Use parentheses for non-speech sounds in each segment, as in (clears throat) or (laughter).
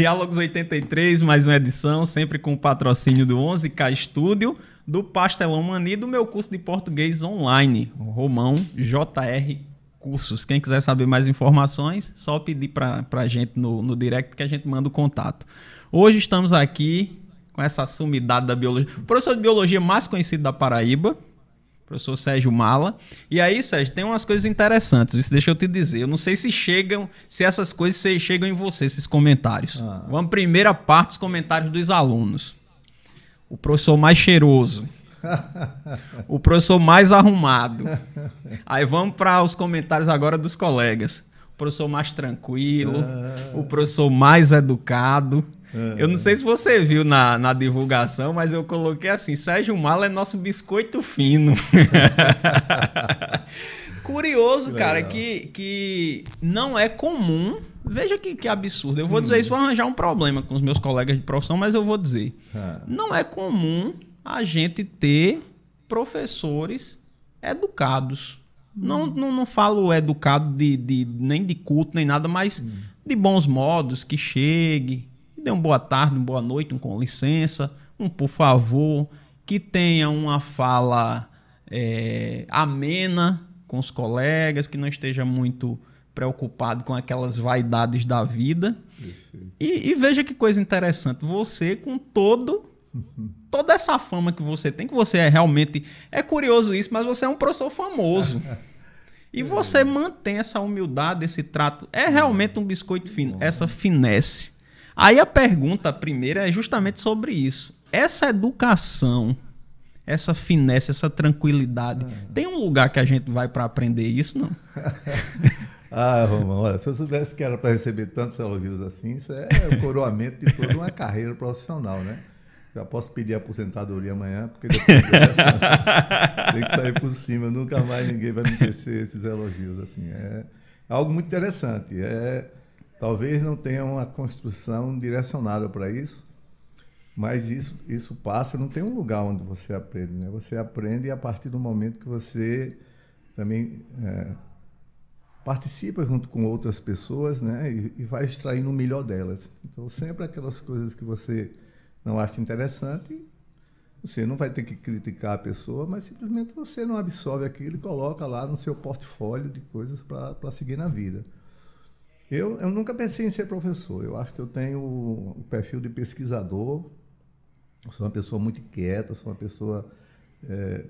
Diálogos 83, mais uma edição, sempre com o patrocínio do 11K Studio, do Pastelão Mani do meu curso de português online, Romão JR Cursos. Quem quiser saber mais informações, só pedir para a gente no, no direct que a gente manda o contato. Hoje estamos aqui com essa sumidade da biologia. O professor de biologia mais conhecido da Paraíba, professor Sérgio Mala. E aí, Sérgio, tem umas coisas interessantes. Isso deixa eu te dizer. Eu não sei se chegam, se essas coisas chegam em você, esses comentários. Ah. Vamos primeira parte dos comentários dos alunos. O professor mais cheiroso. (laughs) o professor mais arrumado. Aí vamos para os comentários agora dos colegas. O professor mais tranquilo, ah. o professor mais educado. Eu não sei se você viu na, na divulgação, mas eu coloquei assim: Sérgio Mala é nosso biscoito fino. (laughs) Curioso, que cara, que, que não é comum. Veja que, que absurdo. Eu vou hum. dizer isso, vou arranjar um problema com os meus colegas de profissão, mas eu vou dizer. Ah. Não é comum a gente ter professores educados. Hum. Não, não, não falo educado de, de, nem de culto, nem nada, mas hum. de bons modos, que chegue, dê uma boa tarde, uma boa noite, um com licença, um por favor, que tenha uma fala é, amena com os colegas, que não esteja muito preocupado com aquelas vaidades da vida. E, e, veja que coisa interessante, você com todo toda essa fama que você tem, que você é realmente é curioso isso, mas você é um professor famoso. (laughs) E você mantém essa humildade, esse trato. É realmente um biscoito fino, essa finesse. Aí a pergunta primeira é justamente sobre isso. Essa educação, essa finesse, essa tranquilidade, ah. tem um lugar que a gente vai para aprender isso, não? (laughs) ah, Romão, olha, se eu soubesse que era para receber tantos elogios assim, isso é o coroamento de toda uma carreira profissional, né? Já posso pedir aposentadoria amanhã, porque depois dessa, (laughs) tem que sair por cima, nunca mais ninguém vai me tecer esses elogios. Assim. É algo muito interessante. É, Talvez não tenha uma construção direcionada para isso, mas isso, isso passa, não tem um lugar onde você aprende. Né? Você aprende a partir do momento que você também é, participa junto com outras pessoas né? E, e, vai extraindo o melhor delas. Então, sempre aquelas coisas que você não acha interessante, você não vai ter que criticar a pessoa, mas simplesmente você não absorve aquilo e coloca lá no seu portfólio de coisas para seguir na vida. Eu, eu nunca pensei em ser professor. Eu acho que eu tenho o perfil de pesquisador. Eu sou uma pessoa muito inquieta, sou uma pessoa é,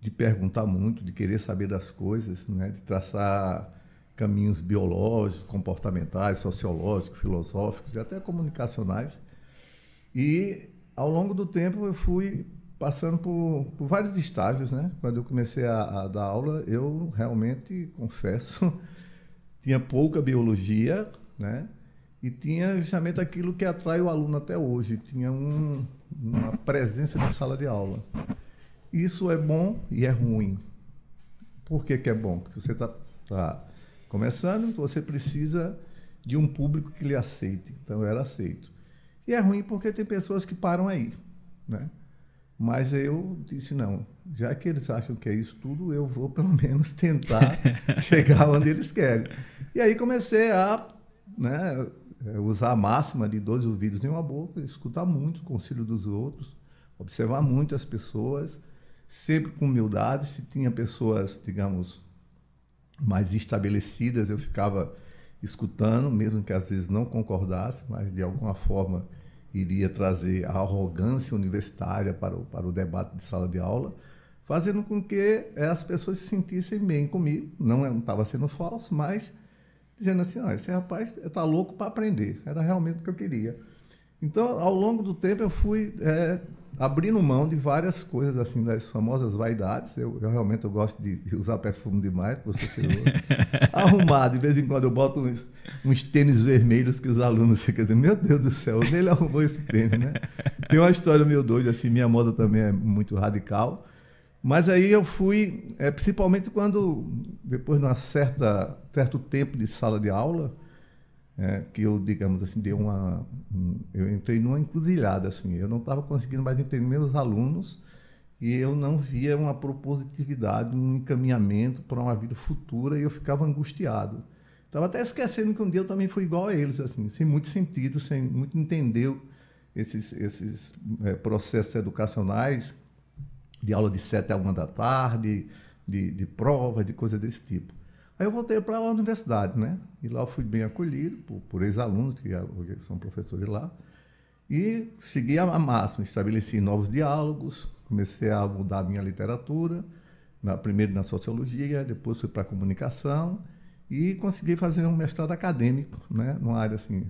de perguntar muito, de querer saber das coisas, né? de traçar caminhos biológicos, comportamentais, sociológicos, filosóficos e até comunicacionais. E ao longo do tempo eu fui passando por, por vários estágios, né? Quando eu comecei a, a dar aula, eu realmente confesso tinha pouca biologia, né? E tinha justamente aquilo que atrai o aluno até hoje, tinha um, uma presença de sala de aula. Isso é bom e é ruim. Por que, que é bom? Porque você está tá começando, você precisa de um público que lhe aceite. Então eu era aceito. E é ruim porque tem pessoas que param aí, né? Mas eu disse, não, já que eles acham que é isso tudo, eu vou pelo (laughs) menos tentar chegar onde eles querem. E aí comecei a né, usar a máxima de dois ouvidos em uma boca, escutar muito o conselho dos outros, observar muito as pessoas, sempre com humildade. Se tinha pessoas, digamos, mais estabelecidas, eu ficava escutando, mesmo que às vezes não concordasse, mas de alguma forma iria trazer a arrogância universitária para o, para o debate de sala de aula, fazendo com que eh, as pessoas se sentissem bem comigo. Não estava sendo falso, mas dizendo assim: ah, esse rapaz está louco para aprender. Era realmente o que eu queria. Então, ao longo do tempo, eu fui é, abrindo mão de várias coisas, assim, das famosas vaidades. Eu, eu realmente eu gosto de, de, usar perfume demais, você tirou. (laughs) Arrumar, de vez em quando eu boto uns, uns tênis vermelhos que os alunos ficam dizendo, meu Deus do céu, onde ele arrumou esse tênis, né? Tem uma história meio doida, assim, minha moda também é muito radical. Mas aí eu fui, é, principalmente quando, depois de um certo tempo de sala de aula, é, que eu, digamos assim, dei uma. Um, eu entrei numa encruzilhada, assim. Eu não estava conseguindo mais entender meus alunos e eu não via uma propositividade, um encaminhamento para uma vida futura e eu ficava angustiado. Estava até esquecendo que um dia eu também fui igual a eles, assim, sem muito sentido, sem muito entender esses, esses é, processos educacionais de aula de sete a uma da tarde, de, de prova, de coisa desse tipo. Aí eu voltei para a universidade, né? E lá eu fui bem acolhido por, por ex-alunos, que hoje são professores lá. E segui a máxima, estabeleci novos diálogos, comecei a mudar a minha literatura, na, primeiro na sociologia, depois fui para a comunicação e consegui fazer um mestrado acadêmico, né? Numa área assim,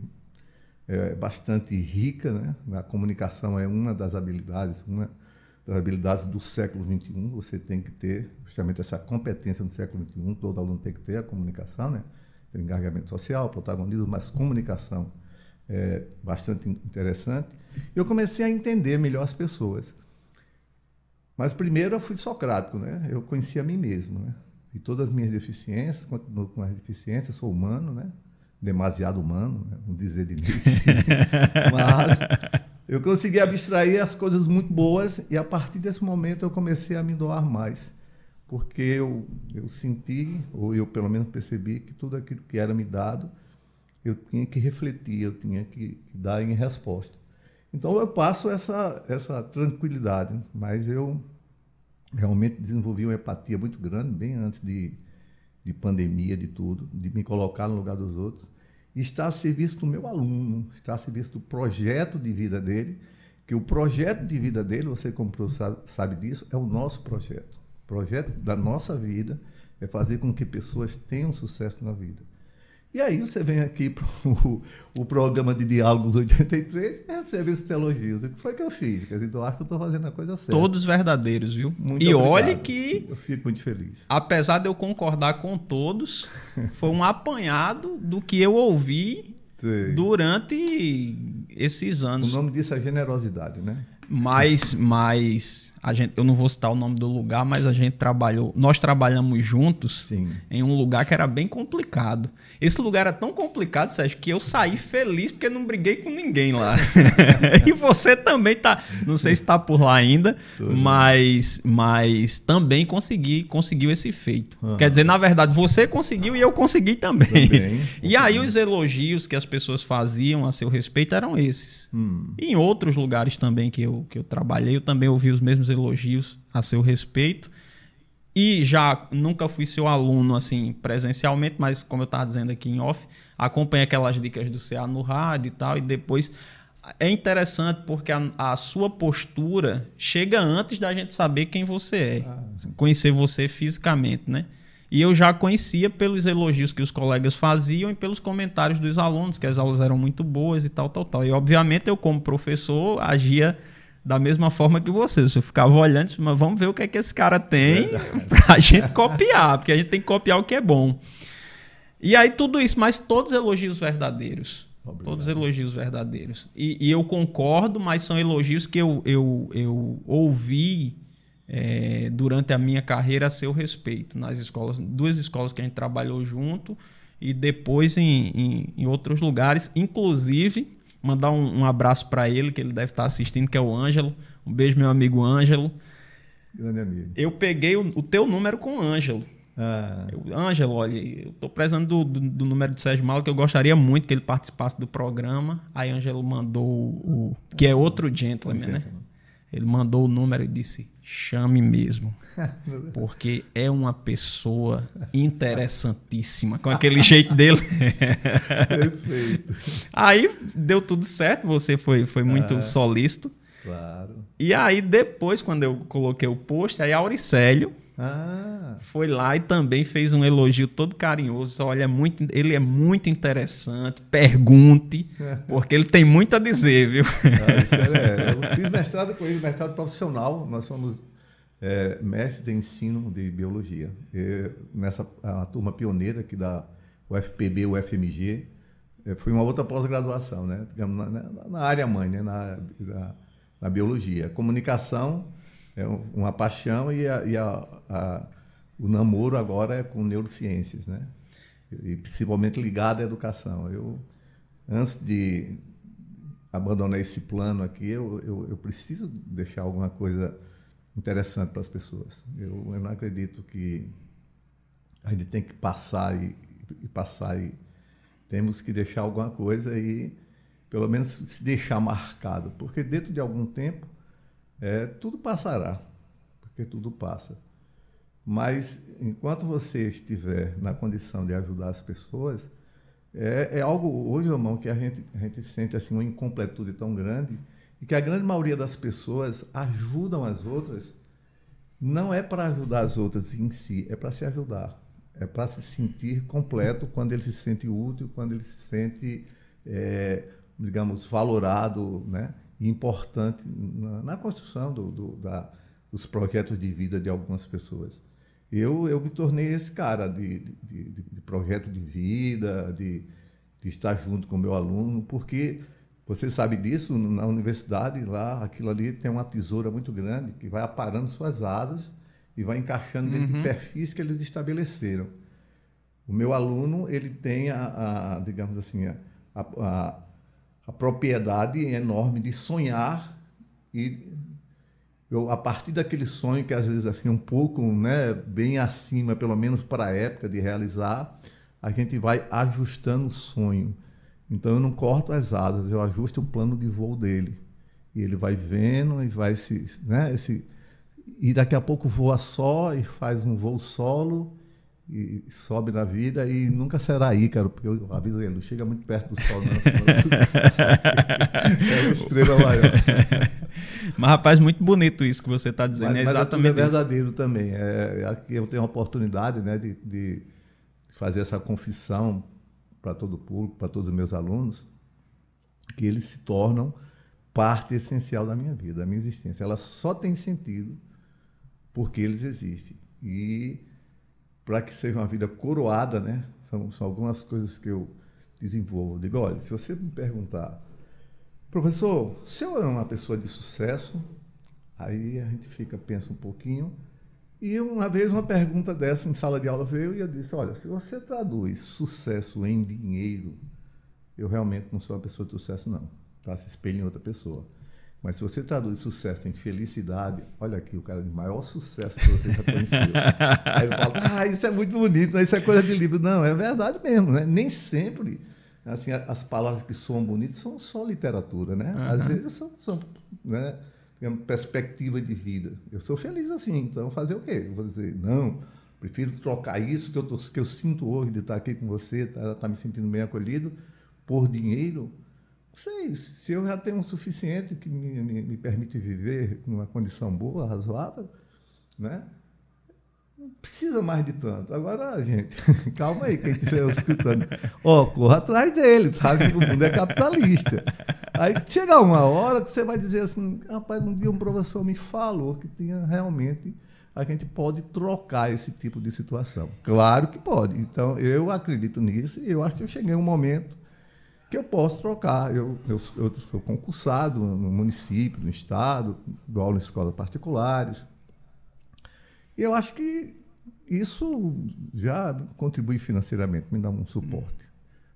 é, bastante rica, né? A comunicação é uma das habilidades, uma das habilidades do século XXI. Você tem que ter justamente essa competência no século XXI. Todo aluno tem que ter a comunicação, né? Tem engajamento social, protagonismo, mas comunicação é bastante interessante. Eu comecei a entender melhor as pessoas. Mas primeiro eu fui socrático, né? Eu conhecia a mim mesmo, né? E todas as minhas deficiências, continuo com as deficiências, sou humano, né? Demasiado humano, né? Vamos dizer de Nietzsche. (laughs) Mas eu consegui abstrair as coisas muito boas e a partir desse momento eu comecei a me doar mais. Porque eu, eu senti, ou eu pelo menos percebi, que tudo aquilo que era me dado, eu tinha que refletir, eu tinha que, dar em resposta. Então eu passo essa, essa tranquilidade, mas eu realmente desenvolvi uma empatia muito grande, bem antes de, de pandemia, de tudo, de me colocar no lugar dos outros está a serviço do meu aluno, está a serviço do projeto de vida dele, que o projeto de vida dele, você como professor sabe disso, é o nosso projeto. O projeto da nossa vida é fazer com que pessoas tenham sucesso na vida. E aí você vem aqui para (laughs) o programa de Diálogos 83 e recebe esses elogios. O que foi que eu fiz? Quer dizer, eu acho que eu estou fazendo a coisa certa. Todos verdadeiros, viu? Muito e obrigado. olhe que... Eu fico muito feliz. Apesar de eu concordar com todos, (laughs) foi um apanhado do que eu ouvi Sei. durante esses anos. O nome disso é generosidade, né? Mas, mas a gente, eu não vou citar o nome do lugar, mas a gente trabalhou, nós trabalhamos juntos Sim. em um lugar que era bem complicado. Esse lugar era tão complicado, Sérgio, que eu saí feliz porque não briguei com ninguém lá. (laughs) e você também tá, não sei se está por lá ainda, mas, mas também consegui, conseguiu esse feito. Uhum. Quer dizer, na verdade, você conseguiu e eu consegui também. Também, (laughs) e aí os elogios que as pessoas faziam a seu respeito eram esses. Hum. E em outros lugares também que eu, que eu trabalhei, eu também ouvi os mesmos elogios a seu respeito. E já nunca fui seu aluno assim presencialmente, mas como eu estava dizendo aqui em off, acompanhei aquelas dicas do CA no rádio e tal, e depois é interessante porque a, a sua postura chega antes da gente saber quem você é, Ah. conhecer você fisicamente, né? E eu já conhecia pelos elogios que os colegas faziam e pelos comentários dos alunos, que as aulas eram muito boas e tal, tal, tal. E obviamente eu, como professor, agia da mesma forma que você. Eu ficava olhando, disse, mas vamos ver o que é que esse cara tem (laughs) pra gente copiar, porque a gente tem que copiar o que é bom. E aí tudo isso, mas todos elogios verdadeiros. Obrigado. Todos elogios verdadeiros. E, e eu concordo, mas são elogios que eu, eu, eu ouvi é, durante a minha carreira a seu respeito, nas escolas, duas escolas que a gente trabalhou junto e depois em, em, em outros lugares, inclusive mandar um, um abraço para ele, que ele deve estar assistindo, que é o Ângelo. Um beijo, meu amigo Ângelo. Grande amigo. Eu peguei o, o teu número com o Ângelo. Ah, Eu, Ângelo, olha, eu tô precisando do, do, do número de Sérgio Malo, que eu gostaria muito que ele participasse do programa. Aí Ângelo mandou o. que é outro gentleman, né? Ele mandou o número e disse: chame mesmo. (laughs) Porque é uma pessoa interessantíssima, com aquele (laughs) jeito dele. Perfeito. Aí deu tudo certo, você foi, foi muito Ah. solícito. Claro. E aí depois, quando eu coloquei o post, aí Auricélio Ah, foi lá e também fez um elogio todo carinhoso. Olha, é muito, ele é muito interessante. Pergunte, (laughs) porque ele tem muito a dizer, viu? ah, isso é, (laughs) eu fiz mestrado com ele, mestrado profissional. Nós somos é, mestres de ensino de biologia. E nessa a turma pioneira aqui da UFPB, UFMG, é, foi uma outra pós-graduação, né? Digamos, na- na área mãe, né? na, na, na biologia. Comunicação é um- uma paixão e, a, e a- a- o namoro agora é com neurociências, né? E principalmente ligado à educação. Eu, antes de abandonar esse plano aqui, eu, eu, eu preciso deixar alguma coisa interessante para as pessoas. Eu, eu não acredito que a gente tem que passar e, e passar e temos que deixar alguma coisa e, pelo menos, se deixar marcado, porque dentro de algum tempo, é, tudo passará, porque tudo passa. Mas, enquanto você estiver na condição de ajudar as pessoas, é, é algo hoje, irmão, que a gente, a gente sente assim, uma incompletude tão grande e que a grande maioria das pessoas ajudam as outras, não é para ajudar as outras em si, é para se ajudar. É para se sentir completo quando ele se sente útil, quando ele se sente, é, digamos, valorado né? Importante na, na construção do, do, da, dos projetos de vida de algumas pessoas. Eu, eu me tornei esse cara de, de, de, de projeto de vida, de, de estar junto com o meu aluno, porque você sabe disso, na universidade, lá, aquilo ali tem uma tesoura muito grande que vai aparando suas asas e vai encaixando dentro uhum. de perfis que eles estabeleceram. O meu aluno, ele tem a, a digamos assim, a, a, a, propriedade enorme de sonhar e eu, a partir daquele sonho que às vezes assim um pouco, né, bem acima, pelo menos para a época de realizar, a gente vai ajustando o sonho. Então eu não corto as asas, eu ajusto o plano de voo dele. E ele vai vendo e vai se, né, esse e daqui a pouco voa só e faz um voo solo e sobe na vida e nunca será Ícaro, porque eu aviso ele, não chega muito perto do sol, não. (laughs) é o estrela maior. Mas, rapaz, muito bonito isso que você está dizendo. Mas, é exatamente mas é verdadeiro isso. também. É, aqui eu tenho a oportunidade né, de, de fazer essa confissão para todo o público, para todos os meus alunos, que eles se tornam parte essencial da minha vida, da minha existência. Ela só tem sentido porque eles existem. E para que seja uma vida coroada, né? São, são algumas coisas que eu desenvolvo. Digo, olha, se você me perguntar, professor, se eu é uma pessoa de sucesso, aí a gente fica, pensa um pouquinho. E uma vez uma pergunta dessa em sala de aula veio e eu disse, olha, se você traduz sucesso em dinheiro, eu realmente não sou uma pessoa de sucesso, não. Tá? Se espelha em outra pessoa. Mas se você traduz sucesso em felicidade, olha aqui, o cara de maior sucesso que você já conheceu. (laughs) Aí eu falo, ah, isso é muito bonito, isso é coisa de livro. Não, é verdade mesmo, né? Nem sempre assim, as palavras que soam bonitas são só literatura, né? Uhum. Às vezes são, são né, digamos, perspectiva de vida. Eu sou feliz assim, então fazer o quê? Eu vou dizer, não, prefiro trocar isso que eu, tô, que eu sinto hoje de estar aqui com você, tá, tá me sentindo bem acolhido, por dinheiro sei, se eu já tenho o suficiente que me, me, me, permite viver numa condição boa, razoável, né? Não precisa mais de tanto. Agora, gente, (laughs) calma aí, quem estiver escutando. Ó, oh, corra atrás dele, sabe? O mundo é capitalista. Aí chega uma hora que você vai dizer assim, rapaz, um dia um professor me falou que tinha realmente a gente pode trocar esse tipo de situação. Claro que pode. Então, eu acredito nisso e eu acho que eu cheguei um momento que eu posso trocar. Eu, eu, eu sou concursado no município, no estado, dou aula em escolas particulares. Eu acho que isso já contribui financeiramente, me dá um suporte.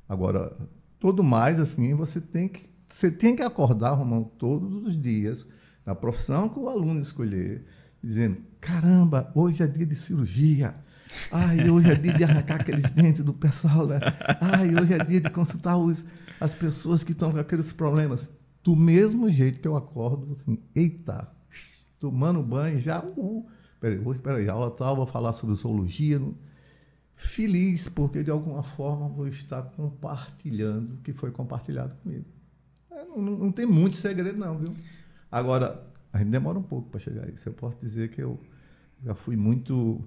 Agora, todo mais, assim, você tem que, você tem que acordar, Romão, todos os dias, na profissão que o aluno escolher, dizendo, caramba, hoje é dia de cirurgia. Ai, hoje é dia de arrancar aqueles dentes do pessoal, né? Ai, hoje é dia de consultar os, as pessoas que estão com aqueles problemas. Do mesmo jeito que eu acordo, assim, eita, tomando banho, já. Uh, peraí, peraí, aula tal, vou falar sobre zoologia. Feliz, porque de alguma forma vou estar compartilhando o que foi compartilhado comigo. É, não, não, tem muito segredo, não, viu? Agora, a gente demora um pouco para chegar a isso. Eu posso dizer que eu já fui muito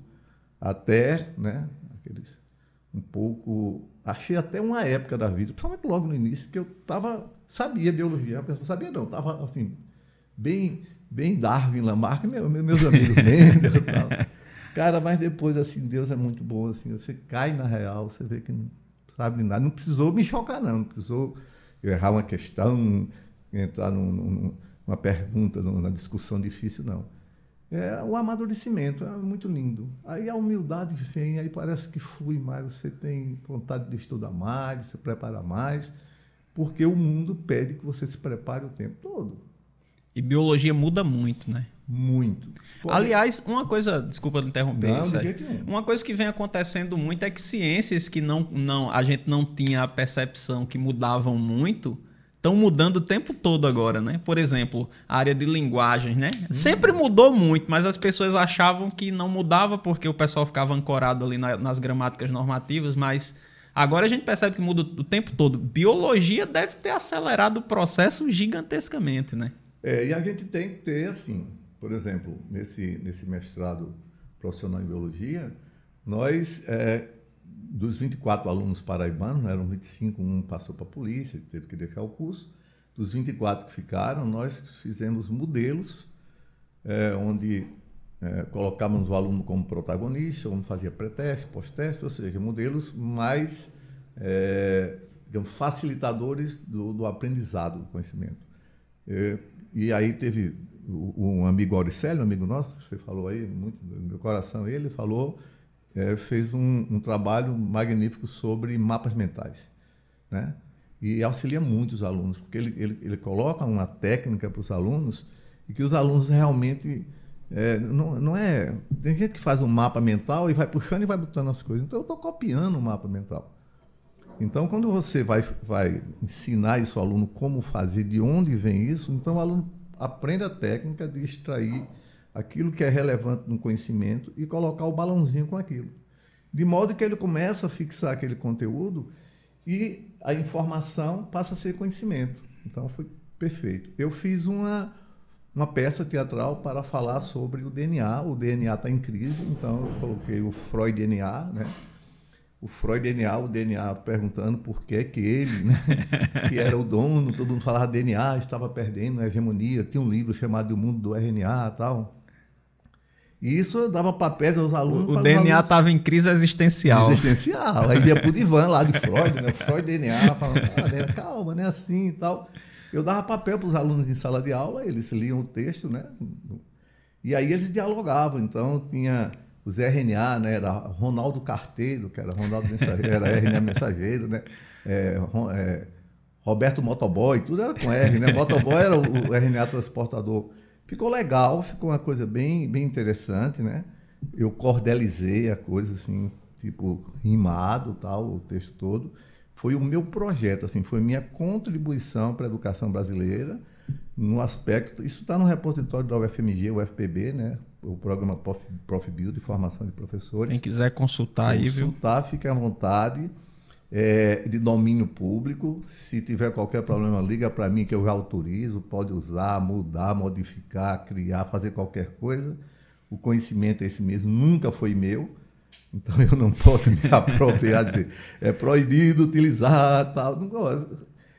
até, né, aqueles um pouco. Achei até uma época da vida, principalmente logo no início, que eu tava, sabia biologia, a pessoa sabia não, estava assim, bem, bem Darwin, Lamarck, meu, meus amigos (laughs) Mendel e tal. Cara, mas depois, assim, Deus é muito bom, assim, você cai na real, você vê que não sabe nada. Não precisou me chocar, não, não precisou eu errar uma questão, entrar num, numa pergunta, numa discussão difícil, não é, o amadurecimento é muito lindo. Aí a humildade vem, aí parece que flui mais, você tem vontade de estudar mais, de se preparar mais, porque o mundo pede que você se prepare o tempo todo. E biologia muda muito, né? Muito. Aliás, uma coisa, desculpa interromper, não, isso uma coisa que vem acontecendo muito é que ciências que não, não a gente não tinha a percepção que mudavam muito, estão mudando o tempo todo agora, né? Por exemplo, a área de linguagens, né? Hum. Sempre mudou muito, mas as pessoas achavam que não mudava porque o pessoal ficava ancorado ali na, nas gramáticas normativas, mas agora a gente percebe que muda o tempo todo. Biologia deve ter acelerado o processo gigantescamente, né? É, e a gente tem que ter, assim, por exemplo, nesse, nesse mestrado profissional em biologia, nós, é, dos 24 alunos paraibanos, né, eram 25, um passou para a polícia, teve que deixar o curso. Dos 24 que ficaram, nós fizemos modelos é, onde é, colocávamos o aluno como protagonista, onde fazia pré-teste, pós-teste, ou seja, modelos mais é, digamos, facilitadores do, do aprendizado do conhecimento. É, e aí teve um amigo Auricélio, um amigo nosso, que você falou aí, muito do meu coração, ele falou, é, fez um, um, trabalho magnífico sobre mapas mentais, né? E auxilia muito os alunos, porque ele, ele, ele coloca uma técnica para os alunos e que os alunos realmente é, não, não é. Tem gente que faz um mapa mental e vai puxando e vai botando as coisas. Então eu estou copiando o mapa mental. Então, quando você vai, vai ensinar isso ao aluno como fazer, de onde vem isso, então o aluno aprende a técnica de extrair aquilo que é relevante no conhecimento e colocar o balãozinho com aquilo. De modo que ele começa a fixar aquele conteúdo e a informação passa a ser conhecimento. Então, foi perfeito. Eu fiz uma, uma peça teatral para falar sobre o DNA. O DNA está em crise, então eu coloquei o Freud DNA, né? o Freud DNA, o DNA perguntando por que que ele, né, (laughs) que era o dono, todo mundo falava DNA, estava perdendo a hegemonia, tinha um livro chamado O Mundo do RNA tal. E isso dava papéis aos alunos. O, DNA estava em crise existencial. Existencial. Aí ia para o divã lá de Freud, né? Freud DNA, falando, ah, calma, não é assim e tal. Eu dava papel para os alunos em sala de aula, eles liam o texto, né? E aí eles dialogavam. Então tinha os RNA, né? Era Ronaldo Carteiro, que era Ronaldo Mensageiro, era RNA Mensageiro, né? É, é, Roberto Motoboy, tudo era com R, né? Motoboy era o, RNA transportador. Ficou legal, ficou uma coisa bem, bem interessante, né? Eu cordelizei a coisa, assim, tipo, rimado, tal, o texto todo. Foi o meu projeto, assim, foi minha contribuição para a educação brasileira no aspecto... Isso está no repositório da UFMG, UFPB, né? o programa Prof, Prof Build, formação de professores. Quem quiser consultar, aí, viu? Consultar, fique à vontade. É, de domínio público. Se tiver qualquer problema, liga para mim que eu já autorizo. Pode usar, mudar, modificar, criar, fazer qualquer coisa. O conhecimento é esse mesmo, nunca foi meu. Então eu não posso me (laughs) apropriar dizer é proibido utilizar tal.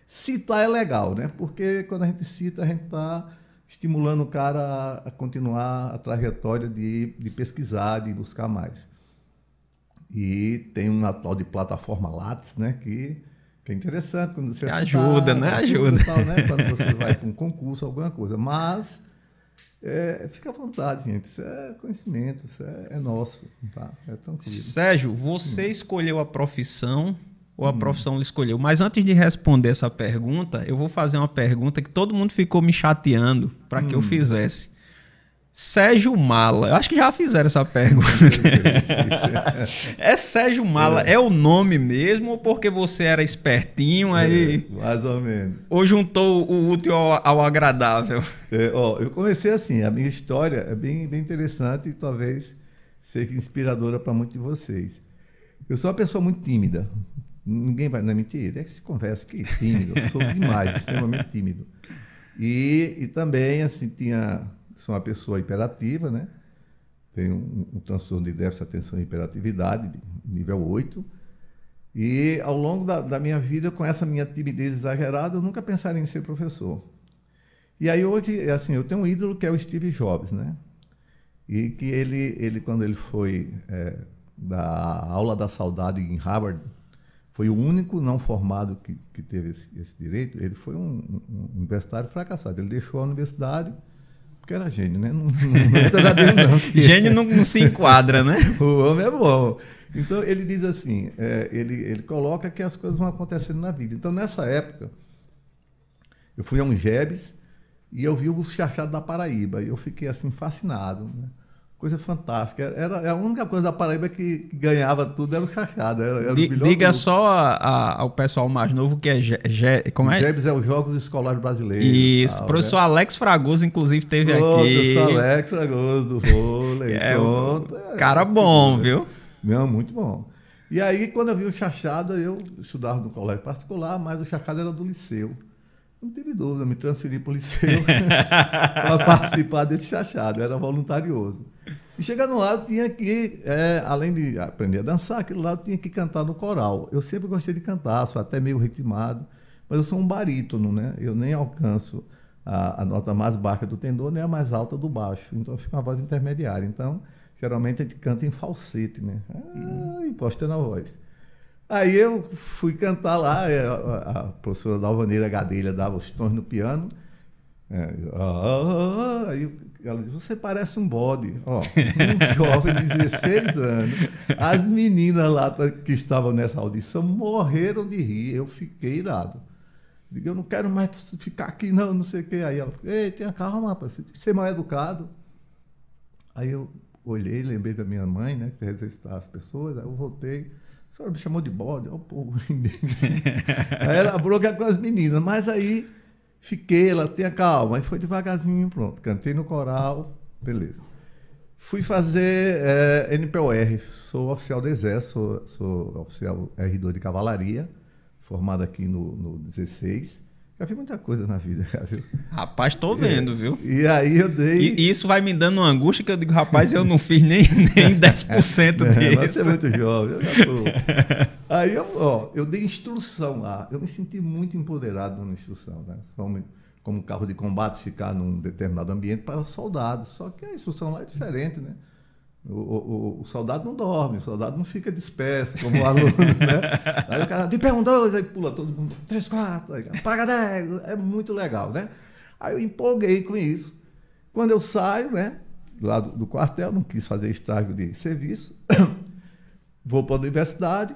Citar é legal, né? Porque quando a gente cita, a gente está estimulando o cara a, continuar a trajetória de, de pesquisar, de buscar mais. E tem uma tal de plataforma Lattes, né, que, que é interessante quando você ajuda, né? Ajuda. Tal, né? Quando (laughs) você vai para um concurso, alguma coisa. Mas é, fica à vontade, gente. Isso é conhecimento, isso é, é nosso, tá? É tranquilo. Sérgio, você hum. escolheu a profissão ou a hum. profissão ele escolheu. Mas antes de responder essa pergunta, eu vou fazer uma pergunta que todo mundo ficou me chateando para hum. que eu hum. fizesse. Sérgio Mala, eu acho que já fizeram essa pergunta. (laughs) é Sérgio Mala, é. é. o nome mesmo ou porque você era espertinho aí? É, mais ou menos. Ou juntou o útil ao, ao agradável? É, ó, eu comecei assim, a minha história é bem, bem interessante e talvez seja inspiradora para muitos de vocês. Eu sou uma pessoa muito tímida, Ninguém vai, não é mentira, é que se conversa, que tímido, eu sou demais, (laughs) extremamente tímido. E, e também, assim, tinha, sou uma pessoa hiperativa, né? Tenho um, um transtorno de déficit atenção e hiperatividade, nível 8. E ao longo da, da, minha vida, com essa minha timidez exagerada, eu nunca pensaria em ser professor. E aí hoje, assim, eu tenho um ídolo que é o Steve Jobs, né? E que ele, ele quando ele foi é, da aula da saudade em Harvard, foi o único não formado que, que teve esse, esse direito. Ele foi um, um, universitário fracassado. Ele deixou a universidade porque era gênio, né? (laughs) Não, não, não, não gênio não, não, se enquadra, né? (laughs) o homem é bom. Então ele diz assim, é, ele, ele coloca que as coisas vão acontecendo na vida. Então nessa época, eu fui a um Jebs E eu vi o Chachado da Paraíba. E eu fiquei assim fascinado. Né? Coisa fantástica. Era, a única coisa da Paraíba que ganhava tudo era o Chachado. Era, era D diga grupo. só a, a, ao pessoal mais novo que é. Ge, Ge, como é? GEBS é os Jogos Escolares Brasileiros. Isso. Tal, professor né? Alex Fragoso, inclusive, teve Pronto, aqui. Professor Alex Fragoso do vôlei. (laughs) é, Pronto. É, cara bom, viu? Não, muito bom. E aí, quando eu vi o Chachado, eu estudava no colégio particular, mas o Chachado era do liceu. Não tive dúvida, me transferi para o liceu (laughs) para participar desse chachado, era voluntarioso. E chegando lá, eu tinha que, é, além de aprender a dançar, aquilo lá eu tinha que cantar no coral. Eu sempre gostei de cantar, sou até meio ritmado, mas eu sou um barítono, né? Eu nem alcanço a, a nota mais baixa do tendor, nem a mais alta do baixo. Então fica uma voz intermediária. Então, geralmente a gente canta em falsete, né? Ah, impostando a voz. Aí eu fui cantar lá, é, a, a professora Dalvaneira Gadelha dava os tons no piano. É, aí ela disse, você parece um bode. Ó, um (laughs) jovem de 16 anos. As meninas lá que estavam nessa audição morreram de rir. Eu fiquei irado. Digo, eu não quero mais ficar aqui, não, não sei o quê. Aí ela falou, ei, tenha calma, rapaz, você tem que ser mais educado. Aí eu olhei, lembrei da minha mãe, né, que resistar as pessoas, aí eu voltei. A senhora me chamou de bode, ó, o povo. (laughs) aí ela broca com as meninas, mas aí fiquei, ela tenha calma. Aí foi devagarzinho, pronto. Cantei no coral, beleza. Fui fazer é, eh, NPOR, sou oficial do Exército, sou, sou oficial R2 de cavalaria, formado aqui no, no 16. Já vi muita coisa na vida, já viu? Rapaz, tô vendo, é, viu? E aí eu dei. E, e, isso vai me dando uma angústia que eu digo, rapaz, eu não fiz nem, (laughs) nem 10% (laughs) é, disso. Você é muito jovem, eu (laughs) aí eu, ó, eu dei instrução lá. Eu me senti muito empoderado na instrução, né? Como, como carro de combate ficar num determinado ambiente para soldados. Só que a instrução lá é diferente, né? O, o, o, soldado não dorme, o soldado não fica disperso como o aluno, (laughs) né? Aí o cara, de pé um, dois, aí pula todo mundo, três, quatro, aí, paga dez, é muito legal, né? Aí eu empolguei com isso. Quando eu saio, né, lá do, do quartel, não quis fazer estágio de serviço, (coughs) vou para a universidade,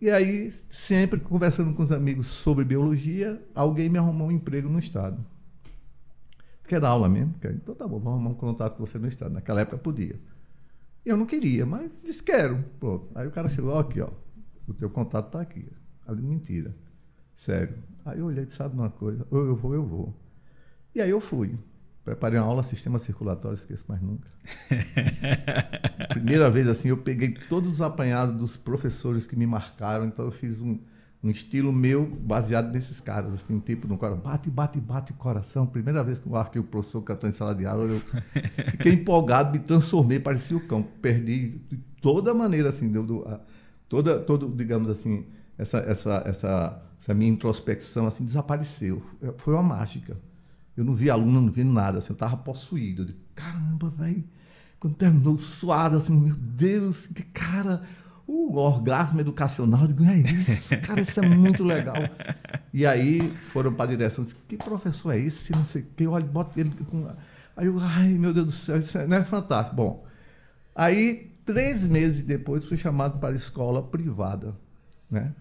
e aí, sempre conversando com os amigos sobre biologia, alguém me arrumou um emprego no Estado. Quer dar aula mesmo? Então tá bom, vamos arrumar um contato com você no Estado. Naquela época podia. Eu não queria, mas disse quero. Pronto. Aí o cara chegou, aqui, ó. O teu contato está aqui. Ali, mentira. Sério. Aí eu olhei e sabe uma coisa? Ou eu vou, eu vou. E aí eu fui. Preparei uma aula sistema circulatório, esqueço mais nunca. (laughs) Primeira vez assim, eu peguei todos os apanhados dos professores que me marcaram, então eu fiz um, um estilo meu baseado nesses caras, assim, um tipo no coração, bate, bate, bate coração. Primeira vez que eu arquei o professor cantando em sala de aula, eu fiquei empolgado, me transformei, parecia o cão. Perdi de toda maneira, assim, do, a, toda, todo, digamos assim, essa, essa, essa, essa minha introspecção, assim, desapareceu. Foi uma mágica. Eu não vi aluno, não vi nada, assim, eu estava possuído. Eu digo, caramba, velho. Quando terminou suado, assim, meu Deus, que cara o orgasmo educacional. Eu digo, é isso, cara, isso é muito legal. E aí foram para a direção, disse, que professor é esse? Não sei o que, olha, bota ele com. Aí eu, ai meu Deus do céu, isso é, não é fantástico. Bom, aí três meses depois fui chamado para a escola privada, né?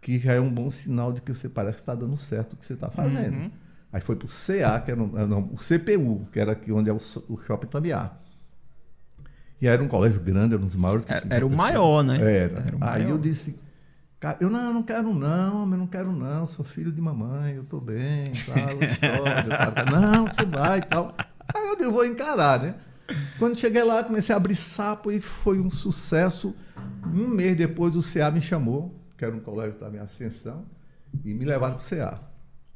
Que já é um bom sinal de que você parece que está dando certo o que você está fazendo. Uhum. Aí foi para o CA, que era um, não, o CPU, que era aqui onde é o, o Shopping Tambiar. E era um colégio grande, era um dos maiores. Era, era o maior, né? Era. era Aí maior. eu disse, eu não, eu não quero não, eu não quero não, sou filho de mamãe, eu tô bem, tal, (laughs) história, tal, Não, você vai e tal. Aí eu, eu vou encarar, né? Quando cheguei lá, comecei a abrir sapo e foi um sucesso. Um mês depois, o CA me chamou, que era um colégio que estava em ascensão, e me levaram para o CA.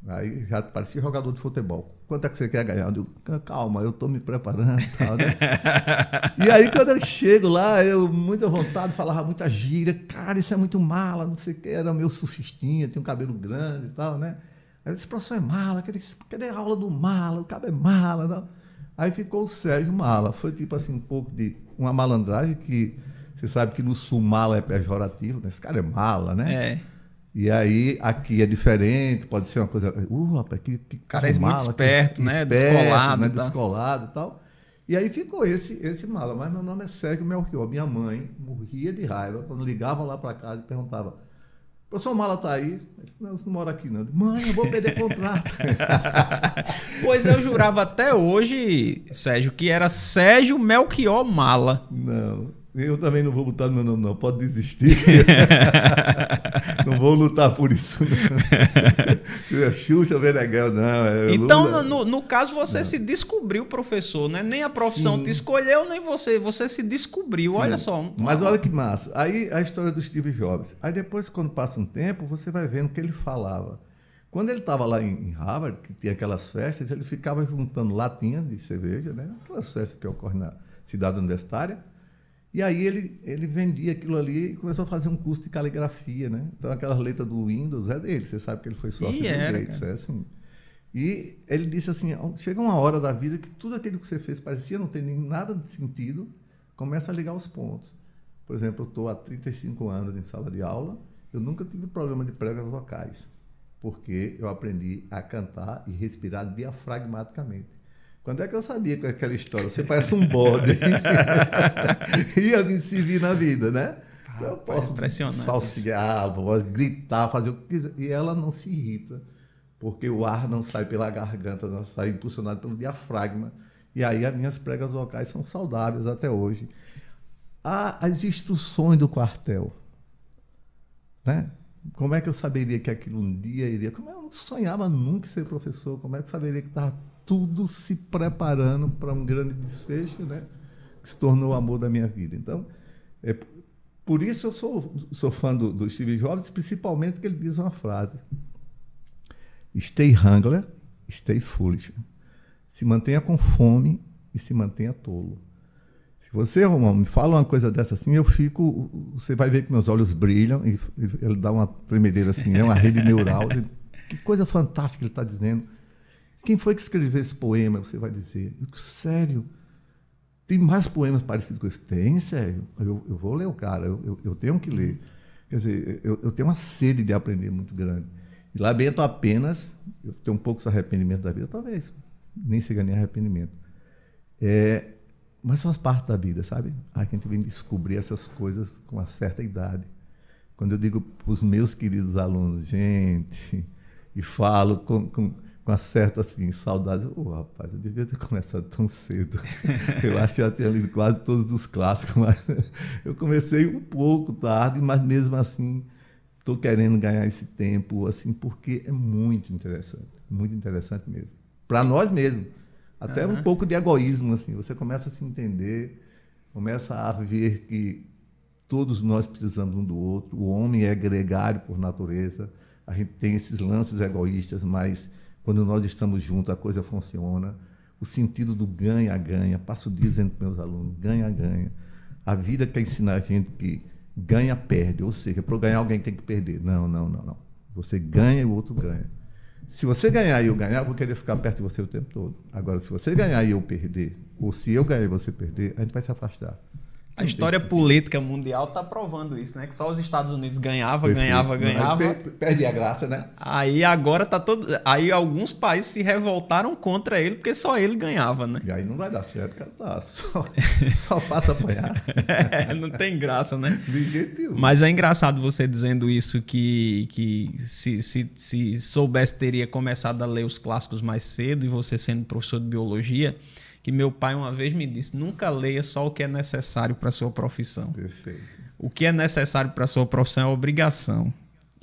Aí já parecia jogador de futebol. Quanto é que você quer ganhar? Eu digo, calma, eu estou me preparando e tal, né? (laughs) e aí quando eu chego lá, eu, muita vontade, falava muita gíria. Cara, isso é muito mala, não sei o que. Era meu surfistinha, tinha um cabelo grande e tal, né? Aí eu disse, professor, é mala, cadê, cadê a aula do mala? O cabo é mala tal. Aí ficou o Sérgio Mala. Foi tipo assim, um pouco de uma malandragem que... Você sabe que no sul mala é pejorativo, né? Esse cara é mala, né? É. E aí, aqui é diferente, pode ser uma coisa. Uh, rapaz, que, que cara é muito esperto, que, né? Esperto, Descolado. Né? Tá. Descolado e tal. E aí ficou esse, esse mala. Mas meu nome é Sérgio Melchior. Minha mãe morria de raiva quando ligava lá para casa e perguntava: professor Mala está aí? Não, você não mora aqui, não. Mãe, eu vou perder contrato. (laughs) pois eu jurava até hoje, Sérgio, que era Sérgio Melchior Mala. Não. Eu também não vou botar no meu nome, não. Pode desistir. (laughs) não vou lutar por isso. Não. É Xuxa, Venegal, não. É então, no, no, caso, você não. se descobriu professor, né? Nem a profissão Sim. te escolheu, nem você. Você se descobriu. Sim. Olha só. Mas olha que massa. Aí a história do Steve Jobs. Aí depois, quando passa um tempo, você vai vendo o que ele falava. Quando ele estava lá em Harvard, que tinha aquelas festas, ele ficava juntando latinhas de cerveja, né? Aquelas festas que ocorrem na cidade universitária e aí ele, ele vendia aquilo ali e começou a fazer um curso de caligrafia, né? Então aquelas letras do Windows é dele, você sabe que ele foi sócio do Gates, é assim. E ele disse assim, chega uma hora da vida que tudo aquilo que você fez parecia não ter nem nada de sentido, começa a ligar os pontos. Por exemplo, eu estou há 35 anos em sala de aula, eu nunca tive problema de pregas vocais, porque eu aprendi a cantar e respirar diafragmaticamente. Quando é que eu sabia com aquela história? Você parece um bode. (laughs) Ia me servir na vida, né? Então, eu posso falsear, posso gritar, fazer o que quiser. E ela não se irrita, porque o ar não sai pela garganta, não sai impulsionado pelo diafragma. E aí as minhas pregas vocais são saudáveis até hoje. Há as instruções do quartel. Né? Como é que eu saberia que aquilo um dia iria? Como eu não sonhava nunca ser professor? Como é que eu saberia que estava tudo se preparando para um grande desfecho, né? Que se tornou o amor da minha vida. Então, é, por isso eu sou, sou fã do, do Steve Jobs, principalmente que ele diz uma frase: Stay hungry, stay foolish. Se mantenha com fome e se mantenha tolo. Se você, Romão, me fala uma coisa dessa assim, eu fico. Você vai ver que meus olhos brilham e, ele dá uma tremedeira assim, é uma rede neural. (laughs) que coisa fantástica ele está dizendo. Quem foi que escreveu esse poema? Você vai dizer. Eu, sério? Tem mais poemas parecidos com esse? Tem, sério. Eu, eu vou ler o cara, eu, eu, eu tenho que ler. Quer dizer, eu, eu, tenho uma sede de aprender muito grande. E lamento apenas, eu tenho um pouco de arrependimento da vida, talvez, nem seja nem arrependimento. É, mas faz parte da vida, sabe? A gente vem descobrir essas coisas com uma certa idade. Quando eu digo para os meus queridos alunos, gente, e falo com, com com uma certa assim, saudade. Ô, oh, rapaz, eu devia ter começado tão cedo. (laughs) eu acho que já tinha lido quase todos os clássicos, mas (laughs) eu comecei um pouco tarde, mas mesmo assim estou querendo ganhar esse tempo, assim, porque é muito interessante, muito interessante mesmo. Para nós mesmos. Até uhum. um pouco de egoísmo, assim. Você começa a se entender, começa a ver que todos nós precisamos um do outro. O homem é gregário por natureza. A gente tem esses lances egoístas, mas quando nós estamos juntos, a coisa funciona. O sentido do ganha-ganha. Passo dizendo para meus alunos: ganha-ganha. A vida quer ensinar a gente que ganha-perde. Ou seja, para ganhar, alguém tem que perder. Não, não, não, não. Você ganha e o outro ganha. Se você ganhar e eu ganhar, eu vou querer ficar perto de você o tempo todo. Agora, se você ganhar e eu perder, ou se eu ganhar e você perder, a gente vai se afastar. A história política mundial está provando isso, né? Que só os Estados Unidos ganhava, Perfeito. ganhava, ganhava. Perde a graça, né? Aí agora tá todo. Aí alguns países se revoltaram contra ele porque só ele ganhava, né? E aí não vai dar certo, cara. Tá só, (laughs) só faça apanhar. é, não tem graça, né? De jeito nenhum. Mas é engraçado você dizendo isso que, que se, se, se soubesse teria começado a ler os clássicos mais cedo e você sendo professor de biologia que meu pai uma vez me disse: nunca leia só o que é necessário para sua profissão. Perfeito. O que é necessário para sua profissão é obrigação.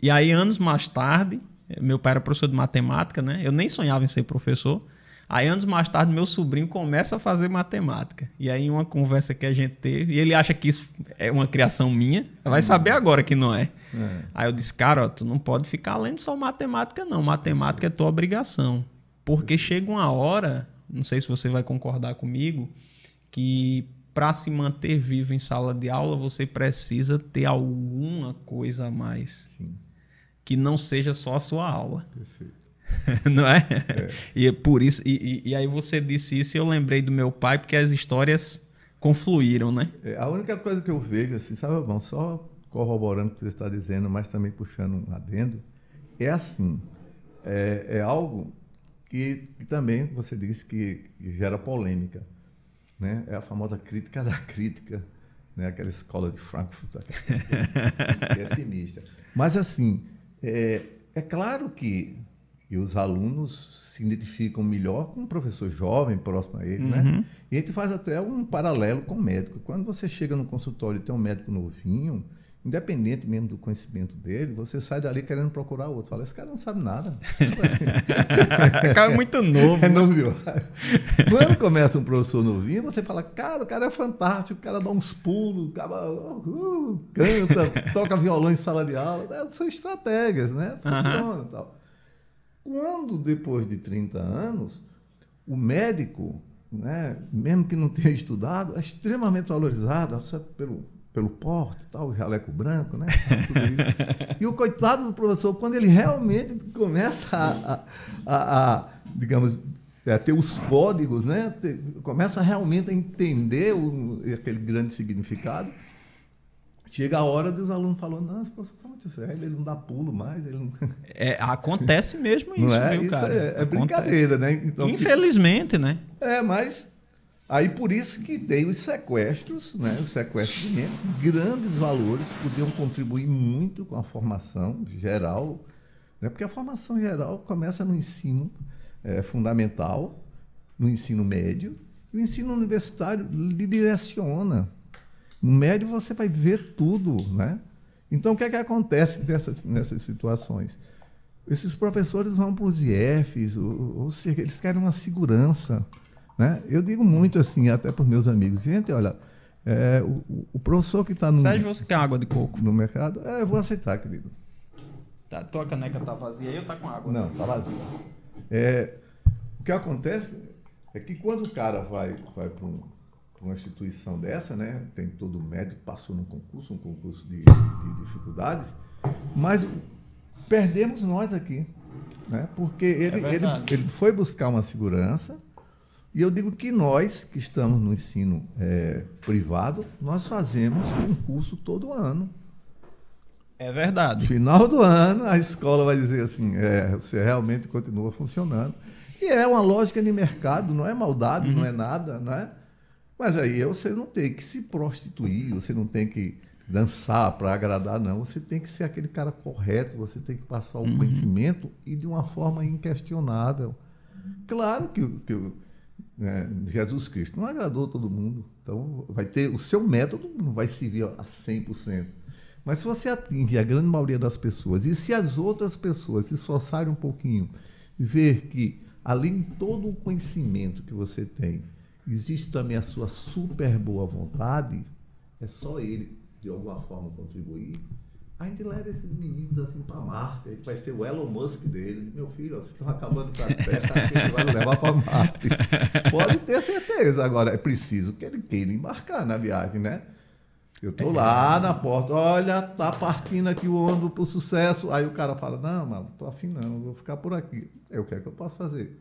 E aí, anos mais tarde, meu pai era professor de matemática, né? Eu nem sonhava em ser professor. Aí, anos mais tarde, meu sobrinho começa a fazer matemática. E aí, uma conversa que a gente teve, e ele acha que isso é uma criação minha, vai saber agora que não é. é. Aí eu disse, cara, ó, tu não pode ficar lendo só matemática, não. Matemática é tua obrigação. Porque chega uma hora não sei se você vai concordar comigo, que para se manter vivo em sala de aula você precisa ter alguma coisa a mais. Sim. Que não seja só a sua aula. Perfeito. (laughs) não é? é? E é por isso. E, e, e, aí você disse isso e eu lembrei do meu pai, porque as histórias confluíram, né? É, a única coisa que eu vejo, assim, sabe, bom, só corroborando o que você está dizendo, mas também puxando um adendo, é assim. É, é algo que, que também você disse que, que, gera polêmica. Né? É a famosa crítica da crítica, né? aquela escola de Frankfurt, que é (laughs) sinistra. Mas, assim, é, é claro que, que os alunos se identificam melhor com um professor jovem, próximo a ele, né? uhum. né? E a gente faz até um paralelo com o médico. Quando você chega no consultório e tem um médico novinho, independente mesmo do conhecimento dele, você sai dali querendo procurar outro. Fala, esse cara não sabe nada. o (laughs) cara é muito novo. É novo. Quando começa um professor novinho, você fala, cara, o cara é fantástico, o cara dá uns pulos, o cara uh, canta, toca violão em sala de aula. É, são estratégias, né? Funciona e tal. Quando, depois de 30 anos, o médico, né, mesmo que não tenha estudado, é extremamente valorizado pelo pelo porte, tal, o jaleco branco, né? e o coitado do professor, quando ele realmente começa a, a, a, digamos, a ter os códigos, né? Ter, começa realmente a entender o, aquele grande significado, Chega a hora dos alunos falando, não, esse professor está muito velho, ele não dá pulo mais. Ele não... É, acontece mesmo isso, é? viu, isso cara? É, é brincadeira, né? Então, Infelizmente, que... né? É, mas Aí por isso que tem os sequestros, né? os sequestros de grandes valores, podiam contribuir muito com a formação geral, né? porque a formação geral começa no ensino é, fundamental, no ensino médio, e o ensino universitário lhe direciona. No médio você vai ver tudo, né? Então o que é que acontece nessas, nessas situações? Esses professores vão para os IEFs, ou, ou seja, eles querem uma segurança. Né? Eu digo muito assim, até para os meus amigos, gente, olha, é, o, o, professor que está no. Sérgio, você quer água de coco? No mercado? É, eu vou aceitar, querido. Tá, tua caneca tá vazia aí ou tá com água? Não, tá vazia. É, o que acontece é que quando o cara vai, vai para um, uma instituição dessa, né? Tem todo o médico, passou num concurso, um concurso de, de dificuldades, mas perdemos nós aqui. Né? Porque ele, é ele, ele foi buscar uma segurança e eu digo que nós, que estamos no ensino é, privado, nós fazemos concurso todo ano. É verdade. Final do ano, a escola vai dizer assim: é, você realmente continua funcionando. E é uma lógica de mercado, não é maldade, uhum. não é nada, não é? Mas aí você não tem que se prostituir, você não tem que dançar para agradar, não. Você tem que ser aquele cara correto, você tem que passar o uhum. conhecimento e de uma forma inquestionável. Claro que, que né, Jesus Cristo não agradou todo mundo. Então, vai ter o seu método não vai servir a 100%. Mas se você atinge a grande maioria das pessoas, e se as outras pessoas se esforçarem um pouquinho, ver que, além de todo o conhecimento que você tem, existe também a sua super boa vontade, é só ele, de alguma forma, contribuir, a gente leva esses meninos assim para Marte, a gente vai ser o Elon Musk dele. Meu filho, vocês estão acabando com a Terra, a gente vai levar para Marte. Pode ter certeza. Agora, é preciso que ele queira embarcar na viagem, né? Eu tô lá na porta, olha, tá partindo aqui o ônibus pro sucesso. Aí o cara fala, não, mano, tô afim não, vou ficar por aqui. Eu quero que eu posso fazer.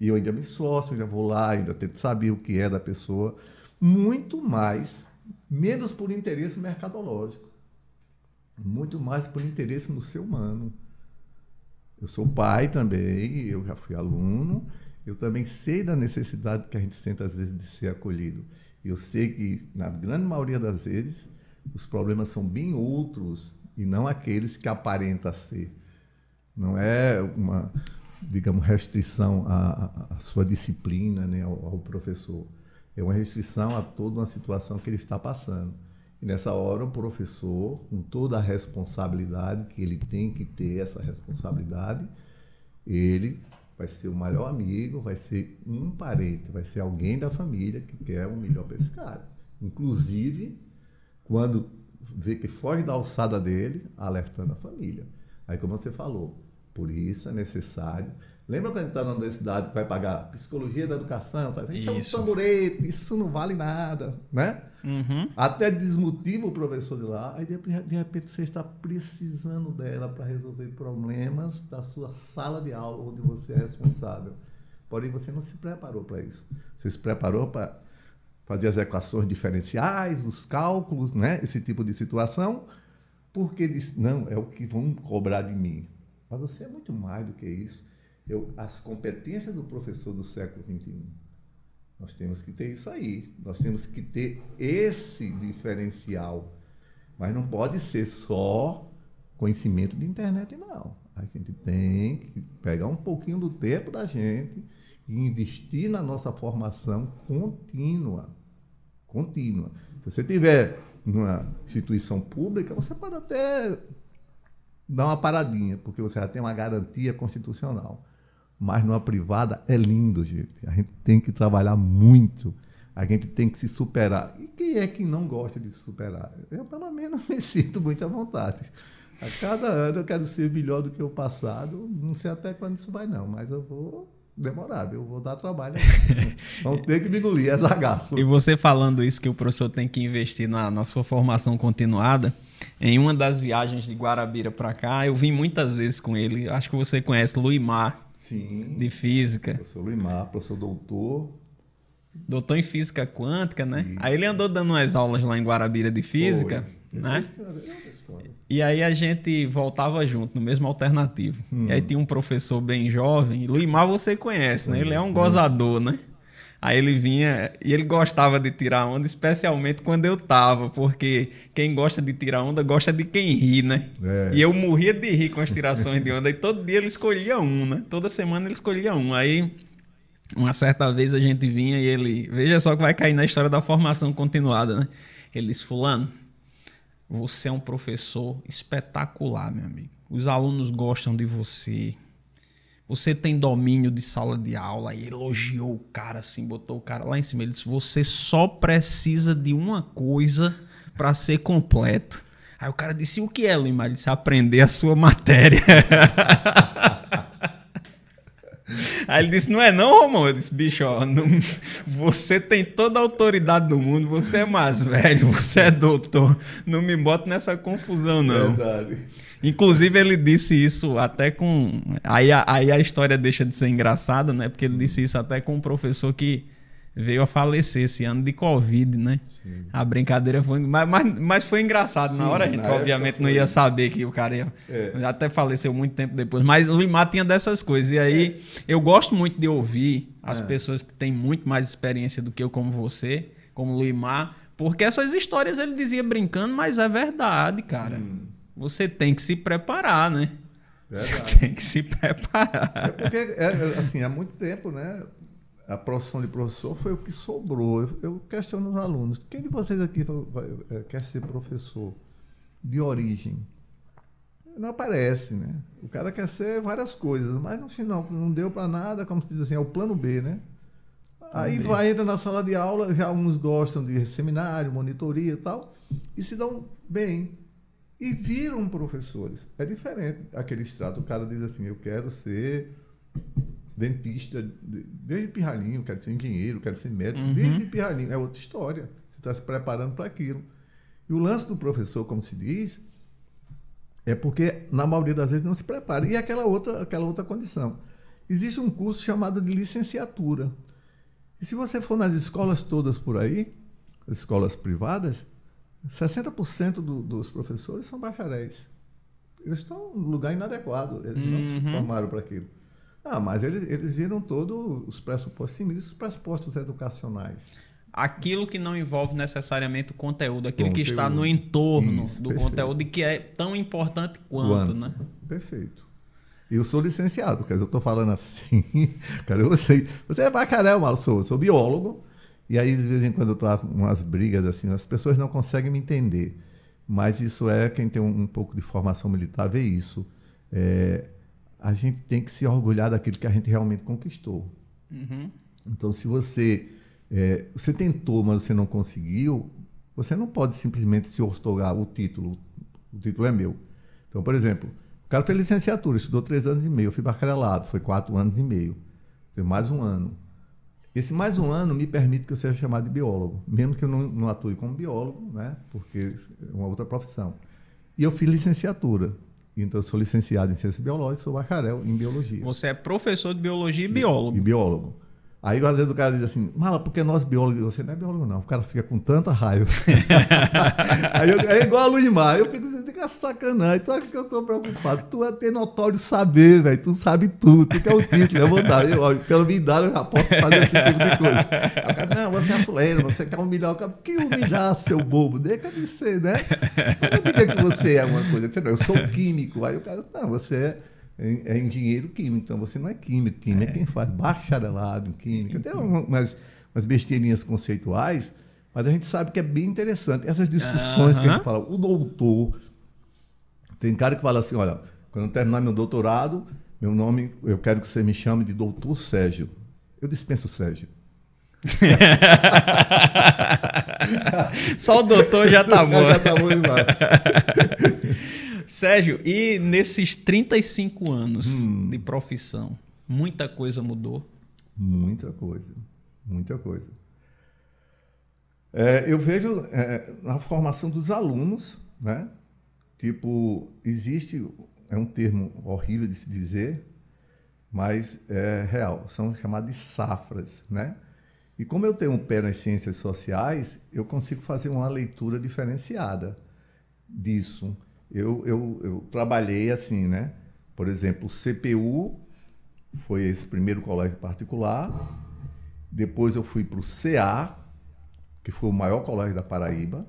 E eu ainda me eu já vou lá, ainda tento saber o que é da pessoa. Muito mais, menos por interesse mercadológico muito mais por interesse no ser humano. Eu sou pai também, eu já fui aluno, eu também sei da necessidade que a gente sente às vezes de ser acolhido. Eu sei que, na grande maioria das vezes, os problemas são bem outros e não aqueles que aparenta ser. Não é uma, digamos, restrição à, à sua disciplina, né, ao, ao professor. É uma restrição a toda uma situação que ele está passando. E nessa hora, o professor, com toda a responsabilidade que ele tem que ter, essa responsabilidade, ele vai ser o melhor amigo, vai ser um parente, vai ser alguém da família que quer o melhor para esse cara. Inclusive, quando vê que foge da alçada dele, alertando a família. Aí, como você falou, por isso é necessário Lembra quando a gente está na universidade que vai pagar psicologia da educação? Tá? Isso, isso é um tamborete, isso não vale nada, né? Uhum. Até desmotiva o professor de lá, aí de, repente você está precisando dela para resolver problemas da sua sala de aula, onde você é responsável. Porém, você não se preparou para isso. Você se preparou para fazer as equações diferenciais, os cálculos, né? esse tipo de situação, porque disse, não, é o que vão cobrar de mim. Mas você é muito mais do que isso eu, as competências do professor do século XXI. Nós temos que ter isso aí. Nós temos que ter esse diferencial. Mas não pode ser só conhecimento de internet, não. A gente tem que pegar um pouquinho do tempo da gente e investir na nossa formação contínua. Contínua. Se você tiver numa instituição pública, você pode até dar uma paradinha, porque você já tem uma garantia constitucional. Mas numa privada é lindo, gente. A gente tem que trabalhar muito. A gente tem que se superar. E quem é que não gosta de se superar? Eu, pelo menos, (laughs) me sinto muito à vontade. A cada ano eu quero ser melhor do que o passado. Não sei até quando isso vai, não, mas eu vou demorar, eu vou dar trabalho. (laughs) Vão ter que me engolir, é zagalo. E você falando isso, que o professor tem que investir na, na sua formação continuada, em uma das viagens de Guarabira para cá, eu vim muitas vezes com ele. Acho que você conhece Luimar, Sim. de física. Professor Luimar, professor doutor. Doutor em física quântica, né? Isso. Aí ele andou dando umas aulas lá em Guarabira de física, Foi. né? E aí a gente voltava junto, no mesmo alternativo. Hum. E aí tinha um professor bem jovem, Luimar você conhece, né? Ele é um gozador, né? Aí ele vinha e ele gostava de tirar onda, especialmente quando eu tava, porque quem gosta de tirar onda gosta de quem ri, né? É. E eu morria de rir com as tirações de onda. E todo dia ele escolhia um, né? Toda semana ele escolhia um. Aí, uma certa vez a gente vinha e ele. Veja só que vai cair na história da formação continuada, né? Ele disse: Fulano, você é um professor espetacular, meu amigo. Os alunos gostam de você. Você tem domínio de sala de aula. E elogiou o cara assim, botou o cara lá em cima. Ele disse: Você só precisa de uma coisa para ser completo. Aí o cara disse: O que é, Lima? Ele disse: Aprender a sua matéria. (laughs) Aí ele disse: Não é não, Romão? Eu disse: Bicho, ó, não, você tem toda a autoridade do mundo, você é mais velho, você é doutor. Não me bota nessa confusão, não. Verdade. Inclusive, ele disse isso até com. Aí, aí a história deixa de ser engraçada, né? Porque ele disse isso até com um professor que veio a falecer esse ano de Covid, né? Sim. A brincadeira foi. Mas, mas, mas foi engraçado. Sim, na hora a gente, obviamente, não ia saber que o cara ia. É. Até faleceu muito tempo depois. Mas o Limar tinha dessas coisas. E aí, é. eu gosto muito de ouvir as é. pessoas que têm muito mais experiência do que eu, como você, como o Limar. Porque essas histórias ele dizia brincando, mas é verdade, cara. Hum. Você tem que se preparar, né? Verdade. Você tem que se preparar. É porque, é, assim, há muito tempo, né? a profissão de professor foi o que sobrou. Eu, eu questiono os alunos: quem de vocês aqui vai, é, quer ser professor de origem? Não aparece, né? O cara quer ser várias coisas, mas no final não deu para nada, como se diz assim, é o plano B, né? Aí vai, entra na sala de aula, já uns gostam de seminário, monitoria e tal, e se dão bem. E viram professores. É diferente aquele extrato. O cara diz assim: eu quero ser dentista, desde pirralhinho, quero ser engenheiro, quero ser médico, uhum. desde pirralhinho. É outra história. Você está se preparando para aquilo. E o lance do professor, como se diz, é porque, na maioria das vezes, não se prepara. E aquela outra, aquela outra condição. Existe um curso chamado de licenciatura. E se você for nas escolas todas por aí, as escolas privadas, 60% do, dos professores são bacharéis. Eles estão em lugar inadequado, eles uhum. não se uhum. formaram para aquilo. Ah, mas eles, eles viram todos os pressupostos, sim, os pressupostos educacionais. Aquilo que não envolve necessariamente o conteúdo, aquilo conteúdo. que está no entorno Isso, do perfeito. conteúdo e que é tão importante quanto, quanto, né? Perfeito. E eu sou licenciado, quer dizer, eu estou falando assim, (laughs) eu sei, você é bacharel, eu sou, sou biólogo, e aí de vez em quando eu estou umas brigas assim, as pessoas não conseguem me entender, mas isso é, quem tem um, um pouco de formação militar vê isso, é, a gente tem que se orgulhar daquilo que a gente realmente conquistou. Uhum. Então, se você é, você tentou, mas você não conseguiu, você não pode simplesmente se ortogar o título. O título é meu. Então, por exemplo, o cara fez licenciatura, estudou três anos e meio, eu fui bacharelado, foi quatro anos e meio. Foi mais um ano. Esse mais um ano me permite que eu seja chamado de biólogo, mesmo que eu não, não atue como biólogo, né? porque é uma outra profissão. E eu fiz licenciatura. Então, eu sou licenciado em Ciências Biológicas, sou bacharel em Biologia. Você é professor de Biologia Sim, e biólogo. E biólogo. Aí às vezes o cara diz assim, mala, porque nós biólogos, você não é biólogo não, o cara fica com tanta raiva. (laughs) Aí eu, é igual a Luimar, eu fico assim, fica sacanagem, tu acha que eu tô preocupado? Tu é ter notório saber, velho, tu sabe tudo, tu quer o título, eu vou dar, eu, pela minha idade eu já posso fazer esse tipo de coisa. Aí o cara, não, você é fuleiro, você quer humilhar o cara, que humilhar, seu bobo, deixa de ser, né? Não diga que você é uma coisa? Eu sou químico, aí o cara, não, você é é engenheiro químico, então você não é químico, químico é, é quem faz bacharelado em química, tem umas, umas besteirinhas conceituais, mas a gente sabe que é bem interessante. Essas discussões uh -huh. que a gente fala, o doutor, tem cara que fala assim, olha, quando eu terminar meu doutorado, meu nome, eu quero que você me chame de doutor Sérgio. Eu dispenso o Sérgio. (laughs) Só o doutor já tá (laughs) bom. já tá bom demais. Sérgio, e nesses 35 anos hum. de profissão, muita coisa mudou? Muita coisa, muita coisa. É, eu vejo é, na formação dos alunos, né? Tipo, existe, é um termo horrível de se dizer, mas é real, são chamadas de safras, né? E como eu tenho um pé nas ciências sociais, eu consigo fazer uma leitura diferenciada disso eu, eu, eu trabalhei assim, né? Por exemplo, o CPU foi esse primeiro colégio particular. Depois eu fui para o CA, que foi o maior colégio da Paraíba.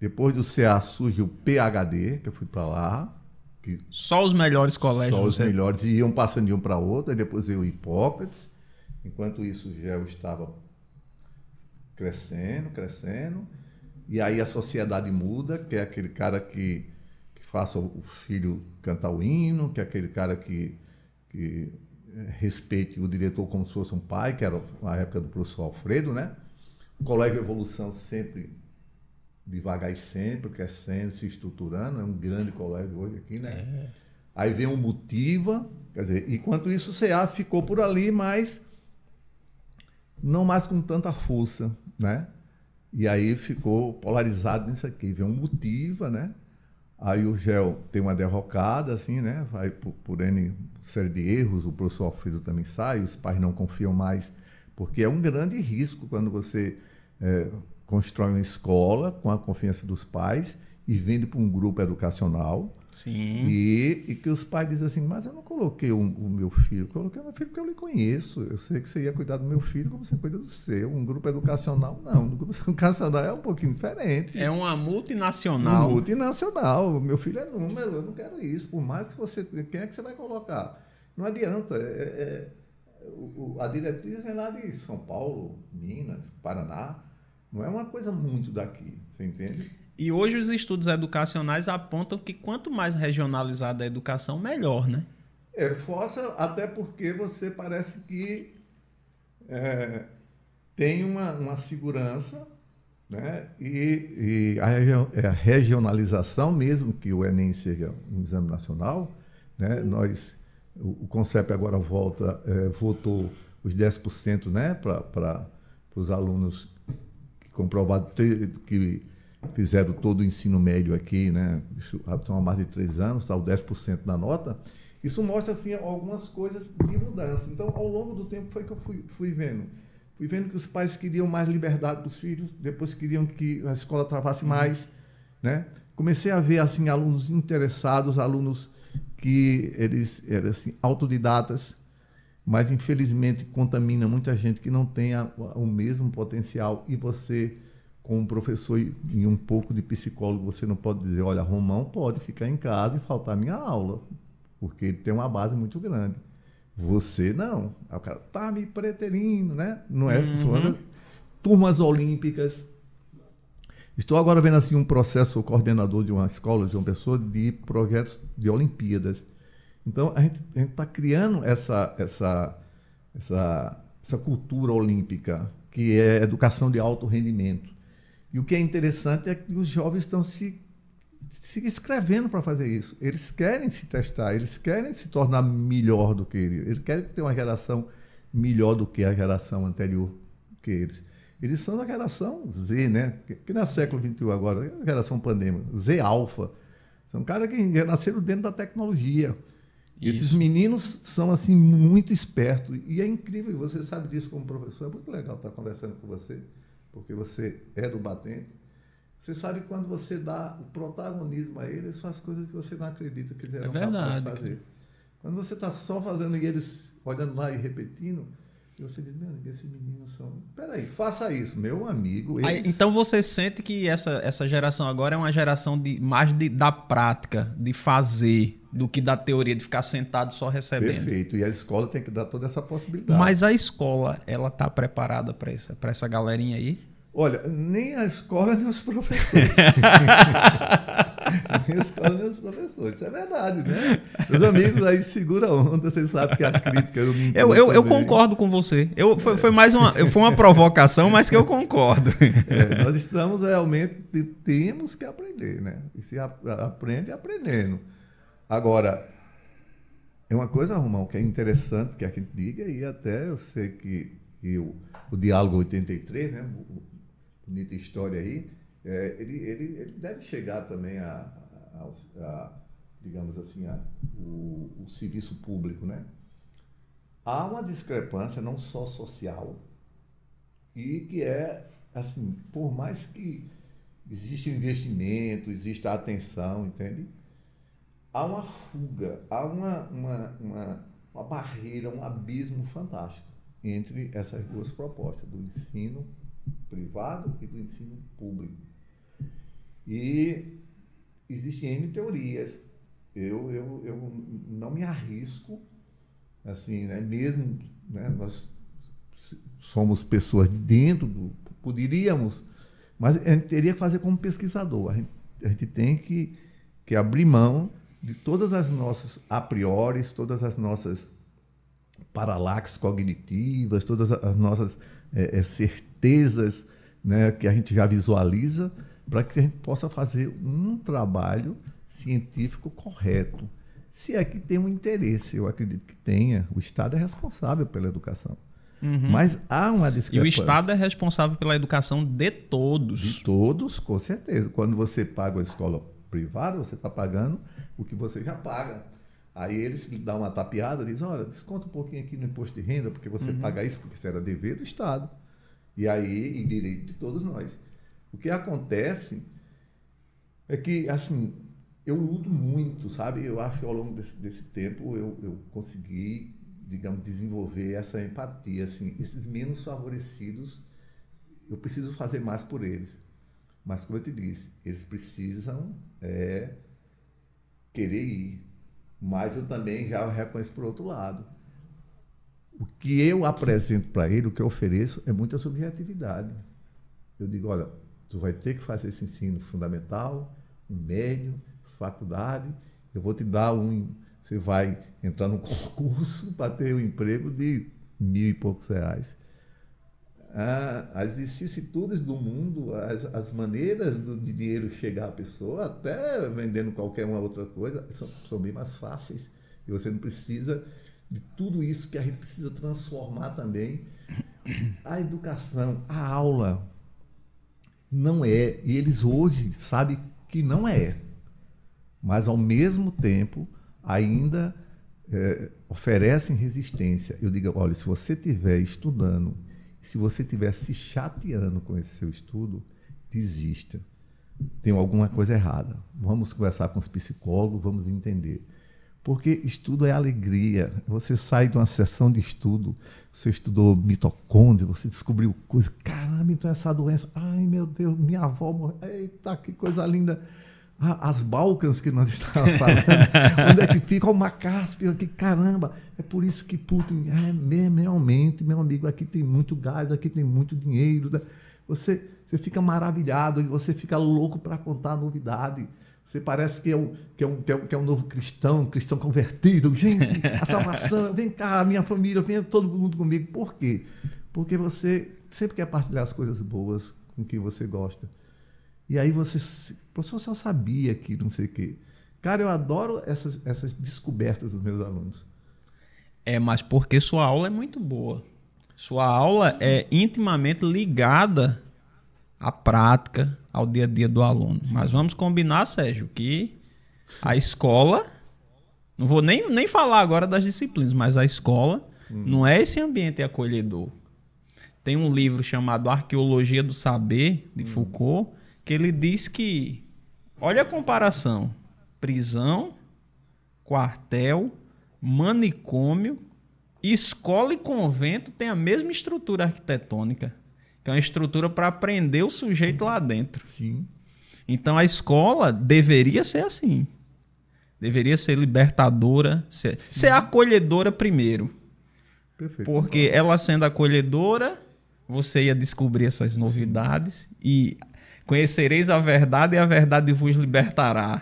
Depois do CA surge o PHD, que eu fui para lá. Que só os melhores colégios. Só os você... melhores iam passando de um para outro. Aí depois veio o Hipócrates. Enquanto isso, o GEL estava crescendo, crescendo. E aí a sociedade muda, que é aquele cara que faça o filho cantar o hino, que é aquele cara que, que é, respeite o diretor como se fosse um pai, que era a época do professor Alfredo, né? O Colégio Evolução sempre devagar e sempre, crescendo, se estruturando, é um grande colégio hoje aqui, né? É. Aí vem o Motiva, quer dizer, enquanto isso o CA ficou por ali, mas não mais com tanta força, né? E aí ficou polarizado nisso aqui. Vem um Motiva, né? Aí o GEL tem uma derrocada, assim, né? Vai por, por N série de erros, o professor Alfredo também sai, os pais não confiam mais, porque é um grande risco quando você é, constrói uma escola com a confiança dos pais e vende para um grupo educacional Sim. E, e, que os pais dizem assim, mas eu não coloquei o, o, meu filho, coloquei o meu filho porque eu lhe conheço. Eu sei que você ia cuidar do meu filho como você cuida do seu. Um grupo educacional, não. Um grupo (laughs) educacional é um pouquinho diferente. É uma multinacional. Uma multinacional. Meu filho é número, eu não quero isso. Por mais que você. Quem é que você vai colocar? Não adianta. É, é, o, a diretriz vem lá de São Paulo, Minas, Paraná. Não é uma coisa muito daqui, você entende? E hoje os estudos educacionais apontam que quanto mais regionalizada a educação, melhor, né? É, força até porque você parece que é, tem uma, uma segurança, né? E, e a, é, a, regionalização, mesmo que o Enem seja um exame nacional, né? Nós, o, o CONCEP agora volta, é, votou os 10% né? para os alunos que comprovado que fizeram todo o ensino médio aqui, né? Isso são há mais de três anos, está o 10% da nota. Isso mostra assim algumas coisas de mudança. Então, ao longo do tempo foi que eu fui, fui vendo. Fui vendo que os pais queriam mais liberdade para os filhos, depois queriam que a escola travasse mais, né? Comecei a ver assim alunos interessados, alunos que eles eram assim autodidatas, mas infelizmente contamina muita gente que não tem a, o mesmo potencial e você com um professor e um pouco de psicólogo, você não pode dizer, olha, Romão pode ficar em casa e faltar minha aula, porque ele tem uma base muito grande. Você não. o cara tá me preterindo, né? Não é? Uhum. Turmas olímpicas. Estou agora vendo assim um processo coordenador de uma escola, de uma pessoa, de projetos de Olimpíadas. Então a gente está criando essa, essa, essa, essa cultura olímpica, que é educação de alto rendimento. E o que é interessante é que os jovens estão se, se inscrevendo para fazer isso. Eles querem se testar, eles querem se tornar melhor do que eles. Eles querem ter uma geração melhor do que a geração anterior que eles. Eles são da geração Z, né? Que, que não é século XXI agora, é a geração pandêmica, Z alfa. São caras que nasceram dentro da tecnologia. Isso. Esses meninos são assim muito espertos e é incrível, você sabe disso como professor, é muito legal estar conversando com você, porque você é do batente. Você sabe que quando você dá o protagonismo a eles, faz coisas que você não acredita que eles é verdade. fazer. Quando você está só fazendo e eles olhando lá e repetindo, você diz, meu, esses meninos são. Peraí, faça isso, meu amigo. Eles... Aí, então você sente que essa, essa geração agora é uma geração de mais de, da prática, de fazer, do que da teoria, de ficar sentado só recebendo. Perfeito. E a escola tem que dar toda essa possibilidade. Mas a escola, ela está preparada para essa, essa galerinha aí? Olha, nem a escola, nem os professores. (laughs) nem a escola, nem os professores. Isso é verdade, né? Meus amigos aí segura a onda, vocês sabem que a crítica eu me Eu, eu, eu concordo com você. Eu, foi, foi mais uma, foi uma provocação, mas que eu concordo. É, nós estamos realmente, temos que aprender, né? E se aprende aprendendo. Agora, é uma coisa, Romão, que é interessante que a gente diga, e até eu sei que, o, Diálogo 83, né? bonita história aí, é, ele, ele, ele deve chegar também a, a, a digamos assim, a, o, o serviço público, né? Há uma discrepância não só social e que é assim, por mais que existe o investimento, existe a atenção, entende? Há uma fuga, há uma, uma, uma, uma barreira, um abismo fantástico entre essas duas propostas, do ensino privado e do ensino público. E existem N teorias. Eu, eu, eu não me arrisco, assim, né? mesmo né? nós somos pessoas de dentro, do, poderíamos, mas a gente teria que fazer como pesquisador. A gente, a gente tem que, que abrir mão de todas as nossas a priori, todas as nossas paralaxes cognitivas, todas as nossas é, é, certezas né, que a gente já visualiza, para que a gente possa fazer um trabalho científico correto. Se é que tem um interesse, eu acredito que tenha, o Estado é responsável pela educação. Uhum. Mas há uma discrepância. E o Estado é responsável pela educação de todos. De todos, com certeza. Quando você paga a escola privada, você está pagando o que você já paga. Aí eles dão uma tapeada, dizem, olha, desconta um pouquinho aqui no imposto de renda, porque você uhum. paga isso, porque isso era dever do Estado. E aí, e direito de todos nós. O que acontece é que, assim, eu luto muito, sabe? Eu acho que ao longo desse, desse tempo eu, eu consegui, digamos, desenvolver essa empatia, assim. Esses menos favorecidos, eu preciso fazer mais por eles. Mas, como eu te disse, eles precisam é, querer ir, mas eu também já reconheço por outro lado. O que eu apresento para ele, o que eu ofereço, é muita subjetividade. Eu digo, olha, tu vai ter que fazer esse ensino fundamental, médio, faculdade, eu vou te dar um. Você vai entrar num concurso (laughs) para ter um emprego de mil e poucos reais. As vicissitudes do mundo, as, as maneiras do, de dinheiro chegar à pessoa, até vendendo qualquer uma outra coisa, são, são bem mais fáceis. E você não precisa de tudo isso que a gente precisa transformar também. A educação, a aula, não é. E eles hoje sabem que não é. Mas, ao mesmo tempo, ainda é, oferecem resistência. Eu digo, olha, se você estiver estudando se você estiver se chateando com esse seu estudo, desista. Tem alguma coisa errada. Vamos conversar com os psicólogos, vamos entender. Porque estudo é alegria. Você sai de uma sessão de estudo, você estudou mitocôndria, você descobriu coisa. Caramba, então essa doença. Ai, meu Deus, minha avó morreu. Eita, que coisa linda. Ah, as Balcãs que nós (laughs) estávamos falando, onde é que fica o Macáspio aqui, caramba, é por isso que Putin, é realmente, meu amigo, aqui tem muito gás, aqui tem muito dinheiro, né? você, você fica maravilhado, você fica louco para contar a novidade, você parece que é, um, que, é um, que, é um, que é um novo cristão, cristão convertido, (laughs) gente, a salvação, vem cá, minha família, vem todo mundo comigo, por quê? Porque você sempre quer partilhar as coisas boas com quem você gosta. E aí você, professor, só sabia que não sei o quê. Cara, eu adoro essas, essas descobertas dos meus alunos. É, mas porque sua aula é muito boa. Sua aula é intimamente ligada à prática, ao dia a dia do aluno. Mas vamos combinar, Sérgio, que a escola Não vou nem, nem falar agora das disciplinas, mas a escola hum. não é esse ambiente acolhedor. Tem um livro chamado Arqueologia do Saber, de hum. Foucault, que ele diz que, olha a comparação, prisão, quartel, manicômio, escola e convento têm a mesma estrutura arquitetônica, que é uma estrutura para aprender o sujeito lá dentro. Sim. Então a escola deveria ser assim. Deveria ser libertadora, ser, ser acolhedora primeiro. Perfeito. Porque ela sendo acolhedora, você ia descobrir essas novidades Sim. e conhecereis a verdade e a verdade vos libertará.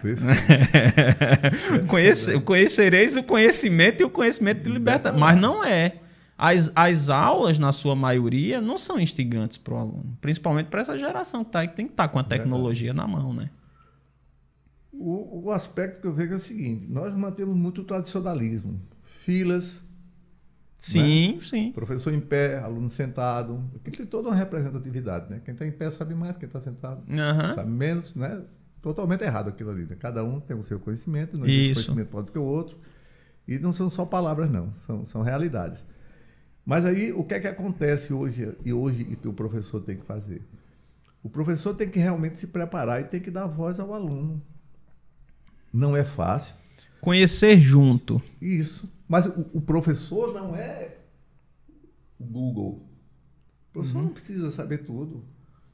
(laughs) Conhece, conhecereis o conhecimento e o conhecimento te libertará. Mas não é. As, as aulas, na sua maioria, não são instigantes para o aluno. Principalmente para essa geração que, tá, que tem que estar tá com a tecnologia na mão, né? O, o aspecto que eu vejo é o seguinte: nós mantemos muito o tradicionalismo. Filas. Sim, né? sim. Professor em pé, aluno sentado. Aqui tem toda uma representatividade, né? Quem está em pé sabe mais, quem está sentado uhum. sabe menos, né? Totalmente errado aquilo ali. Né? Cada um tem o seu conhecimento, não existe conhecimento pode que o outro. E não são só palavras, não, são, são realidades. Mas aí, o que é que acontece hoje e hoje e que o professor tem que fazer? O professor tem que realmente se preparar e tem que dar voz ao aluno. Não é fácil. Conhecer junto. Isso. Mas o, o professor não é o Google. O professor uhum. não precisa saber tudo.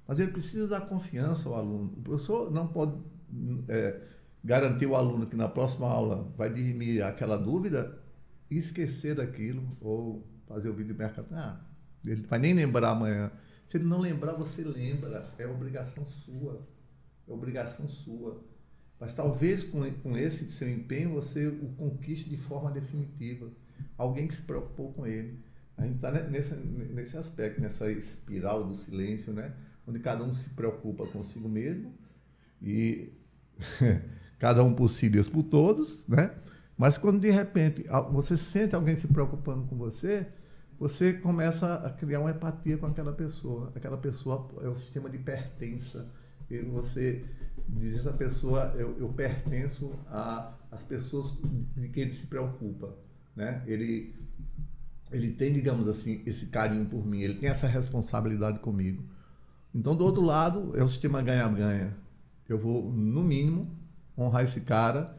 Mas ele precisa dar confiança ao aluno. O professor não pode é, garantir ao aluno que na próxima aula vai dirimir aquela dúvida e esquecer daquilo ou fazer o vídeo mercado. Ah, ele vai nem lembrar amanhã. Se ele não lembrar, você lembra. É obrigação sua. É obrigação sua. Mas talvez com, com esse seu empenho você o conquiste de forma definitiva. Alguém que se preocupou com ele. A gente está nesse, nesse aspecto, nessa espiral do silêncio, né? onde cada um se preocupa consigo mesmo e (laughs) cada um por si, Deus por todos, né? Mas quando de repente você sente alguém se preocupando com você, você começa a criar uma empatia com aquela pessoa. Aquela pessoa é o sistema de pertença. E você diz essa pessoa eu, eu pertenço às pessoas de que ele se preocupa, né? Ele ele tem, digamos assim, esse carinho por mim, ele tem essa responsabilidade comigo. Então, do outro lado, é o sistema ganha-ganha. Eu vou, no mínimo, honrar esse cara,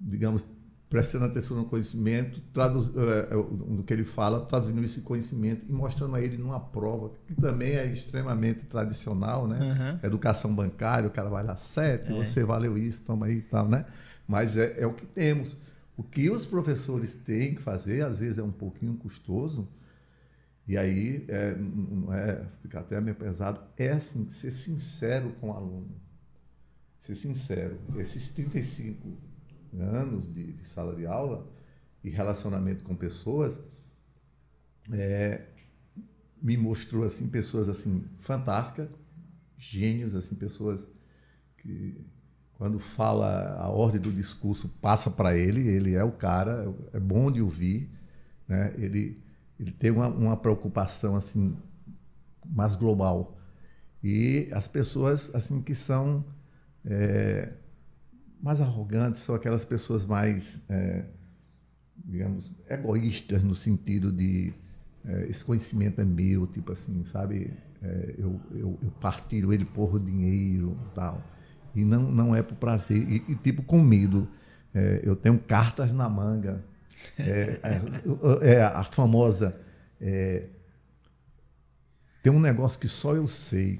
digamos, prestando atenção no conhecimento, traduz, é, no que ele fala, traduzindo esse conhecimento e mostrando a ele numa prova, que também é extremamente tradicional, né? Uhum. Educação bancária, o cara vai lá sete, é. você valeu isso, toma aí e tal, né? Mas é, é o que temos. O que os professores têm que fazer, às vezes é um pouquinho custoso, e aí é, é, fica até meio pesado, é assim, ser sincero com o aluno. Ser sincero. Esses 35 anos de, de sala de aula e relacionamento com pessoas, é, me mostrou assim pessoas assim fantásticas, gênios assim pessoas que quando fala a ordem do discurso passa para ele, ele é o cara, é bom de ouvir, né? Ele ele tem uma, uma preocupação assim mais global e as pessoas assim que são é, mais arrogantes são aquelas pessoas mais, é, digamos, egoístas no sentido de é, esse conhecimento é meu, tipo assim, sabe? É, eu, eu, eu, partilho ele por dinheiro tal. E não, não é por prazer. E, e tipo, com medo. É, eu tenho cartas na manga. É, é, é a famosa. tem um negócio que só eu sei.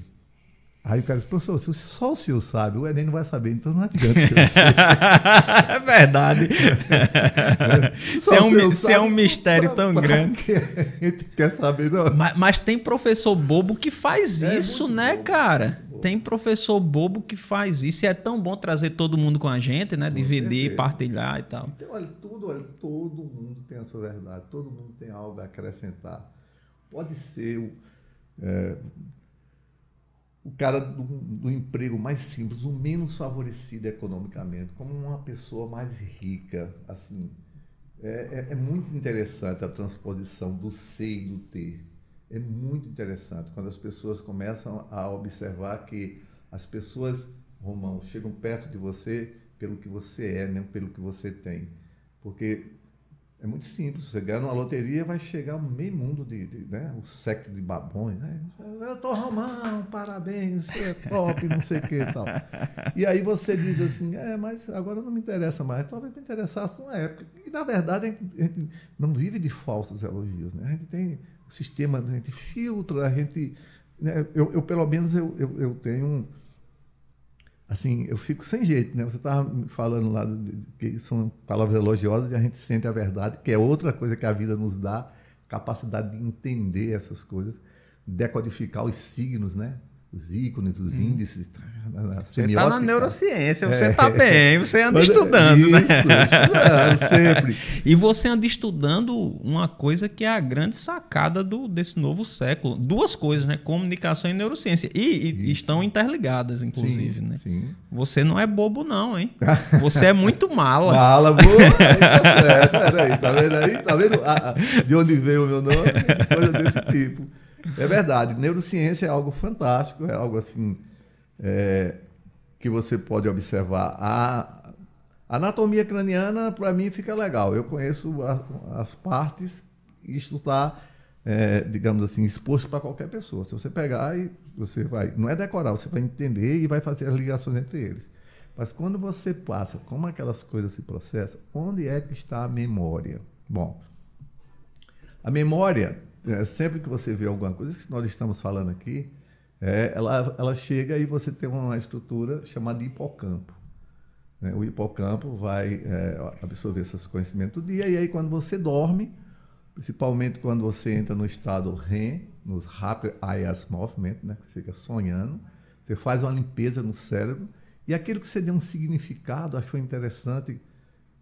Aí o cara disse, professor, se só o senhor sabe, o Enem não vai saber, então não adianta. (laughs) é verdade. (laughs) se, é um, se é um mistério pra, tão pra grande. Que a gente quer saber, não. Mas, mas tem professor bobo que faz é isso, né, cara? Tem professor bobo que faz isso. E é tão bom trazer todo mundo com a gente, né? Com Dividir, certeza. partilhar e tal. Então, olha, tudo, olha, todo mundo tem a sua verdade, todo mundo tem algo a acrescentar. Pode ser o. É, o cara do, do, emprego mais simples, o menos favorecido economicamente, como uma pessoa mais rica, assim, é, é, é, muito interessante a transposição do ser e do ter. É muito interessante quando as pessoas começam a observar que as pessoas, Romão, chegam perto de você pelo que você é, não pelo que você tem. Porque é muito simples. Você ganha numa loteria, vai chegar meio mundo de, de né? o século de babões, né? Eu tô Romão, parabéns, você é top, não sei o que e tal. E aí você diz assim, é, mas agora não me interessa mais. Talvez me interessasse numa época. E na verdade a gente, a gente não vive de falsos elogios, né? A gente tem o sistema, a gente filtra, a gente. Né? Eu, eu, pelo menos, eu, eu, eu tenho um assim, eu fico sem jeito, né? Você estava falando lá que são palavras elogiosas e a gente sente a verdade, que é outra coisa que a vida nos dá, capacidade de entender essas coisas, decodificar os signos, né? Os ícones, os hum. índices. Tá, você está na neurociência, você está é. bem, você anda (laughs) estudando, né? isso, né? Estudando, sempre. (laughs) E você anda estudando uma coisa que é a grande sacada do, desse novo século. Duas coisas, né? Comunicação e neurociência. E, e estão interligadas, inclusive, sim, né? Sim. Você não é bobo, não, hein? (laughs) Você é muito mala. Mala, boa. Aí, tá certo, tá vendo aí? Tá vendo ah, ah, de onde veio o meu nome? Coisa desse tipo. É verdade. Neurociência é algo fantástico, é algo assim é, que você pode observar. A, anatomia craniana, para mim, fica legal. Eu conheço a, as partes e está, é, digamos assim, exposto para qualquer pessoa. Se você pegar e você vai, não é decorar, você vai entender e vai fazer as ligações entre eles. Mas quando você passa, como aquelas coisas se processam, onde é que está a memória? Bom, a memória é, sempre que você vê alguma coisa que nós estamos falando aqui, é, ela, ela chega e você tem uma estrutura chamada hipocampo. Né? O hipocampo vai é, absorver esses conhecimentos do dia, e aí quando você dorme, principalmente quando você entra no estado REM, nos Rapid Eye Movement, né? você fica sonhando, você faz uma limpeza no cérebro, e aquilo que você deu um significado, acho que foi interessante,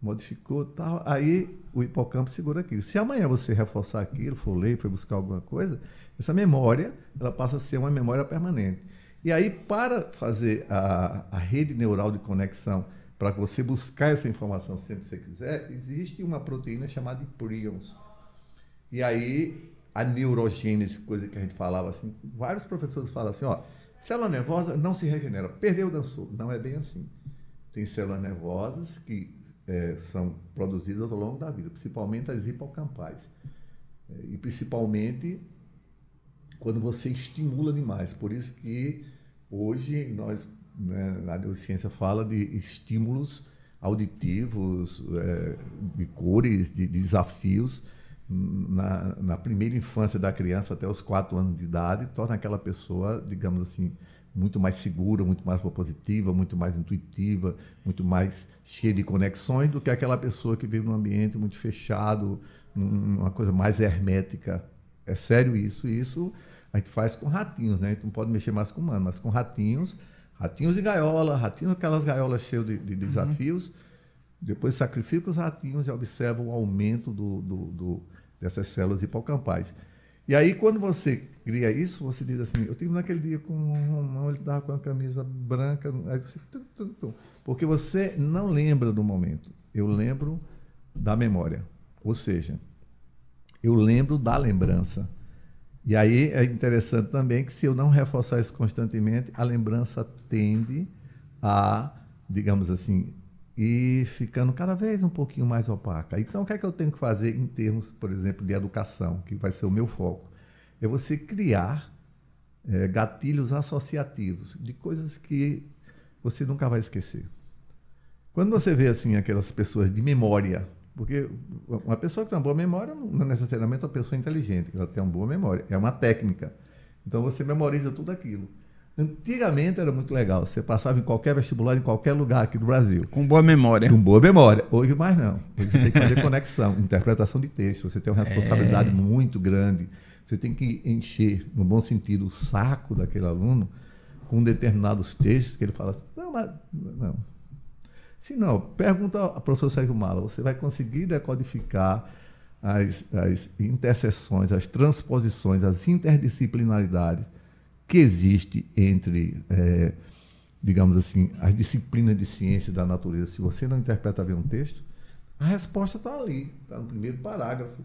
modificou tal. Aí o hipocampo segura aquilo. Se amanhã você reforçar aquilo, for ler, for buscar alguma coisa, essa memória ela passa a ser uma memória permanente. E aí, para fazer a, a rede neural de conexão, para você buscar essa informação sempre que você quiser, existe uma proteína chamada prions. E aí, a neurogênese, coisa que a gente falava assim, vários professores falam assim, ó, célula nervosa não se regenera, perdeu, dançou. Não é bem assim. Tem células nervosas que é, são produzidas ao longo da vida, principalmente as hipocampais. É, e principalmente quando você estimula demais. Por isso que hoje nós, né, na neurociência, fala de estímulos auditivos, é, de cores, de, de desafios na, na, primeira infância da criança até os quatro anos de idade, torna aquela pessoa, digamos assim, muito mais segura, muito mais propositiva, muito mais intuitiva, muito mais cheia de conexões do que aquela pessoa que vive num ambiente muito fechado, uma coisa mais hermética. É sério isso. Isso a gente faz com ratinhos, né? A gente não pode mexer mais com humanos, mas com ratinhos, ratinhos de gaiola, ratinhos aquelas gaiolas cheias de, de desafios. Uhum. Depois sacrifica os ratinhos e observa o aumento do, do, do, dessas células hipocampais. E aí, quando você cria isso, você diz assim: eu tive naquele dia com um Romão, ele estava com a camisa branca. Você, tum, tum, tum. Porque você não lembra do momento. Eu lembro da memória. Ou seja, eu lembro da lembrança. E aí é interessante também que, se eu não reforçar isso constantemente, a lembrança tende a, digamos assim, ir ficando cada vez um pouquinho mais opaca. Então, o que é que eu tenho que fazer em termos, por exemplo, de educação, que vai ser o meu foco? é você criar é, gatilhos associativos de coisas que você nunca vai esquecer. Quando você vê assim aquelas pessoas de memória, porque uma pessoa que tem uma boa memória não é necessariamente uma pessoa inteligente, ela tem uma boa memória, é uma técnica. Então você memoriza tudo aquilo. Antigamente era muito legal. Você passava em qualquer vestibular, em qualquer lugar aqui do Brasil. Com boa memória. Com boa memória. Hoje mais não. Hoje você tem que fazer conexão, (laughs) interpretação de texto. Você tem uma responsabilidade é... muito grande. Você tem que encher, no bom sentido, o saco daquele aluno com determinados textos que ele fala assim, não, mas não. Se não, pergunta ao professor Sérgio Mala, você vai conseguir decodificar as, as interseções, as transposições, as interdisciplinaridades que existe entre, é, digamos assim, as disciplinas de ciência da natureza. Se você não interpreta bem um texto, a resposta está ali, está no primeiro parágrafo.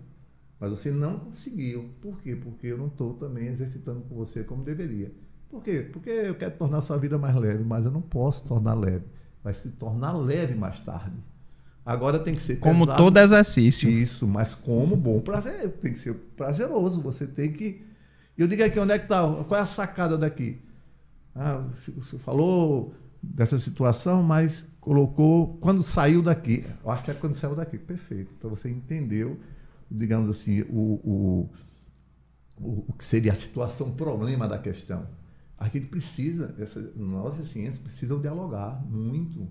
Mas você não conseguiu. Por quê? Porque eu não estou também exercitando com você como deveria. Por quê? Porque eu quero tornar a sua vida mais leve, mas eu não posso tornar leve. Vai se tornar leve mais tarde. Agora tem que ser Como pesado, todo exercício. Isso, mas como bom prazer. Tem que ser prazeroso. Você tem que. Eu digo aqui, onde é que está? Qual é a sacada daqui? Ah, você falou dessa situação, mas colocou quando saiu daqui. Eu acho que é quando saiu daqui. Perfeito. Então você entendeu, digamos assim, o, o, o que seria a situação, o problema da questão. Aqui precisa, essa, nós e ciências precisam dialogar muito.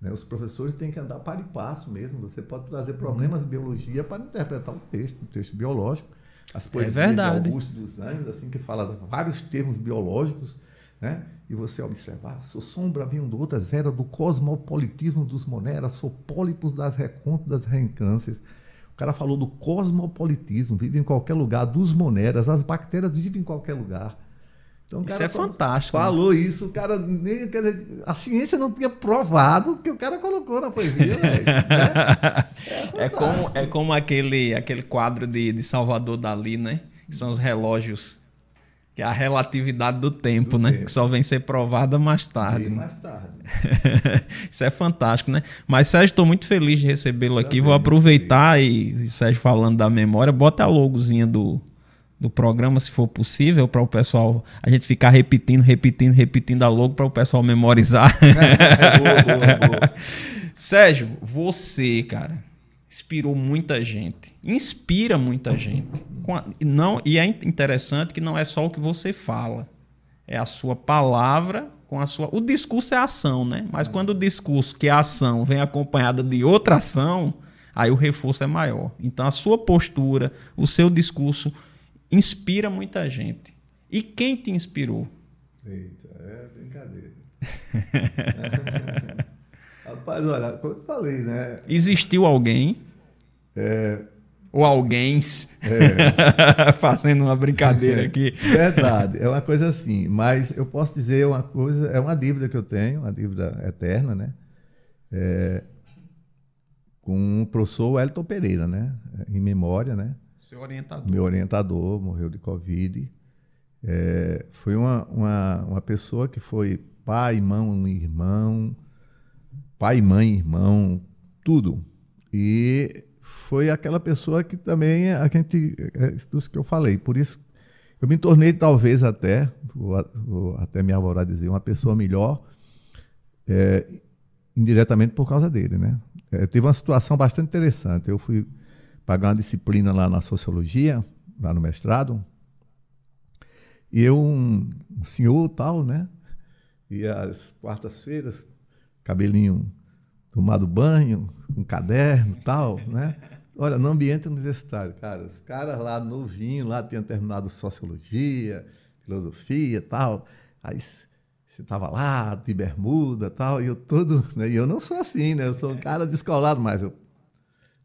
Né? Os professores têm que andar para e passo mesmo. Você pode trazer problemas de biologia para interpretar o texto, o texto biológico. As poesias é verdade. de Augusto dos Anjos, assim, que fala vários termos biológicos, né? E você observar, sou sombra vindo do outras era do cosmopolitismo dos moneras, sou pólipos das recontas das reencâncias. O cara falou do cosmopolitismo, vive em qualquer lugar, dos moneras, as bactérias vivem em qualquer lugar. Então, isso é fantástico. Né? Falou né? isso, o cara nem, quer dizer, a ciência não tinha provado que o cara colocou na poesia. né? é, (laughs) é, como, é como aquele, aquele quadro de, de Salvador Dali, né? Que são os relógios que é a relatividade do tempo, do né? Tempo. Que só vem ser provada mais tarde. Bem mais tarde. (laughs) Isso é fantástico, né? Mas, Sérgio, estou muito feliz de recebê-lo aqui. Vou aproveitar e, Sérgio falando da memória, bota a logozinha do, do programa, se for possível, para o pessoal, a gente ficar repetindo, repetindo, repetindo a logo para o pessoal memorizar. (laughs) boa, boa, boa. (laughs) Sérgio, você, cara, inspirou muita gente, inspira muita gente. Não, e é interessante que não é só o que você fala, é a sua palavra com a sua. O discurso é ação, né? Mas quando o discurso, que é ação, vem acompanhada de outra ação, aí o reforço é maior. Então a sua postura, o seu discurso inspira muita gente. E quem te inspirou? Eita, é brincadeira. (laughs) Rapaz, olha, como eu falei, né? Existiu alguém? É... Ou alguém é... (laughs) fazendo uma brincadeira é, aqui. Verdade, é uma coisa assim. Mas eu posso dizer uma coisa, é uma dívida que eu tenho, uma dívida eterna, né? É, com o professor Elton Pereira, né? Em memória, né? Seu orientador. Meu orientador morreu de Covid. É, foi uma, uma, uma pessoa que foi pai, mãe, irmão, pai, mãe, irmão, tudo. E foi aquela pessoa que também a gente, é isso que eu falei, por isso eu me tornei talvez até, vou, vou até me avorar dizer, uma pessoa melhor, é, indiretamente por causa dele, né? É, teve uma situação bastante interessante. Eu fui pagar uma disciplina lá na sociologia, lá no mestrado, e eu, um, um senhor tal, né? E às quartas-feiras, cabelinho tomado banho, com caderno tal, né? Olha, no ambiente universitário, cara, os caras lá novinhos, lá tinham terminado sociologia, filosofia tal. Aí você estava lá, de bermuda tal, e eu todo. Né? E eu não sou assim, né? Eu sou um cara descolado, mas eu.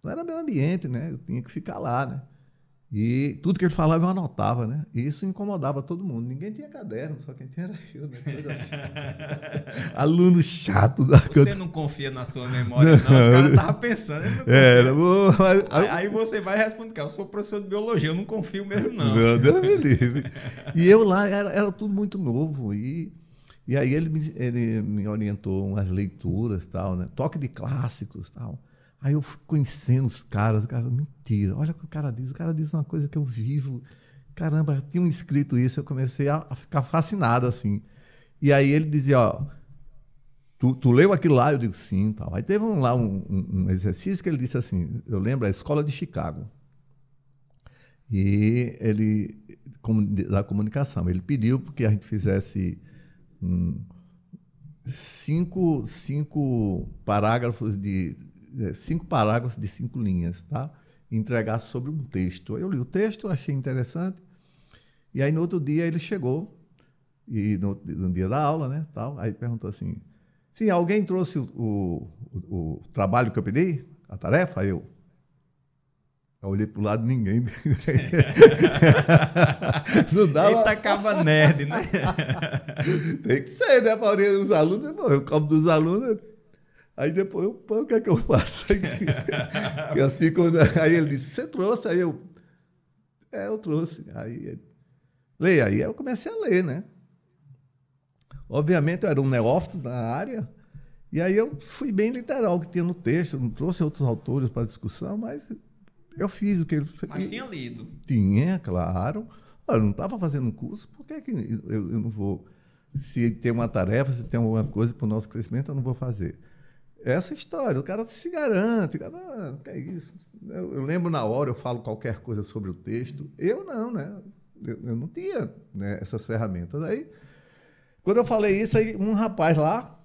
Não era meu ambiente, né? Eu tinha que ficar lá, né? E tudo que ele falava eu anotava, né? E isso incomodava todo mundo. Ninguém tinha caderno, só quem tinha era eu, né? Assim. (laughs) Aluno chato. Da você não confia na sua memória, não. Os caras estavam pensando. Era, mas... aí, aí, você vai responder, cara, eu sou professor de biologia, eu não confio mesmo, não. Não, Deus me livre. E eu lá, era, era tudo muito novo. E, e aí ele me, ele me orientou umas leituras, tal, né? Toque de clássicos, tal. Aí eu fui conhecendo os caras, cara, mentira, olha o que o cara diz, o cara diz uma coisa que eu vivo. Caramba, tinham escrito isso, eu comecei a, a ficar fascinado assim. E aí ele dizia, ó, tu, tu leu aquilo lá? Eu digo, sim, tal. Aí teve um, lá um, um, exercício que ele disse assim, eu lembro, a escola de Chicago. E ele, da comunicação, ele pediu que a gente fizesse um, cinco, cinco parágrafos de cinco parágrafos de cinco linhas, tá? entregar sobre um texto. Eu li o texto, achei interessante, e aí no outro dia ele chegou, e no, no dia da aula, né, tal, aí perguntou assim, sim, alguém trouxe o, o, o, trabalho que eu pedi, a tarefa? Aí eu, eu olhei para o lado, ninguém. (laughs) não dava. Eita, acaba nerd, né? (laughs) Tem que ser, né, Paulinho? Os alunos, eu como dos alunos, Aí depois, eu, o que é que eu faço? Aí, assim, quando, aí ele disse, você trouxe? Aí eu, é, eu trouxe. Aí ele, leia. Aí eu comecei a ler, né? Obviamente eu era um neófito na área, E aí eu fui bem literal que tinha no texto, não trouxe outros autores para discussão, mas eu fiz o que ele fez. Mas tinha lido. Tinha, claro. Eu não estava fazendo um curso, por que, que eu, eu não vou? Se tem uma tarefa, se tem alguma coisa para o nosso crescimento, eu não vou fazer. Essa história, o cara se garante, o cara, ah, que é isso. Eu, eu, lembro na hora, eu falo qualquer coisa sobre o texto. Eu não, né? Eu, eu não tinha né, essas ferramentas. Aí, quando eu falei isso, aí um rapaz lá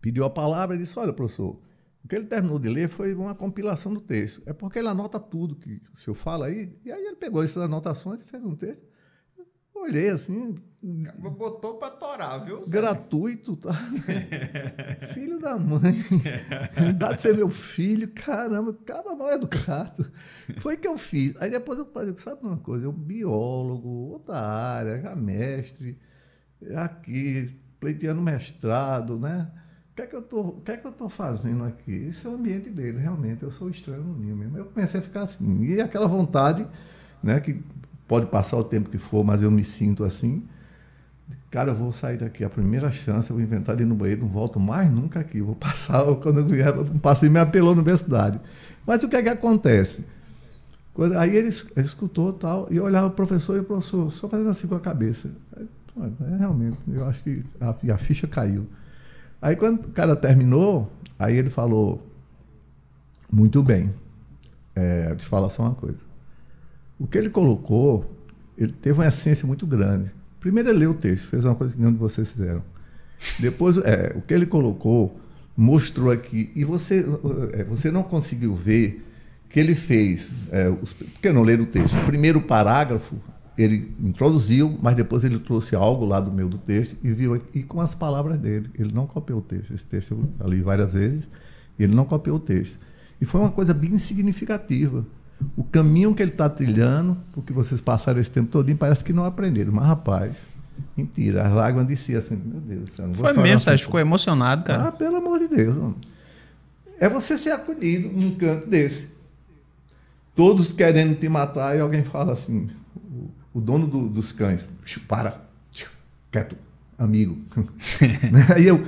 pediu a palavra e disse: Olha, professor, o que ele terminou de ler foi uma compilação do texto. É porque ele anota tudo que o senhor fala aí. E aí ele pegou essas anotações e fez um texto. Olhei assim. Botou para torar, viu? Gratuito, tá? (laughs) filho da mãe. Dá de ser meu filho, caramba, cara mal educado. Foi que eu fiz. Aí depois eu falei, sabe uma coisa? Eu, biólogo, outra área, já mestre, aqui, pleiteando mestrado, né? O que é que eu tô, o que é que eu tô fazendo aqui? Esse é o ambiente dele, realmente. Eu sou estranho no ninho mesmo. Eu comecei a ficar assim. E aquela vontade, né, que pode passar o tempo que for, mas eu me sinto assim. Cara, eu vou sair daqui. A primeira chance, eu vou inventar ali no banheiro, não volto mais nunca aqui. Vou passar, (laughs) quando eu vier, passei me apelou na universidade. Mas o que é que acontece? Quando, aí ele, ele escutou tal, e eu olhava o professor e o professor só fazendo assim com a cabeça. Aí, é, realmente, eu acho que a, a ficha caiu. Aí quando o cara terminou, aí ele falou, muito bem, é, eu falar só uma coisa. O que ele colocou, ele teve uma essência muito grande. Primeiro ele leu o texto, fez uma coisa que nenhum de vocês fizeram. Depois, é, o que ele colocou, mostrou aqui, e você, é, você não conseguiu ver que ele fez, é, os, porque não ler o texto, o primeiro parágrafo, ele introduziu, mas depois ele trouxe algo lá do meio do texto e viu e com as palavras dele. Ele não copiou o texto. Esse texto eu li várias vezes, ele não copiou o texto. E foi uma coisa bem significativa o caminho que ele está trilhando, porque vocês passaram esse tempo todo, parece que não aprenderam. Mas, rapaz, mentira. As lágrimas desciam assim, meu Deus. Céu, Foi mesmo, Sérgio? Ficou emocionado, cara? Ah, pelo amor de Deus. É você ser acolhido num canto desse. Todos querendo te matar e alguém fala assim, o, o dono do, dos cães, para, quieto, amigo. (laughs) (laughs) Aí eu,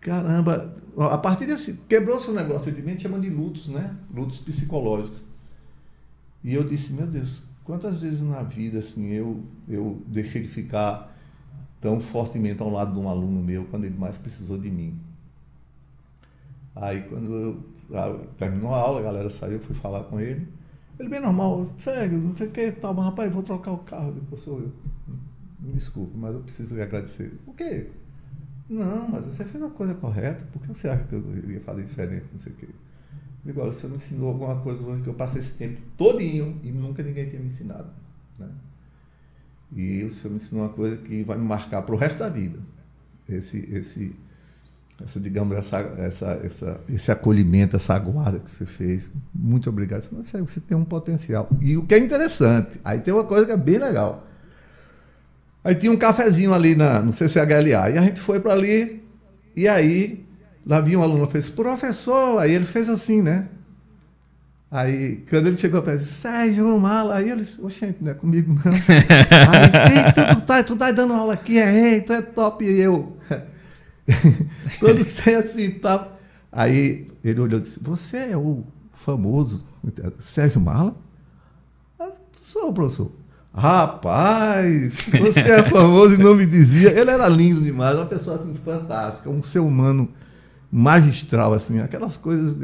caramba, a partir desse, quebrou-se um negócio de mente, chamando de lutos, né? Lutos psicológicos. E eu disse, meu Deus, quantas vezes na vida assim eu, eu deixei de ficar tão fortemente ao lado de um aluno meu quando ele mais precisou de mim. Aí quando eu, a, terminou a aula, a galera saiu, eu fui falar com ele. Ele bem normal, sério, não sei o que, tal, mas rapaz, vou trocar o carro, depois sou eu. Me desculpe, mas eu preciso lhe agradecer. O quê? Não, mas você fez a coisa correta, por que você acha que eu iria fazer diferente, não sei o quê? Digo, o senhor me ensinou alguma coisa hoje que eu passei esse tempo todinho e nunca ninguém tinha me ensinado. Né? E o senhor me ensinou uma coisa que vai me marcar para o resto da vida. Esse, esse, essa, digamos, essa, essa, essa, esse acolhimento, essa guarda que você fez. Muito obrigado. Você, você tem um potencial. E o que é interessante, aí tem uma coisa que é bem legal. Aí tinha um cafezinho ali na, no CCHLA. E a gente foi para ali, e aí Lá vinha um aluno e fez, professor, aí ele fez assim, né? Aí, quando ele chegou perto, disse, Sérgio Mala, aí ele disse, oxente, não é comigo não. (laughs) aí, tu, tu, tá, tu tá dando aula aqui, é, tu é top, e eu. (laughs) Todo (laughs) sem assim, tá. Aí ele olhou e disse, você é o famoso Sérgio Mala? Eu sou, professor. Rapaz, você é famoso e não me dizia. Ele era lindo demais, uma pessoa assim fantástica, um ser humano magistral, assim, aquelas coisas,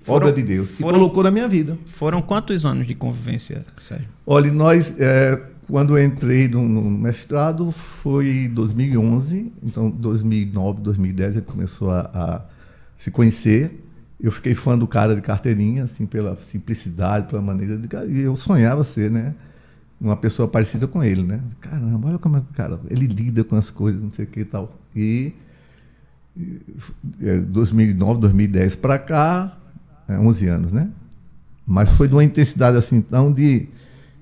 foram, obra de Deus, que foram, colocou na minha vida. Foram quantos anos de convivência, Sérgio? Olha, nós, é, quando eu entrei no, no, mestrado, foi 2011, então 2009, 2010 a gente começou a, a, se conhecer. Eu fiquei fã do cara de carteirinha, assim, pela simplicidade, pela maneira de... E eu sonhava ser, né? Uma pessoa parecida com ele, né? Caramba, olha como é que o cara... Ele lida com as coisas, não sei o que e tal. E 2009, 2010 para cá, é, 11 anos, né? Mas foi de uma intensidade assim, então, de,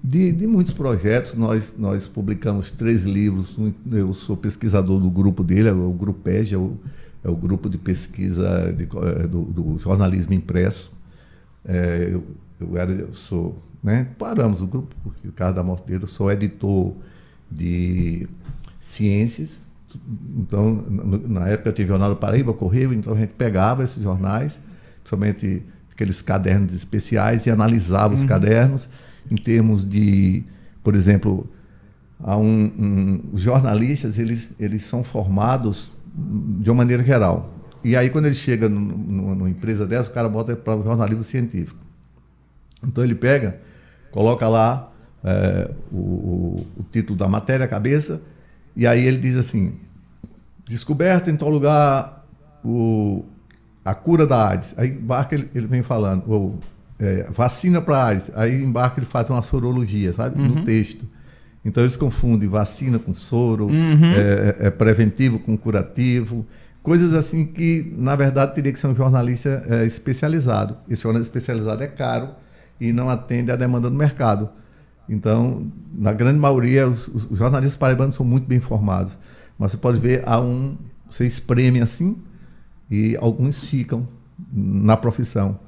de, de, muitos projetos. Nós, nós publicamos três livros. Eu sou pesquisador do grupo dele, é o Grupo EG, é o, é o grupo de pesquisa de, é, do, do, jornalismo impresso. É, eu, eu, era, eu sou, né? Paramos o grupo, porque o caso da morte dele, eu sou editor de ciências então, na época tinha Jornal do Paraíba, Correio, então a gente pegava esses jornais, principalmente aqueles cadernos especiais, e analisava os uhum. cadernos em termos de, por exemplo, há um, um, os jornalistas eles, eles são formados de uma maneira geral. E aí, quando ele chega numa empresa dessa, o cara bota para o jornalismo científico. Então, ele pega, coloca lá é, o, o, o, título da matéria, a cabeça, e aí ele diz assim: descoberto em tal lugar o, a cura da AIDS. Aí embarca ele, ele vem falando, ou é, vacina para AIDS. Aí embarca ele faz uma sorologia, sabe? Uhum. No texto. Então eles confundem vacina com soro, uhum. é, é, é, preventivo com curativo, coisas assim que, na verdade, teria que ser um jornalista é, especializado. Esse jornalista especializado é caro e não atende à demanda do mercado. Então, na grande maioria, os, os jornalistas paraibanos são muito bem formados. Mas você pode ver, há um, você espreme assim e alguns ficam na profissão.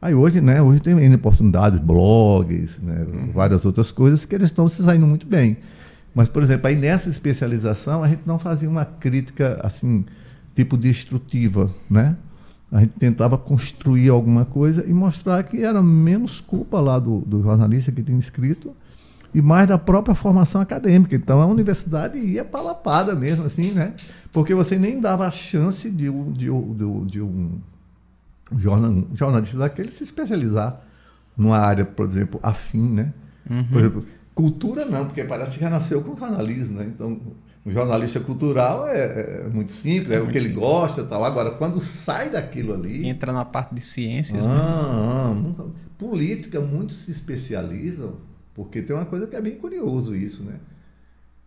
Aí hoje, né, hoje tem oportunidades, blogs, né, uhum. várias outras coisas que eles estão se saindo muito bem. Mas, por exemplo, aí nessa especialização a gente não fazia uma crítica assim, tipo destrutiva, né? A gente tentava construir alguma coisa e mostrar que era menos culpa lá do, do jornalista que tinha escrito e mais da própria formação acadêmica. Então a universidade ia palapada mesmo, assim, né? Porque você nem dava a chance de, de, de, de um jornalista daquele se especializar numa área, por exemplo, afim, né? Uhum. Por exemplo, cultura não, porque parece que já nasceu com jornalismo, né? Então, o jornalista cultural é, é muito simples, é, é muito o que ele simples. gosta tal. Agora, quando sai daquilo ali... Entra na parte de ciências, ah, né? ah, política, muitos se especializam, porque tem uma coisa que é bem curioso isso, né?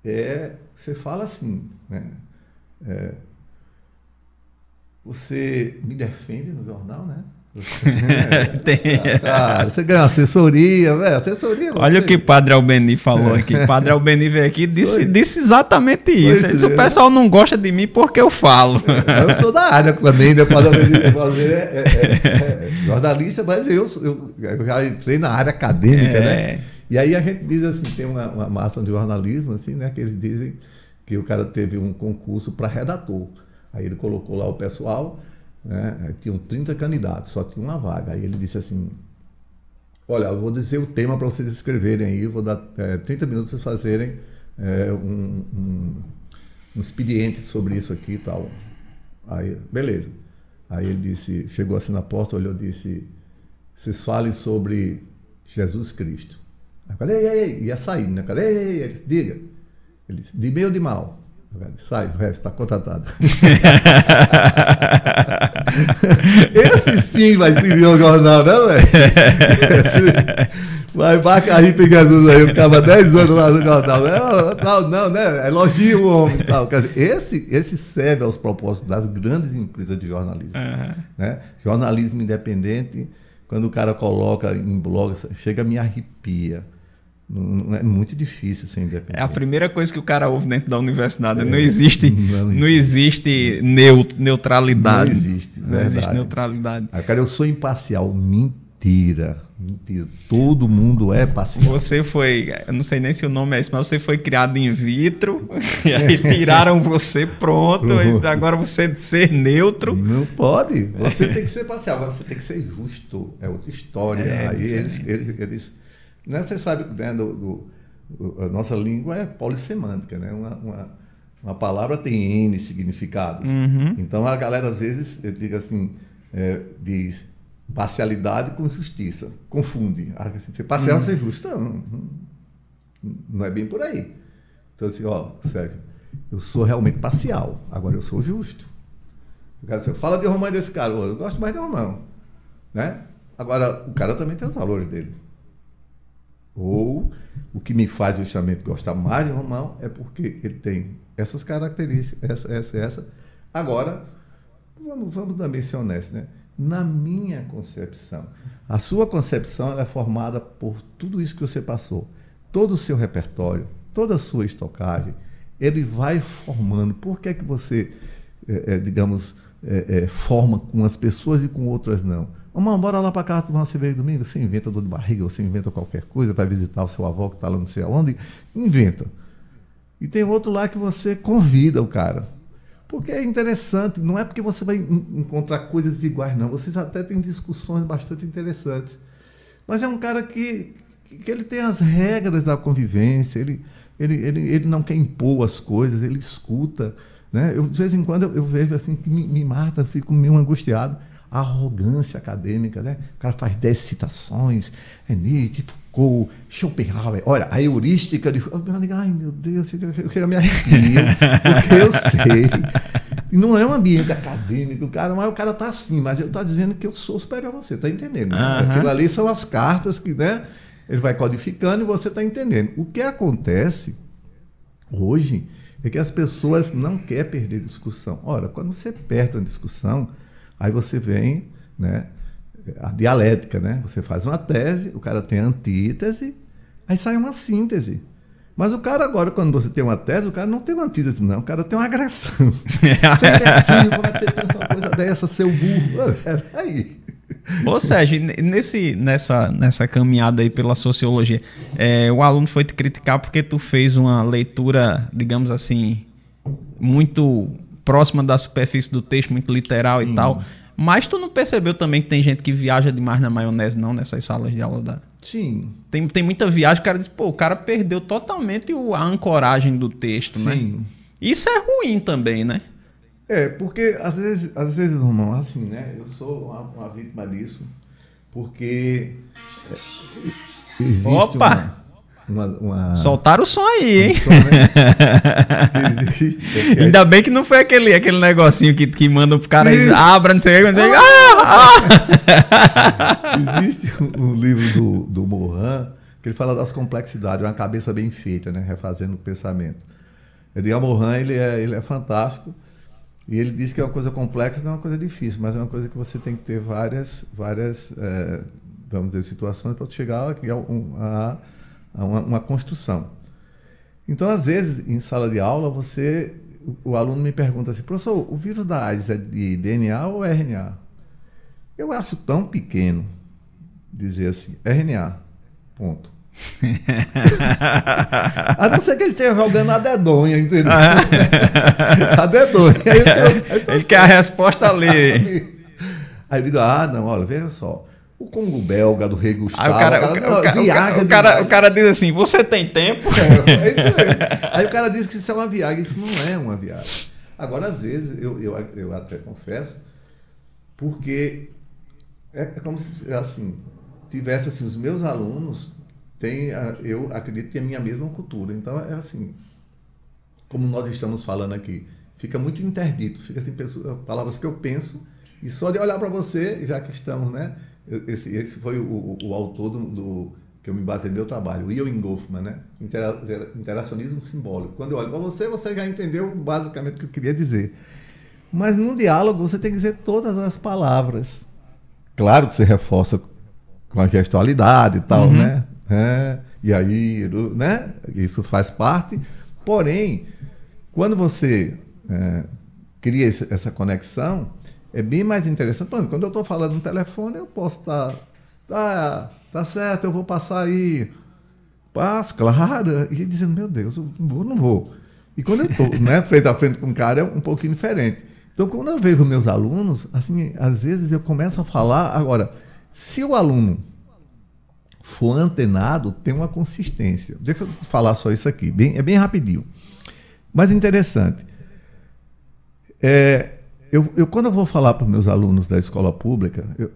É, você fala assim, né? É, você me defende no jornal, né? (laughs) Tem. Cara, você ganha assessoria, velho. Assessoria. Você... Olha o que Padre Albeni falou aqui. Padre Albeni veio aqui e (laughs) disse, disse exatamente isso. Pois o é. pessoal não gosta de mim porque eu falo. É, eu sou da área também, né? Padre Albeni (laughs) é, é, é, é, jornalista, mas eu, eu, eu, já entrei na área acadêmica, né? E aí a gente diz assim, tem uma, uma máxima de jornalismo, assim, né? Que eles dizem que o cara teve um concurso para redator. Aí ele colocou lá o pessoal, né? tinham 30 candidatos, só tinha uma vaga. Aí ele disse assim: Olha, eu vou dizer o tema para vocês escreverem aí, vou dar é, 30 minutos para vocês fazerem é, um, um, um expediente sobre isso aqui e tal. Aí, beleza. Aí ele disse, chegou assim na porta, olhou e disse: Vocês falem sobre Jesus Cristo. Eu falei, ei, ei, ia sair, né? Eu falei, ei, ei, ele diga. Ele disse, de bem ou de mal? Sai, o resto está contratado. (laughs) Esse sim vai se vir ao jornal, né, velho? Vai Bacarri Jesus aí, ficava 10 anos lá no jornal. Não, não, né? Elogia o homem e tal. Quer dizer, esse, esse serve aos propósitos das grandes empresas de jornalismo. Uhum. Né? Jornalismo independente, quando o cara coloca em blog, chega a me arrepia. É muito difícil ser independente. É a primeira coisa que o cara ouve dentro da universidade. É, não (laughs) existe, não, não existe neutralidade. Não existe. Não verdade. existe neutralidade. Aí, cara, eu sou imparcial. Mentira. Mentira. Todo mundo é parcial. Você foi, eu não sei nem se o nome é esse, mas você foi criado in vitro. (laughs) e aí tiraram você pronto. pronto. agora você é ser neutro. Não pode. Você tem que ser parcial. Agora você tem que ser justo. É outra história. É, aí eles, eles, eles né? Você sabe, né, do, do, a nossa língua é polissemântica, né? Uma, uma, uma palavra tem N significados. Uhum. Então a galera às vezes diga assim, é, diz parcialidade com justiça, confunde. Ah, assim, ser parcial uhum. ser justo, não, não é bem por aí. Então assim, ó, Sérgio, eu sou realmente parcial, agora eu sou justo. Você fala de romão desse cara, eu gosto mais de romão, né? Agora, o cara também tem os valores dele. Ou o que me faz justamente gostar mais de Romão é porque ele tem essas características, essa, essa, essa. Agora, vamos, vamos também ser honestos, né? Na minha concepção, a sua concepção é formada por tudo isso que você passou, todo o seu repertório, toda a sua estocagem, ele vai formando. Por que é que você, é, é, digamos, é, forma com as pessoas e com outras não? Vamos, bora lá para casa tomar uma cerveja domingo. Você inventa dor de barriga, você inventa qualquer coisa, vai visitar o seu avô que está lá não sei aonde, inventa. E tem outro lá que você convida o cara. Porque é interessante, não é porque você vai encontrar coisas iguais, não. Vocês até têm discussões bastante interessantes. Mas é um cara que, que ele tem as regras da convivência, ele, ele, ele, ele não quer impor as coisas, ele escuta. Né? Eu, de vez em quando eu, eu vejo assim que me, me mata, fico meio angustiado. A arrogância acadêmica, né? O cara faz dez citações, é Nietzsche, Foucault, Schopenhauer. Olha, a heurística de. Ai, meu Deus, eu me arrepio, porque eu sei. E não é um ambiente acadêmico, cara, mas o cara tá assim, mas ele tá dizendo que eu sou superior a você, tá entendendo? Né? Uhum. Aquilo ali são as cartas que, né? Ele vai codificando e você tá entendendo. O que acontece hoje é que as pessoas não querem perder discussão. Ora, quando você perde uma discussão, aí você vem, né? A dialética, né? Você faz uma tese, o cara tem antítese, aí sai uma síntese. Mas o cara agora, quando você tem uma tese, o cara não tem uma antítese, não. O cara tem uma agressão. (laughs) você é assim, como é que você pensa uma coisa dessa, seu burro? Peraí. Ô Sérgio, nesse, nessa, nessa caminhada aí pela sociologia, é, o aluno foi te criticar porque tu fez uma leitura, digamos assim, muito próxima da superfície do texto, muito literal Sim. e tal. Mas tu não percebeu também que tem gente que viaja demais na maionese, não, nessas salas de aula da. Sim. Tem, tem muita viagem, o cara diz, pô, o cara perdeu totalmente o, a ancoragem do texto, Sim. né? Sim. Isso é ruim também, né? É, porque às vezes, às vezes, irmão, assim, né? Eu sou uma, uma vítima disso, porque é, existe Opa! Uma, uma, uma... Soltaram o som aí, hein? Né? (laughs) Ainda bem que não foi aquele, aquele negocinho que, que manda pro cara e... abra, não sei o que. Ah, ah! (laughs) existe um, livro do, do Mohan que ele fala das complexidades, uma cabeça bem feita, né? Refazendo o pensamento. Edgar Morin, ele é, ele é fantástico. E ele diz que é uma coisa complexa, não é uma coisa difícil, mas é uma coisa que você tem que ter várias, várias é, vamos dizer, situações para chegar a, a uma, uma, construção. Então, às vezes, em sala de aula, você, o, aluno me pergunta assim, professor, o vírus da AIDS é de DNA ou RNA? Eu acho tão pequeno dizer assim, RNA, ponto. (laughs) a não ser que ele esteja jogando a dedonha, entendeu? (laughs) a dedonha. Eu, eu ele quer a resposta ali. Aí eu digo, ah, não, olha, veja só. O Congo belga do rei Gustavo. Aí o cara, o, cara, o, cara, o, cara, o cara diz assim: você tem tempo? É, é isso mesmo. (laughs) Aí o cara diz que isso é uma viagem. Isso não é uma viagem. Agora, às vezes, eu, eu, eu até confesso, porque é, é como se, assim, tivesse assim, os meus alunos tem, eu acredito que é a minha mesma cultura. Então, é assim, como nós estamos falando aqui, fica muito interdito, fica assim, palavras que eu penso, e só de olhar para você, já que estamos, né? Esse, esse foi o, o, o autor do, do, que eu me baseei no meu trabalho, o Ian Goffman, né? Intera, interacionismo simbólico. Quando eu olho para você, você já entendeu basicamente o que eu queria dizer. Mas no diálogo você tem que dizer todas as palavras. Claro que você reforça com a gestualidade e tal, uhum. né? É, e aí, né? Isso faz parte. Porém, quando você é, cria essa conexão, é bem mais interessante. Quando eu estou falando no telefone, eu posso estar. Tá, tá, tá certo, eu vou passar aí. Passo, claro. E dizendo, meu Deus, eu vou, não vou. E quando eu estou (laughs) né, frente a frente com um cara, é um pouquinho diferente. Então, quando eu vejo meus alunos, assim, às vezes eu começo a falar. Agora, se o aluno for antenado, tem uma consistência. Deixa eu falar só isso aqui, bem, é bem rapidinho. Mas interessante. É, eu, eu, quando eu vou falar para meus alunos da escola pública, eu,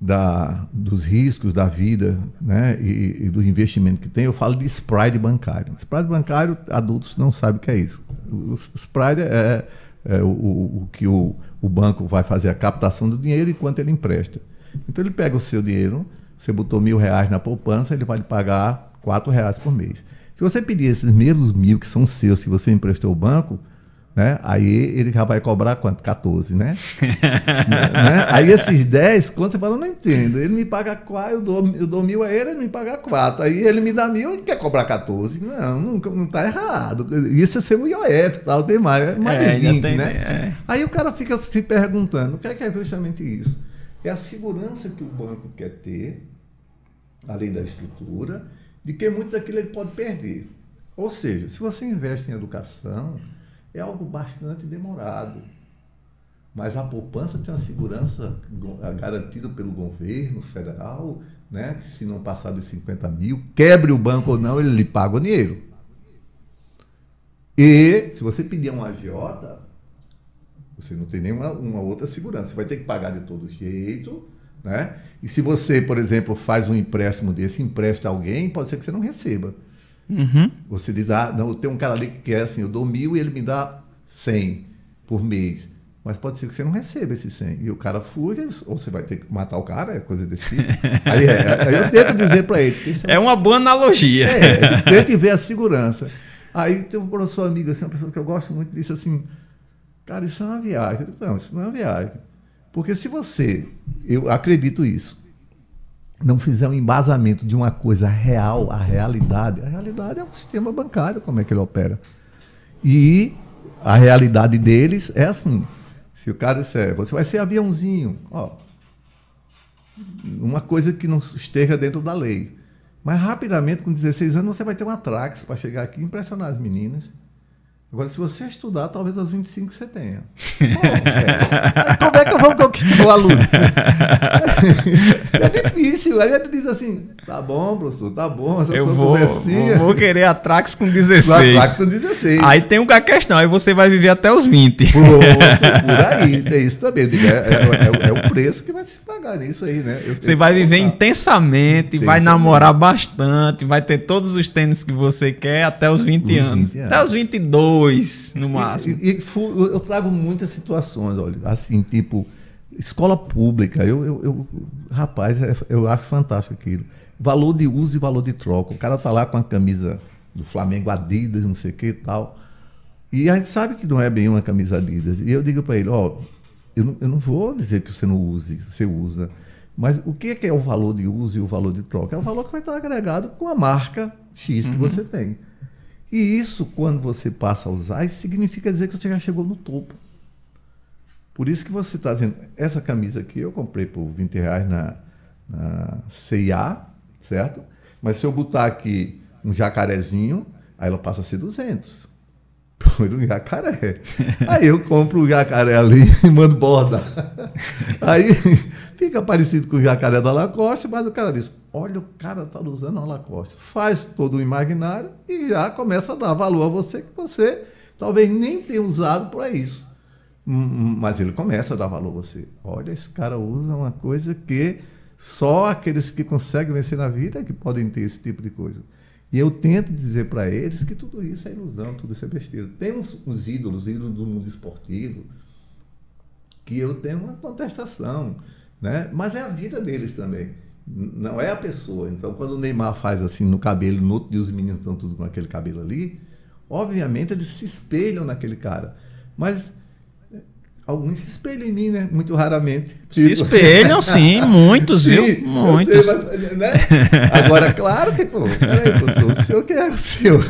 da, dos riscos da vida né, e, e, do investimento que tem, eu falo de spread bancário. Spread bancário, adultos não sabem o que é isso. O, o spread é, é o, o, que o, o banco vai fazer a captação do dinheiro enquanto ele empresta. Então ele pega o seu dinheiro, você botou mil reais na poupança, ele vai lhe pagar quatro reais por mês. Se você pedir esses mesmos mil que são seus, que você emprestou ao banco, né? Aí ele já vai cobrar quanto? 14, (laughs) né? né? Aí esses 10, quando você fala, eu não entendo. Ele me paga 4, eu dou, eu dou mil a ele, ele me paga 4. Aí ele me dá mil e quer cobrar 14. Não, não, não tá errado. Isso é ser o IOF, tal, tem mais, mais é, de 20, tem, né? É. Aí o cara fica se perguntando, o que é, que é justamente isso? É a segurança que o banco quer ter, além da estrutura, de que muito daquilo ele pode perder. Ou seja, se você investe em educação, é algo bastante demorado. Mas a poupança tem uma segurança garantida pelo governo federal, né? que se não passar dos 50 mil, quebre o banco ou não, ele lhe paga o dinheiro. E se você pedir um agiota, você não tem nenhuma uma outra segurança. Você vai ter que pagar de todo jeito. Né? E se você, por exemplo, faz um empréstimo desse, empresta alguém, pode ser que você não receba. Uhum. Você diz, ah, não, tem um cara ali que quer assim, eu dou mil e ele me dá cem por mês. Mas pode ser que você não receba esse 100. E o cara fuja, ou você vai ter que matar o cara, é coisa desse tipo. (laughs) Aí, é, aí eu tento dizer para ele. É, é uma boa analogia. É, tente ver a segurança. Aí tem um professor amigo, assim, uma pessoa que eu gosto muito, disse assim: Cara, isso é uma viagem. Digo, não, isso não é uma viagem. Porque se você, eu acredito isso, não fizer um embasamento de uma coisa real, a realidade, a realidade é o sistema bancário, como é que ele opera. E a realidade deles é assim se o cara disser, você vai ser aviãozinho, ó, uma coisa que não esteja dentro da lei. Mas rapidamente, com 16 anos, você vai ter um atrax para chegar aqui e impressionar as meninas. Agora, se você estudar, talvez aos 25 você tenha. (laughs) Pô, como é que eu vou conquistar o aluno? é difícil. Aí ele diz assim: tá bom, professor, tá bom. Essa eu vou, vou, vou querer Atrax com 16. Atrax com 16. Aí tem uma questão, aí você vai viver até os 20. Pronto, por aí, tem isso também. É, é, é, é, o preço que vai se pagar nisso aí, né? você vai viver intensamente, vai namorar bastante, vai ter todos os tênis que você quer até os 20, os anos. 20 anos. Até os 22 dois, no máximo. E, e, eu trago muitas situações, olha, assim, tipo, escola pública, eu, eu, eu rapaz, é, eu acho fantástico aquilo. Valor de uso e valor de troca. O cara tá lá com a camisa do Flamengo Adidas, não sei o que e tal. E a gente sabe que não é bem uma camisa Adidas. E eu digo para ele, ó, eu não, eu não vou dizer que você não use, você usa. Mas o que é, que é o valor de uso e o valor de troca? É o valor que vai estar agregado com a marca X que uhum. você tem. E isso, quando você passa a usar, significa dizer que você já chegou no topo. Por isso que você está dizendo, essa camisa aqui eu comprei por 20 reais na, na CIA, certo? Mas se eu botar aqui um jacarezinho, aí ela passa a ser 200 por um jacaré. (laughs) Aí eu compro o jacaré ali e mando borda. (laughs) Aí fica parecido com o jacaré da Lacoste, mas o cara diz: olha, o cara está usando a Lacoste. Faz todo o imaginário e já começa a dar valor a você que você talvez nem tenha usado para isso. Hum, hum, mas ele começa a dar valor a você. Olha, esse cara usa uma coisa que só aqueles que conseguem vencer na vida é que podem ter esse tipo de coisa. E eu tento dizer para eles que tudo isso é ilusão, tudo isso é besteira. Tem uns, uns ídolos, ídolos do mundo esportivo, que eu tenho uma contestação, né? mas é a vida deles também. Não é a pessoa. Então, quando o Neymar faz assim no cabelo, no outro dia os meninos estão tudo com aquele cabelo ali, obviamente eles se espelham naquele cara. Mas Alguns se espelham em mim, né? Muito raramente. Se espelham, sim, (laughs) muitos, sim, viu? Muitos. Sei, mas, né? Agora, claro que, pô, peraí, professor, o senhor que é o seu.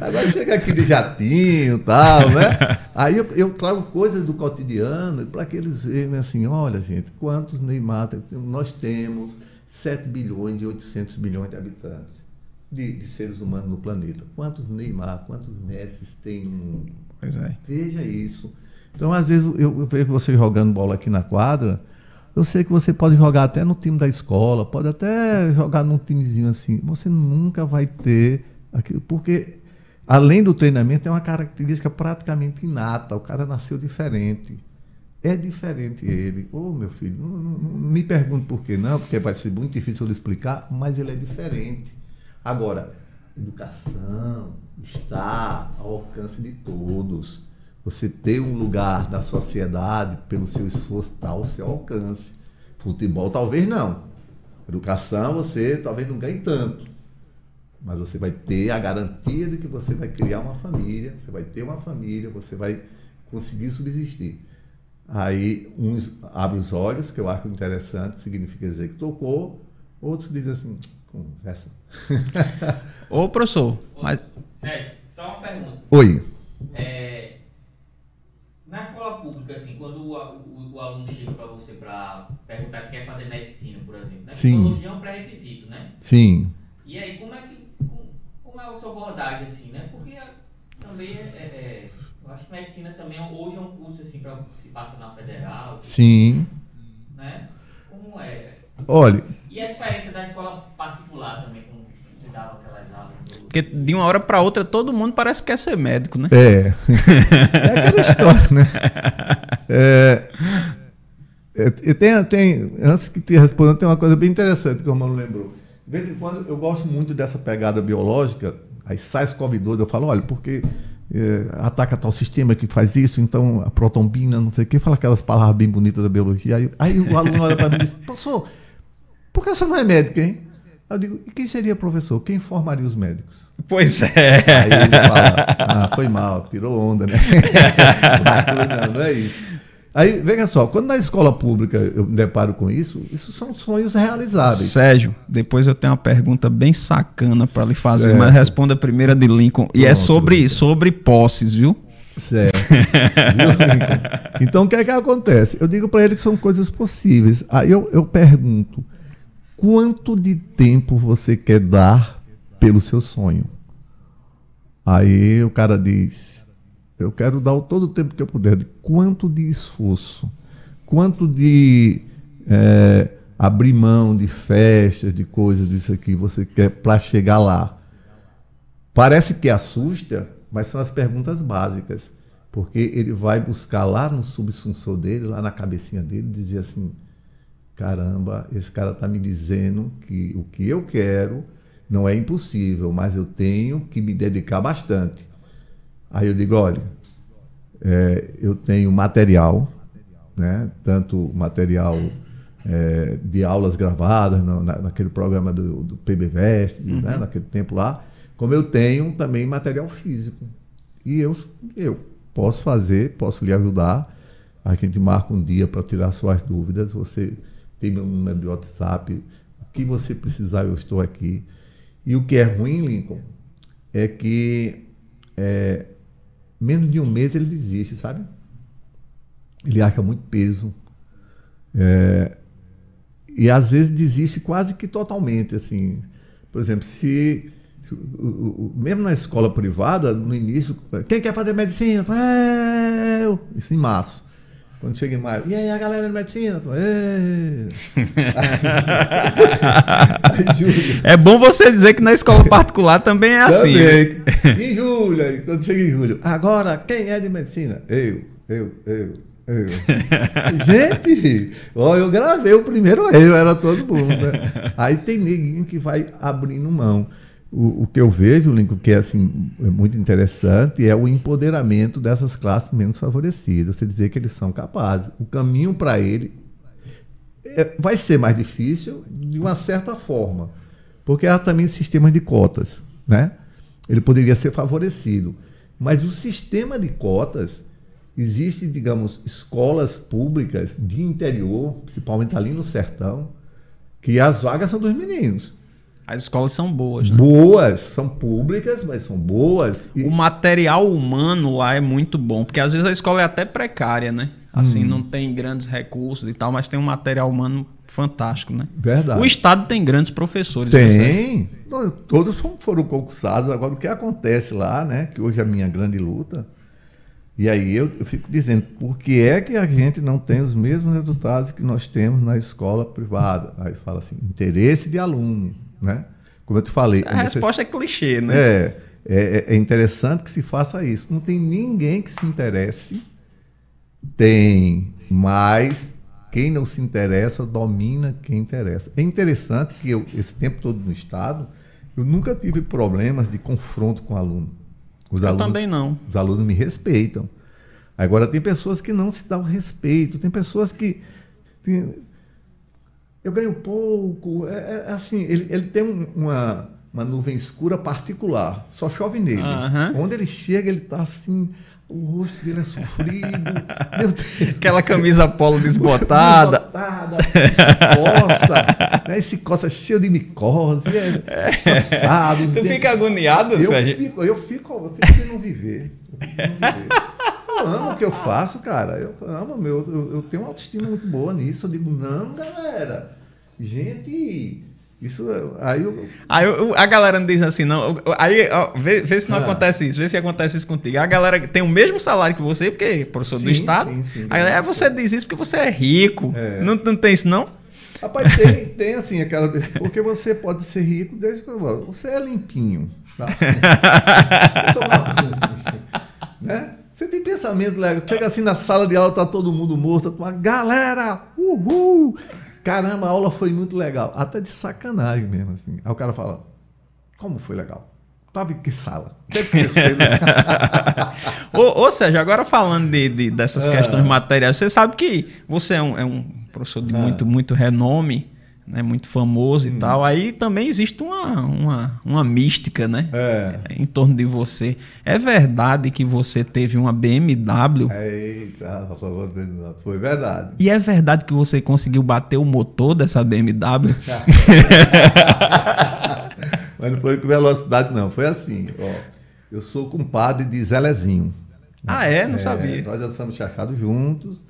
Agora chega aqui de jatinho e tal, né? Aí eu, eu trago coisas do cotidiano para que eles vejam assim: olha, gente, quantos Neymar nós temos 7 bilhões e 800 milhões de habitantes. De, de, seres humanos no planeta. Quantos Neymar, quantos Messi tem no mundo? Pois é. Veja isso. Então, às vezes, eu, vejo você jogando bola aqui na quadra, eu sei que você pode jogar até no time da escola, pode até jogar num timezinho assim. Você nunca vai ter aquilo, porque além do treinamento é uma característica praticamente inata. O cara nasceu diferente. É diferente ele. Ô, oh, meu filho, não, não, não, me pergunte por que não, porque vai ser muito difícil de explicar, mas ele é diferente. Agora, educação está ao alcance de todos você ter um lugar na sociedade pelo seu esforço tal, seu alcance. Futebol talvez não. Educação você talvez não ganhe tanto. Mas você vai ter a garantia de que você vai criar uma família, você vai ter uma família, você vai conseguir subsistir. Aí uns abrem os olhos, que eu acho interessante, significa dizer que tocou, outros dizem assim, conversa. (laughs) Ô professor, mas... Sérgio, só uma pergunta. Oi. É, na escola pública, assim, quando o, o, o aluno chega para você para perguntar que quer fazer medicina, por exemplo, né? Sim. Psicologia é um pré-requisito, né? Sim. E aí, como é que, como, como é a sua abordagem, assim, né? Porque também é, é, é, eu acho que medicina também hoje é um curso assim para se passa na federal. Sim. Né? Como é? Olha. E a diferença da escola particular também, Porque de uma hora para outra todo mundo parece que quer ser médico, né? É. (laughs) é aquela história, né? É, é, tem, tem, antes que te respondendo, tem uma coisa bem interessante que o Romano lembrou. De vez em quando eu gosto muito dessa pegada biológica, aí sai SCOV-2, eu falo, olha, porque é, ataca tal sistema que faz isso, então a protombina, não sei o que, fala aquelas palavras bem bonitas da biologia. Aí, aí o aluno olha para mim e diz, professor, por que você não é médico, hein? Eu digo, e quem seria professor? Quem formaria os médicos? Pois é. Aí ele fala, ah, foi mal, tirou onda, né? (laughs) não, não é isso. Aí, veja só, quando na escola pública eu me deparo com isso, isso são sonhos realizáveis. Sérgio, depois eu tenho uma pergunta bem sacana para lhe fazer, certo. mas responda a primeira de Lincoln. Pronto, e é sobre, sobre posses, viu? Certo. (laughs) então, o que é que acontece? Eu digo para ele que são coisas possíveis. Aí eu, eu pergunto, quanto de tempo você quer dar pelo seu sonho? Aí o cara diz, eu quero dar todo o tempo que eu puder. De quanto de esforço, quanto de é, abrir mão de festas, de coisas disso aqui você quer para chegar lá. Parece que assusta, mas são as perguntas básicas. Porque ele vai buscar lá no subsunsor dele, lá na cabecinha dele, dizer assim: caramba, esse cara está me dizendo que o que eu quero não é impossível, mas eu tenho que me dedicar bastante. Aí eu digo, olha, é, eu tenho material, né, tanto material é, de aulas gravadas no, na, naquele programa do, do PBVest, né, uhum. né, naquele tempo lá, como eu tenho também material físico. E eu, eu posso fazer, posso lhe ajudar. A gente marca um dia para tirar suas dúvidas. Você tem meu número de WhatsApp. O que você precisar, eu estou aqui. E o que é ruim, Lincoln, é que é, menos de um mês ele desiste, sabe? Ele acha muito peso. É, e às vezes desiste quase que totalmente, assim. Por exemplo, se, mesmo na escola privada, no início, quem quer fazer medicina? É, eu. Isso em março. Quando chega em maio, e aí a galera de medicina? (laughs) é bom você dizer que na escola (laughs) particular também é assim. Também. (laughs) Em julho, quando chega em julho, agora quem é de medicina? Eu, eu, eu. eu. Gente, ó, eu gravei o primeiro eu, era todo mundo. Né? Aí tem ninguém que vai abrindo mão o, o, que eu vejo, Lincoln, que é assim, é muito interessante, é o empoderamento dessas classes menos favorecidas. Você dizer que eles são capazes. O caminho para ele é, vai ser mais difícil de uma certa forma, porque há também sistemas de cotas. Né? Ele poderia ser favorecido. Mas o sistema de cotas, existe, digamos, escolas públicas de interior, principalmente ali no sertão, que as vagas são dos meninos. As escolas são boas, né? Boas, são públicas, mas são boas. E... O material humano lá é muito bom, porque às vezes a escola é até precária, né? Assim, hum. não tem grandes recursos e tal, mas tem um material humano fantástico, né? Verdade. O Estado tem grandes professores. Tem. Todos foram concursados. Agora, o que acontece lá, né? Que hoje é a minha grande luta. E aí eu, eu fico dizendo, por que é que a gente não tem os mesmos resultados que nós temos na escola privada? Aí fala assim, interesse de aluno né? Como eu te falei. A resposta é clichê, né? É, é, é interessante que se faça isso. Não tem ninguém que se interesse. Tem, mas quem não se interessa domina quem interessa. É interessante que eu, esse tempo todo no Estado, eu nunca tive problemas de confronto com aluno. Os eu alunos, também não. Os alunos me respeitam. Agora, tem pessoas que não se dão respeito, tem pessoas que. Tem, eu ganho pouco. É, é assim, ele, ele tem uma, uma nuvem escura particular, só chove nele. Uhum. Onde ele chega, ele está assim, o rosto dele é sofrido. (laughs) Meu Deus. Aquela camisa polo desbotada. desbotada coça, né? se coça cheio de micose, é, cansado. Tu fica agoniado, eu Sérgio? Fico, eu fico, eu fico de não viver. Eu fico de não viver. Eu amo o que eu faço, cara. Eu amo, meu. Eu, eu tenho uma autoestima muito boa nisso. Eu digo, não, galera. Gente, Isso, aí, eu... aí a galera diz assim, não. Aí, ó, vê, vê, se não ah. acontece isso, vê se acontece isso contigo. A galera tem o mesmo salário que você, porque é professor sim, do Estado. Sim, sim, aí é, você diz isso porque você é rico. É. Não, não tem isso, não? Rapaz, tem, tem assim aquela. Porque você pode ser rico desde que. Você é limpinho. Tá? (laughs) né? Você tem pensamento legal. Chega assim na sala de aula, tá todo mundo morto, tá uma galera, uhul! Caramba, a aula foi muito legal. Até de sacanagem mesmo, assim. Aí o cara fala, como foi legal? Tava em que sala? Ou, ou seja, agora falando de, de dessas ah. questões materiais, você sabe que você é um, é um professor de ah. muito, muito renome né, muito famoso hum. e tal, aí também existe uma, uma, uma mística, né? É. Em torno de você. É verdade que você teve uma BMW? Eita, foi verdade. E é verdade que você conseguiu bater o motor dessa BMW? (laughs) Mas não foi com velocidade, não. Foi assim, ó. Eu sou compadre de Zelezinho. Ah, é? Não é, sabia. Nós já estamos chachados juntos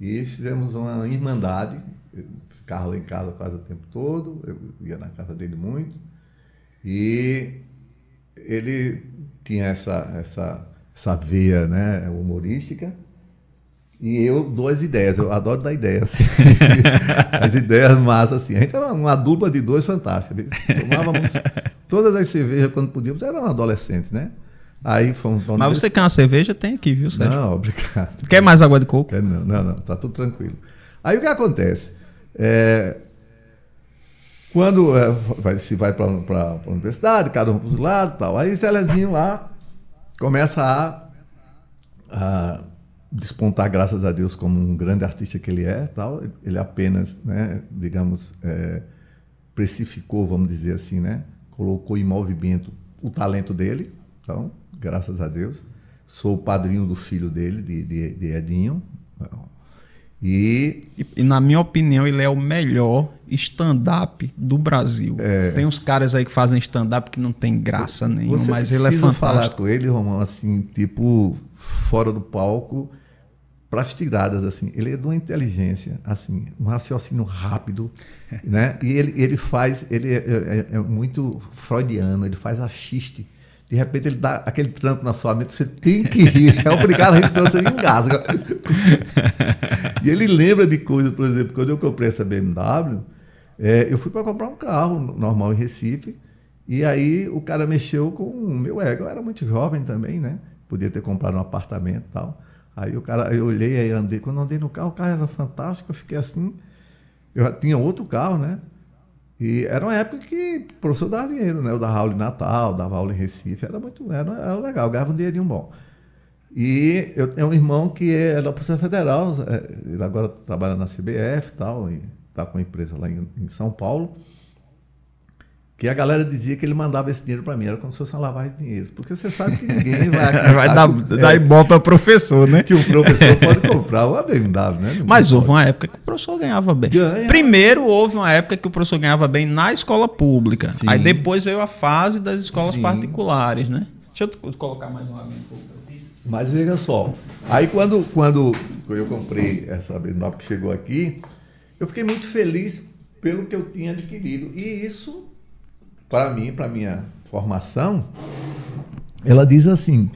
e fizemos uma irmandade ficava lá em casa quase o tempo todo, eu ia na casa dele muito. E ele tinha essa, essa, essa veia né, humorística. E eu dou as ideias, eu adoro dar ideias. Assim. (laughs) as ideias massas assim. A gente era uma dupla de dois fantásticos. Tomávamos todas as cervejas quando podíamos, eram adolescentes, né? Aí fomos Mas você quer uma cerveja? Tem aqui, viu, Sérgio? Não, obrigado. Quer mais água de coco? Não, não, não, tá tudo tranquilo. Aí o que acontece? É, quando é, vai, se vai para a universidade, cada um para o lado tal, aí Celezinho lá começa a, a, despontar, graças a Deus, como um grande artista que ele é. tal. Ele apenas, né, digamos, é, precificou, vamos dizer assim, né, colocou em movimento o talento dele. Então, graças a Deus. Sou o padrinho do filho dele, de, de, de Edinho, e, e, e, na minha opinião, ele é o melhor stand-up do Brasil. É, tem uns caras aí que fazem stand-up que não tem graça nenhuma, mas ele é fantástico. falar com ele, Romão, assim, tipo, fora do palco, para as tiradas, assim. Ele é de uma inteligência, assim, um raciocínio rápido, (laughs) né? E ele, ele faz, ele é, é, é muito freudiano, ele faz a xiste de repente ele dá aquele trampo na sua mente, você tem que rir, é obrigado a rir, senão você engasga. (laughs) e ele lembra de coisas, por exemplo, quando eu comprei essa BMW, é, eu fui para comprar um carro normal em Recife, e aí o cara mexeu com o meu ego. Eu era muito jovem também, né? Podia ter comprado um apartamento e tal. Aí o cara, eu olhei, aí andei. Quando andei no carro, o carro era fantástico, eu fiquei assim. Eu tinha outro carro, né? E era uma época que o professor dava dinheiro, né? Eu dava aula em Natal, dava aula em Recife, era muito, era, era legal, ganhava um dinheirinho bom. E eu tenho um irmão que da Polícia Federal, é, ele agora trabalha na CBF tal, e está com uma empresa lá em, em São Paulo que a galera dizia que ele mandava esse dinheiro para mim, era como se fosse uma lavagem de dinheiro. Porque você sabe que ninguém (laughs) vai Vai dar, que, dar é, ibope professor, né? Que o professor (laughs) pode comprar uma BMW, né? Mas houve uma época que o professor ganhava bem. Ganha. Primeiro houve uma época que o professor ganhava bem na escola pública. Sim. Aí depois veio a fase das escolas Sim. particulares, né? Deixa eu colocar mais uma vez. Mas veja só, aí quando, quando eu comprei essa BMW que chegou aqui, eu fiquei muito feliz pelo que eu tinha adquirido. E isso para mim, para minha formação, ela diz assim: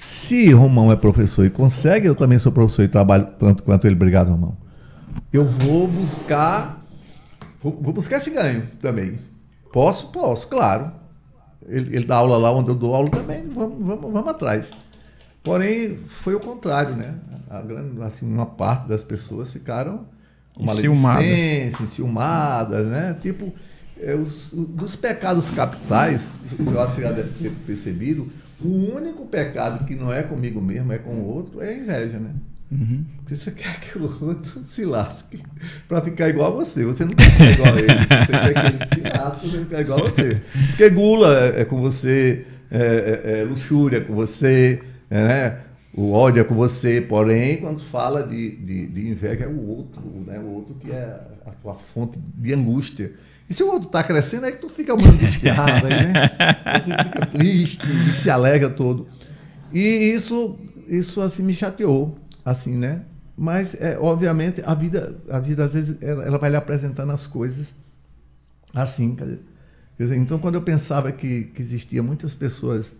se Romão é professor e consegue, eu também sou professor e trabalho tanto quanto ele, obrigado, Romão. Eu vou buscar, vou, vou buscar esse ganho também. Posso? Posso, claro. Ele, ele, dá aula lá onde eu dou aula também, vamos, vamos, vamos atrás. Porém, foi o contrário, né? A grande, assim, uma parte das pessoas ficaram com uma enciumadas, né? Tipo, é, os, dos pecados capitais, você já deve ter percebido, o único pecado que não é comigo mesmo, é com o outro, é a inveja, né? Uhum. Porque você (laughs) quer que o outro se lasque para ficar igual a você. Você não quer ficar igual a ele. Você quer que ele se lasque para ficar igual a você. Porque gula é, é com você, é, é, é luxúria com você, é, né? o ódio é com você. Porém, quando fala de, de, de inveja, é o outro, né? o outro que é a tua fonte de angústia. E se o outro está crescendo, é que tu fica muito (laughs) angustiado, aí, né? Você fica triste e se alegra todo. E isso, isso assim me chateou, assim, né? Mas, é, obviamente, a vida, a vida às vezes, ela, ela vai lhe apresentando as coisas Assim, quer dizer, então quando eu pensava que, que existia muitas pessoas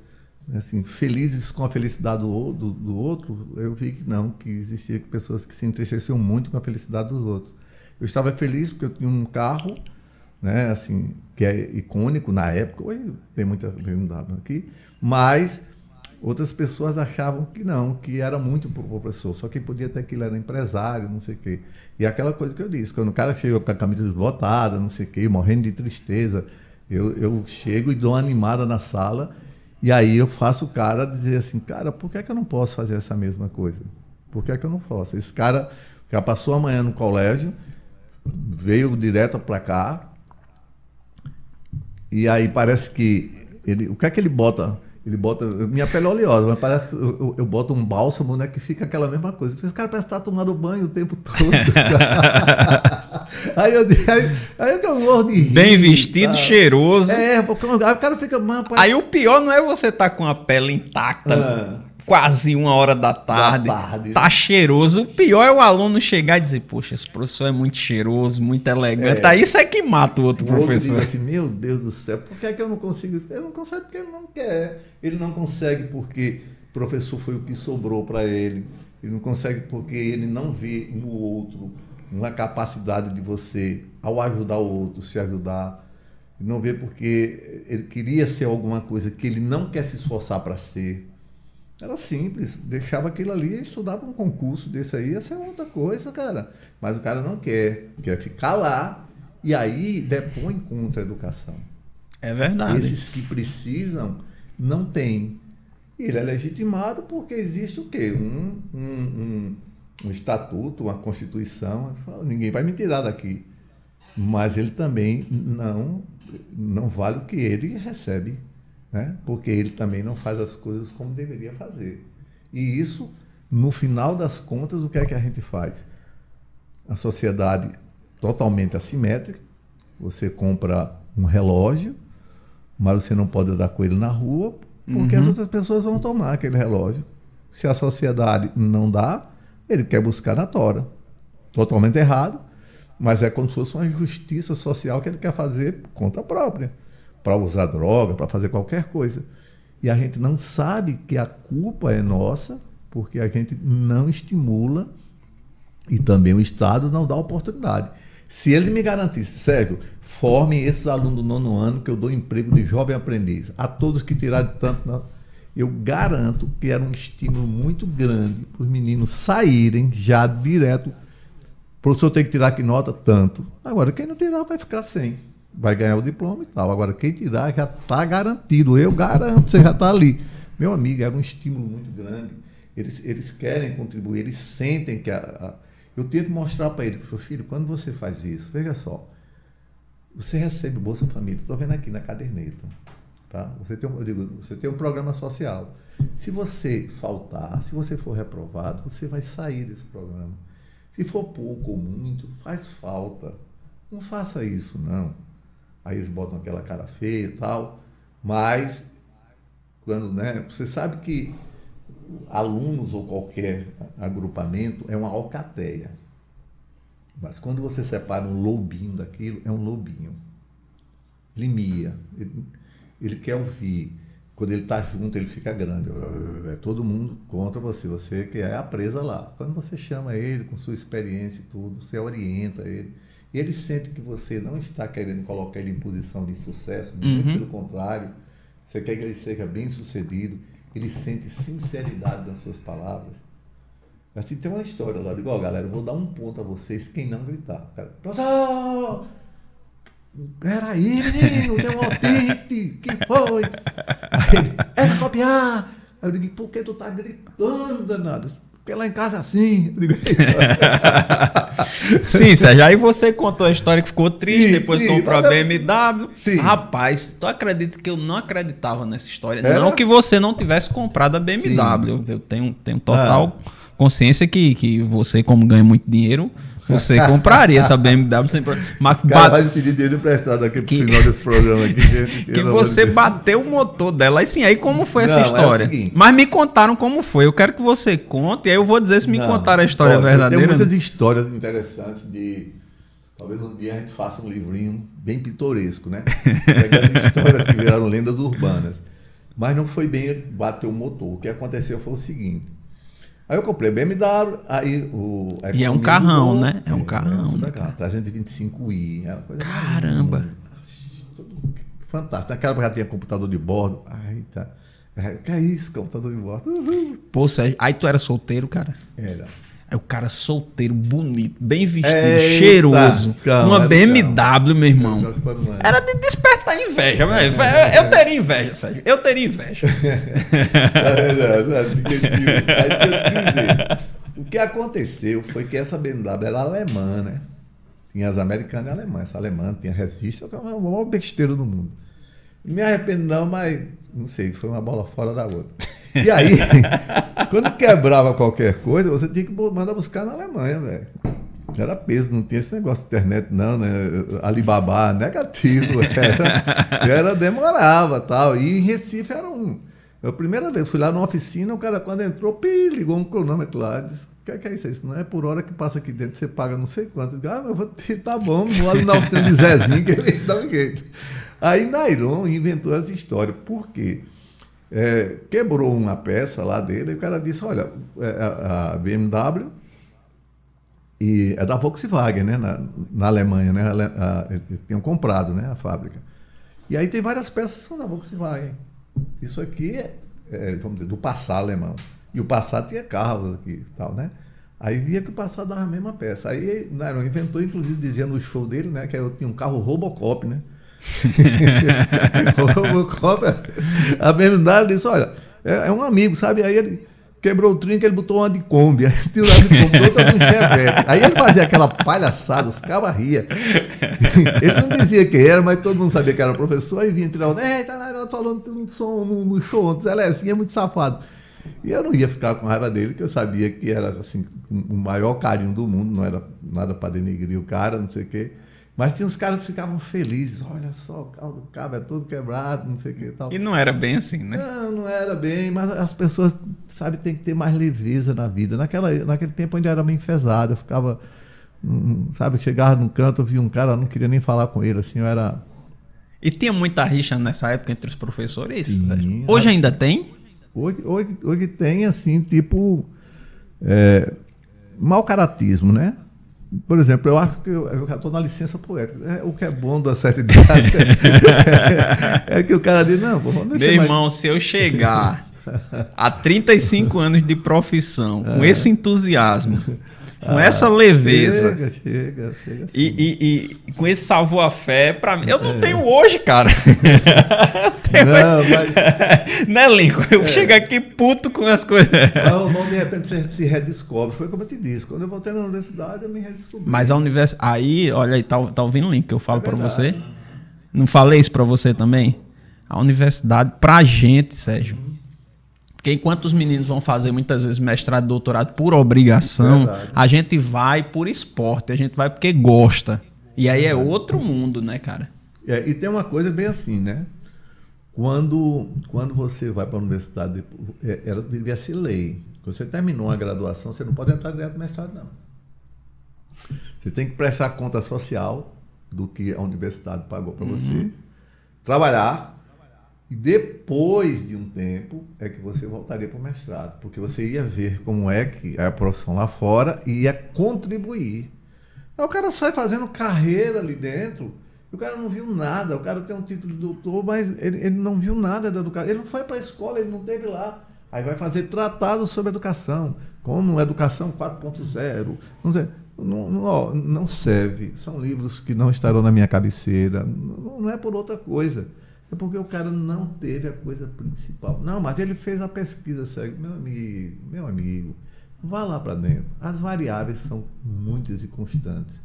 assim, felizes com a felicidade do, do, do, outro, eu vi que não, que existia pessoas que se entristeciam muito com a felicidade dos outros. Eu estava feliz porque eu tinha um carro, né, assim, que é icônico na época, hoje tem muita aqui, mas outras pessoas achavam que não, que era muito para o professor, só quem podia ter aquilo era empresário, não sei o quê. E aquela coisa que eu disse, quando o cara chega com a camisa desbotada, não sei o quê, morrendo de tristeza, eu, eu chego e dou uma animada na sala e aí eu faço o cara dizer assim, cara, por que, é que eu não posso fazer essa mesma coisa? Por que, é que eu não posso? Esse cara já passou amanhã no colégio, veio direto para cá, e aí parece que ele, o que é que ele bota? Ele bota. Minha pele é oleosa, mas parece que eu, eu, boto um bálsamo, né? Que fica aquela mesma coisa. Esse cara parece estar tomando banho o tempo todo. (laughs) aí eu aí, aí eu morro de rir. Bem vestido, tá? cheiroso. É, porque o cara fica. Aí o pior não é você estar tá com a pele intacta. Ah quase uma hora da tarde, da tarde. tá cheiroso. O pior é o aluno chegar e dizer, poxa, esse professor é muito cheiroso, muito elegante. É. Aí isso é que mata o outro o professor. Outro assim, meu Deus do céu, por que é que eu não consigo? Ele não consegue porque ele não quer. Ele não consegue porque o professor foi o que sobrou para ele. Ele não consegue porque ele não vê no outro uma capacidade de você, ao ajudar o outro, se ajudar. Ele não vê porque ele queria ser alguma coisa que ele não quer se esforçar para ser. Era simples, deixava aquilo ali e estudava um concurso desse aí, essa é outra coisa, cara. Mas o cara não quer, quer ficar lá e aí depõe contra a educação. É verdade. Esses que precisam não têm. Ele é legitimado porque existe o quê? Um, um, um, um estatuto, uma constituição. Ninguém vai me tirar daqui. Mas ele também não, não vale o que ele recebe né? porque ele também não faz as coisas como deveria fazer. E isso, no final das contas, o que é que a gente faz? A sociedade totalmente assimétrica, você compra um relógio, mas você não pode andar com ele na rua, porque uhum. as outras pessoas vão tomar aquele relógio. Se a sociedade não dá, ele quer buscar na tora. Totalmente errado, mas é como se fosse uma justiça social que ele quer fazer por conta própria para usar droga, para fazer qualquer coisa. E a gente não sabe que a culpa é nossa, porque a gente não estimula e também o Estado não dá oportunidade. Se ele me garantisse, Sérgio, forme esses alunos do nono ano que eu dou emprego de jovem aprendiz, a todos que tiraram tanto, eu garanto que era um estímulo muito grande para os meninos saírem já direto. O professor tem que tirar que nota tanto. Agora, quem não tirar vai ficar sem vai ganhar o diploma e tal. Agora, quem tirar já está garantido. Eu garanto, você já está ali. Meu amigo, era um estímulo muito grande. Eles, eles querem contribuir, eles sentem que a, a... eu tento mostrar para ele, filho, quando você faz isso, veja só, você recebe Bolsa Família, estou vendo aqui na caderneta, tá? Você tem, eu digo, você tem um programa social. Se você faltar, se você for reprovado, você vai sair desse programa. Se for pouco ou muito, faz falta. Não faça isso, não aí eles botam aquela cara feia e tal, mas quando, né, você sabe que alunos ou qualquer agrupamento é uma alcateia. Mas quando você separa um lobinho daquilo, é um lobinho. Ele mia, ele, ele quer ouvir. Quando ele está junto, ele fica grande. É todo mundo contra você, você que é a presa lá. Quando você chama ele com sua experiência e tudo, você orienta ele ele sente que você não está querendo colocar ele em posição de sucesso, muito uhum. pelo contrário, você quer que ele seja bem sucedido, ele sente sinceridade nas suas palavras. Assim, tem uma história lá, igual galera, eu vou dar um ponto a vocês, quem não gritar. Cara, professor! Peraí, menino, deu um autente, que foi? Aí ele, é copiar! Aí eu digo, por que tu tá gritando, danado? Porque lá em casa é assim. (laughs) sim, Sérgio. Aí você contou a história que ficou triste, sim, depois sim, comprou a BMW. Sim. Rapaz, tu acredita que eu não acreditava nessa história? Era? Não que você não tivesse comprado a BMW. Sim. Eu tenho, tenho total ah. consciência que, que você, como ganha muito dinheiro, você compraria essa BMW sem problema. Mas Cara, vai pedir dinheiro emprestado aqui que... pro final desse programa aqui. (laughs) Que, que você bateu o motor dela. Aí sim, aí como foi não, essa história? É Mas me contaram como foi. Eu quero que você conte, e aí eu vou dizer se me não, contaram a história verdadeira. Tem muitas histórias interessantes de, Talvez um dia a gente faça um livrinho bem pitoresco, né? (laughs) Pegando histórias que viraram lendas urbanas. Mas não foi bem bater o motor. O que aconteceu foi o seguinte. Aí eu comprei BMW, aí o. E é um carrão, mudou, né? É um é, carrão. É, né, cara? 325i. Era coisa Caramba! fantástico. Naquela época já tinha computador de bordo. Ai, tá. Que é isso, computador de bordo? Uhum. Pô, Sérgio, aí tu era solteiro, cara? Era. É o cara solteiro, bonito, bem vestido, Eita, cheiroso. Calma, uma BMW, calma. meu irmão. Era de despertar inveja. É. Eu teria inveja, Sérgio. Eu teria inveja. (laughs) o que aconteceu foi que essa BMW era alemã, né? Tinha as americanas e alemãs. Essa alemã tinha resistência, é o maior besteiro do mundo. Não me arrependo não, mas não sei, foi uma bola fora da outra. (laughs) E aí, quando quebrava qualquer coisa, você tinha que mandar buscar na Alemanha, velho. Era peso, não tinha esse negócio de internet, não, né? Alibaba, negativo. (laughs) Era, era demorava tal. E em Recife era um. A primeira vez, fui lá numa oficina, o cara, quando entrou, pi, ligou um cronômetro lá, disse: O que, é que é isso? Isso não é por hora que passa aqui dentro, você paga não sei quanto. Eu disse, ah, mas vou tá bom, vou ali na oficina de Zezinho, que ele dá um jeito. Aí Nairon inventou essa história. Por quê? É, quebrou uma peça lá dele e o cara disse, olha, é, a, a BMW e é da Volkswagen, né, na, na Alemanha, né, tinham comprado, né, a fábrica. E aí tem várias peças que são da Volkswagen. Isso aqui é, é vamos dizer, do passado alemão. E o passado tinha carros aqui e tal, né? Aí via que o passado dava a mesma peça. Aí Nairon inventou, inclusive, dizendo no show dele, né, que eu tinha um carro Robocop, né? Robocop, a BMW disse, olha, é, é, um amigo, sabe? Aí ele quebrou o trinco, ele botou uma de Kombi, (laughs) aí tirou de Kombi, outra do Chevette. Aí ele fazia aquela palhaçada, os cabas ria. (laughs) Ele não dizia quem era, mas todo mundo sabia que era professor, aí vinha tirar o... Eita, eu tô falando um som no, no show ontem, Zelezinho é muito safado. E eu não ia ficar com raiva dele, porque eu sabia que era assim, o maior carinho do mundo, não era nada para denegrir o cara, não sei o quê. Mas tinha uns caras que ficavam felizes, olha só, o carro do cabo é todo quebrado, não sei o que e tal. E não era bem assim, né? Não, não era bem, mas as pessoas, sabe, tem que ter mais leveza na vida. Naquela, naquele tempo onde era meio enfesado, eu ficava, hum, sabe, chegava num canto, eu via um cara, eu não queria nem falar com ele, assim, eu era... E tinha muita rixa nessa época entre os professores? Sim, hoje ainda tem? Hoje, hoje, hoje tem, assim, tipo, é, mau caratismo, né? Por exemplo, eu acho que eu, eu já estou na licença poética. É, o que é bom da certa idade é, (laughs) é, que o cara diz, não, pô, Meu irmão, mais... se eu chegar a 35 anos de profissão, com esse entusiasmo, com ah, essa leveza. Chega, chega, chega e, e, e, com esse salvou a fé, para mim. Eu não é. tenho hoje, cara. (laughs) tenho... Não, mas. (laughs) né, Lincoln? Eu é. chego aqui puto com as coisas. Não, não, de repente você se redescobre. Foi como eu te disse. Quando eu voltei na universidade, eu me redescobri. Mas a universidade. Aí, olha aí, tá, tá ouvindo o link que eu falo é para você? Não falei isso para você também? A universidade, pra gente, Sérgio porque enquanto os meninos vão fazer muitas vezes mestrado e doutorado por obrigação, Verdade. a gente vai por esporte, a gente vai porque gosta. E aí é outro mundo, né, cara? É, e tem uma coisa bem assim, né? Quando, quando você vai para a universidade, é, ela devia ser lei. Quando você terminou a graduação, você não pode entrar direto no mestrado, não. Você tem que prestar conta social do que a universidade pagou para uhum. você, trabalhar, e depois de um tempo é que você voltaria para o mestrado, porque você ia ver como é que é a profissão lá fora e ia contribuir. Aí o cara sai fazendo carreira ali dentro, e o cara não viu nada. O cara tem um título de doutor, mas ele, ele não viu nada da educação. Ele não foi para a escola, ele não teve lá. Aí vai fazer tratado sobre educação, como educação 4.0. Não, não, não serve. São livros que não estarão na minha cabeceira. Não, não é por outra coisa. É porque o cara não teve a coisa principal. Não, mas ele fez a pesquisa, sério. Meu amigo, meu amigo, vá lá para dentro. As variáveis são muitas e constantes.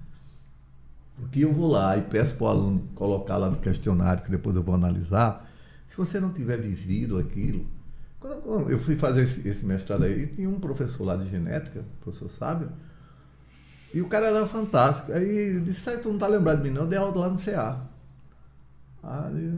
O que eu vou lá e peço para o aluno colocar lá no questionário, que depois eu vou analisar, se você não tiver vivido aquilo. Quando eu fui fazer esse, esse mestrado aí, tinha um professor lá de genética, o professor Sábio, e o cara era fantástico. Aí disse, tu não está lembrado de mim não, eu dei aula lá no CA. Aí,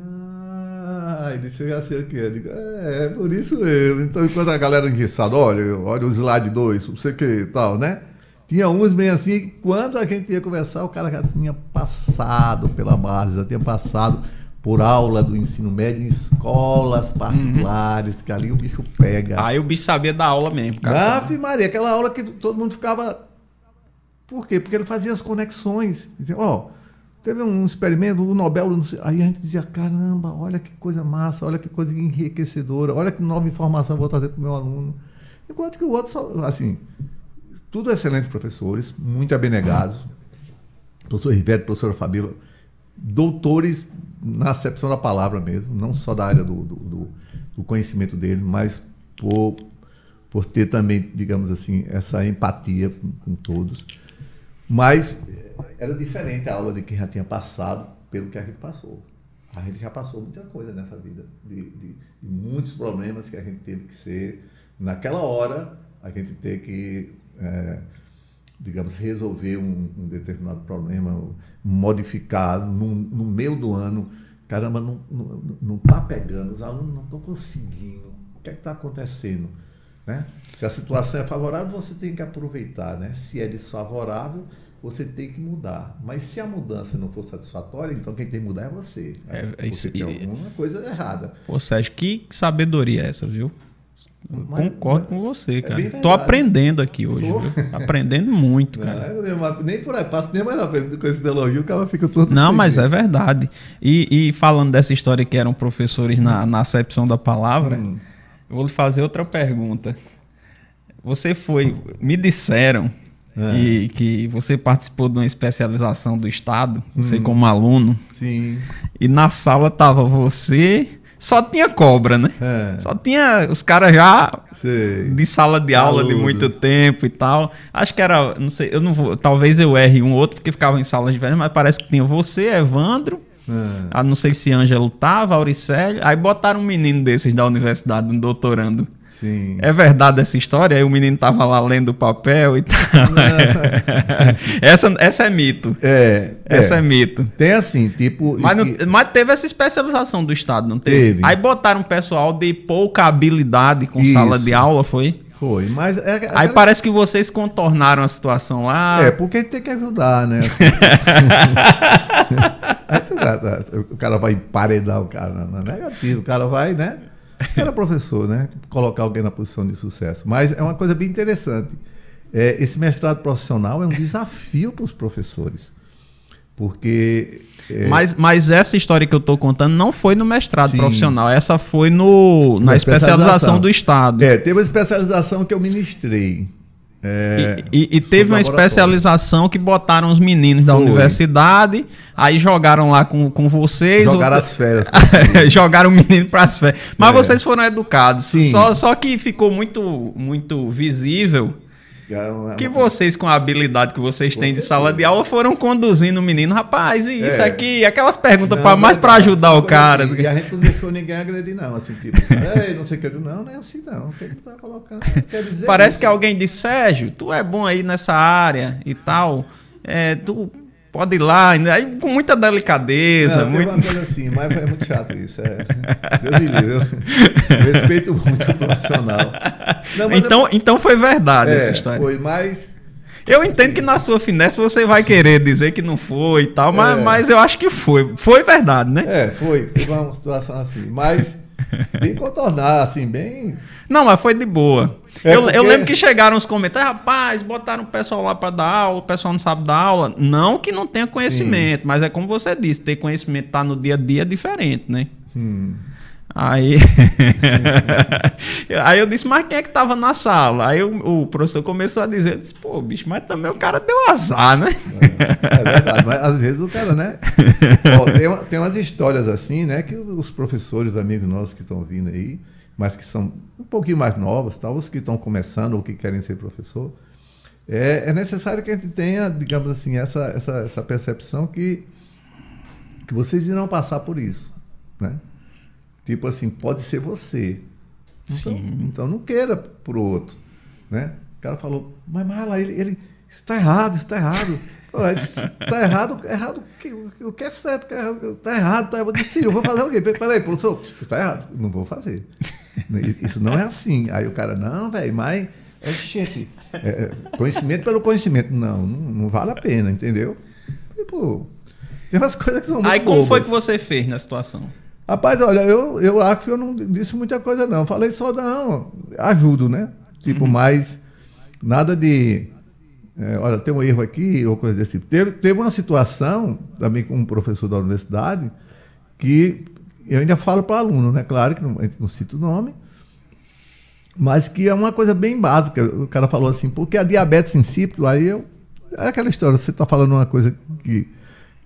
ele disse, já sei o que. Eu digo, é, é por isso eu. Então, enquanto a galera enguiçada, olha, olha o slide 2, não sei o que e tal, né? Tinha uns bem assim, quando a gente ia conversar, o cara já tinha passado pela base, já tinha passado por aula do ensino médio em escolas particulares, uhum. que ali o bicho pega. Aí o bicho sabia da aula mesmo, cara. Ave Maria, aquela aula que todo mundo ficava. Por quê? Porque ele fazia as conexões. Dizia, ó, oh, teve um experimento, o Nobel, aí a gente dizia, caramba, olha que coisa massa, olha que coisa enriquecedora, olha que nova informação eu vou trazer para o meu aluno. Enquanto que o outro, só, assim, tudo excelentes professores, muito abnegados. Professor Ribeiro, professora Fabíola, doutores na acepção da palavra mesmo, não só da área do, do, do, conhecimento dele, mas por, por ter também, digamos assim, essa empatia com, com, todos. Mas era diferente a aula de quem já tinha passado pelo que a gente passou. A gente já passou muita coisa nessa vida, de, de, de muitos problemas que a gente teve que ser, naquela hora, a gente ter que. É, digamos, resolver um, um determinado problema, modificar no, no meio do ano. Caramba, não não, não tá pegando, os alunos não estão conseguindo. O que é está acontecendo? Né? Se a situação é favorável, você tem que aproveitar. Né? Se é desfavorável, você tem que mudar. Mas se a mudança não for satisfatória, então quem tem que mudar é você. É, é você tem alguma coisa errada. Pô, Sérgio, que sabedoria é essa, viu? Mas, Concordo com você, é cara. É Tô aprendendo aqui hoje. aprendendo muito, cara. Não, nem por aí, passo nem mais aprendendo com esse elogio, o cara fica todo Não, mas é verdade. E, e, falando dessa história que eram professores na, na acepção da palavra, hum. eu vou lhe fazer outra pergunta. Você foi. Me disseram é. que, que você participou de uma especialização do Estado, você hum. como aluno. Sim. E na sala tava você só tinha cobra, né? É. Só tinha os caras já sei. de sala de aula Aludo. de muito tempo e tal. Acho que era, não sei, eu não vou, talvez eu erre um outro porque ficava em salas diferentes, mas parece que tinha você, Evandro, é. Ah, não sei se Ângelo tava, Auricélio. Aí botaram um menino desses da universidade, um doutorando. Sim. É verdade essa história? Aí o menino tava lá lendo o papel e tal. (laughs) essa, essa é mito. É. Essa é, é mito. Tem assim, tipo. Mas, não, mas teve essa especialização do Estado, não teve? teve. Aí botaram um pessoal de pouca habilidade com Isso. sala de aula, foi? Foi, mas. É, é, Aí parece que vocês contornaram a situação lá. É, porque tem que ajudar, né? (laughs) (laughs) o cara vai emparedar o cara, não é negativo. O cara vai, né? (laughs) Era professor, né? Colocar alguém na posição de sucesso. Mas é uma coisa bem interessante. É, esse mestrado profissional é um desafio para os professores. Porque. É... Mas, mas essa história que eu estou contando não foi no mestrado Sim. profissional, essa foi no, na, na especialização. especialização do Estado. É, teve uma especialização que eu ministrei. É, e, e, e, teve uma especialização que botaram os meninos da Foi. universidade, aí jogaram lá com, com vocês. Jogaram as férias. (laughs) jogaram o menino para as férias. Mas é. vocês foram educados. Sim. Só, só que ficou muito, muito visível é que vocês, com a habilidade que vocês têm de sala de aula, foram conduzindo o menino, rapaz, e isso é. aqui, aquelas perguntas não, pra, mais para ajudar o cara. E a gente não deixou ninguém agredir, não. Assim, tipo, não sei o que, não, não é assim, não. Tem que tá colocando. Parece isso. que alguém disse, Sérgio, tu é bom aí nessa área e tal. É, tu pode ir lá, aí com muita delicadeza. Não, muito... uma coisa assim, mas é muito chato isso. É. Deus me livre, eu (laughs) respeito muito o profissional. Não, então, é... então foi verdade é, essa história. Foi, mas. Eu entendo que na sua finesse você vai querer dizer que não foi e tal, mas, é. mas eu acho que foi. Foi verdade, né? É, foi. Teve uma situação assim. Mas (laughs) bem contornar, assim, bem. Não, mas foi de boa. É eu, porque... eu, lembro que chegaram os comentários, rapaz, botaram o pessoal lá para dar aula, o pessoal não sabe dar aula. Não que não tenha conhecimento, Sim. mas é como você disse, ter conhecimento tá no dia a dia é diferente, né? Hum. Aí, (laughs) aí eu disse, mas quem é que tava na sala? Aí o, o professor começou a dizer, disse, pô, bicho, mas também o cara deu azar, né? É, é verdade, mas às vezes o cara, né? Ó, tem, tem umas histórias assim, né, que os professores, amigos nossos que estão vindo aí, mas que são um pouquinho mais novos, tá? os que estão começando ou que querem ser professor, é, é necessário que a gente tenha, digamos assim, essa, essa, essa percepção que, que vocês irão passar por isso, né? Tipo assim, pode ser você. Então, então não queira pro outro, né? O cara falou, mas Mala, ele, ele está errado, está errado. Está errado, errado, o que é certo, está errado, está errado. Tá, eu disse, eu vou fazer o quê? Peraí, professor, está errado. Não vou fazer. Isso não é assim. Aí o cara, não, velho, mas É, gente, é, é, conhecimento pelo conhecimento. Não, não, não, vale a pena, entendeu? Tipo, tem umas coisas que são muito Aí como bobas. foi que você fez na situação? Rapaz, olha, eu, eu acho que eu não disse muita coisa, não. Falei só, não, ajudo, né? Tipo, uhum. mas nada de. É, olha, tem um erro aqui, ou coisa desse tipo. Teve, teve uma situação, também com um professor da universidade, que eu ainda falo para aluno, né? Claro que não, a gente não cita o nome, mas que é uma coisa bem básica. O cara falou assim, porque a diabetes insípido, aí eu. É aquela história, você está falando uma coisa que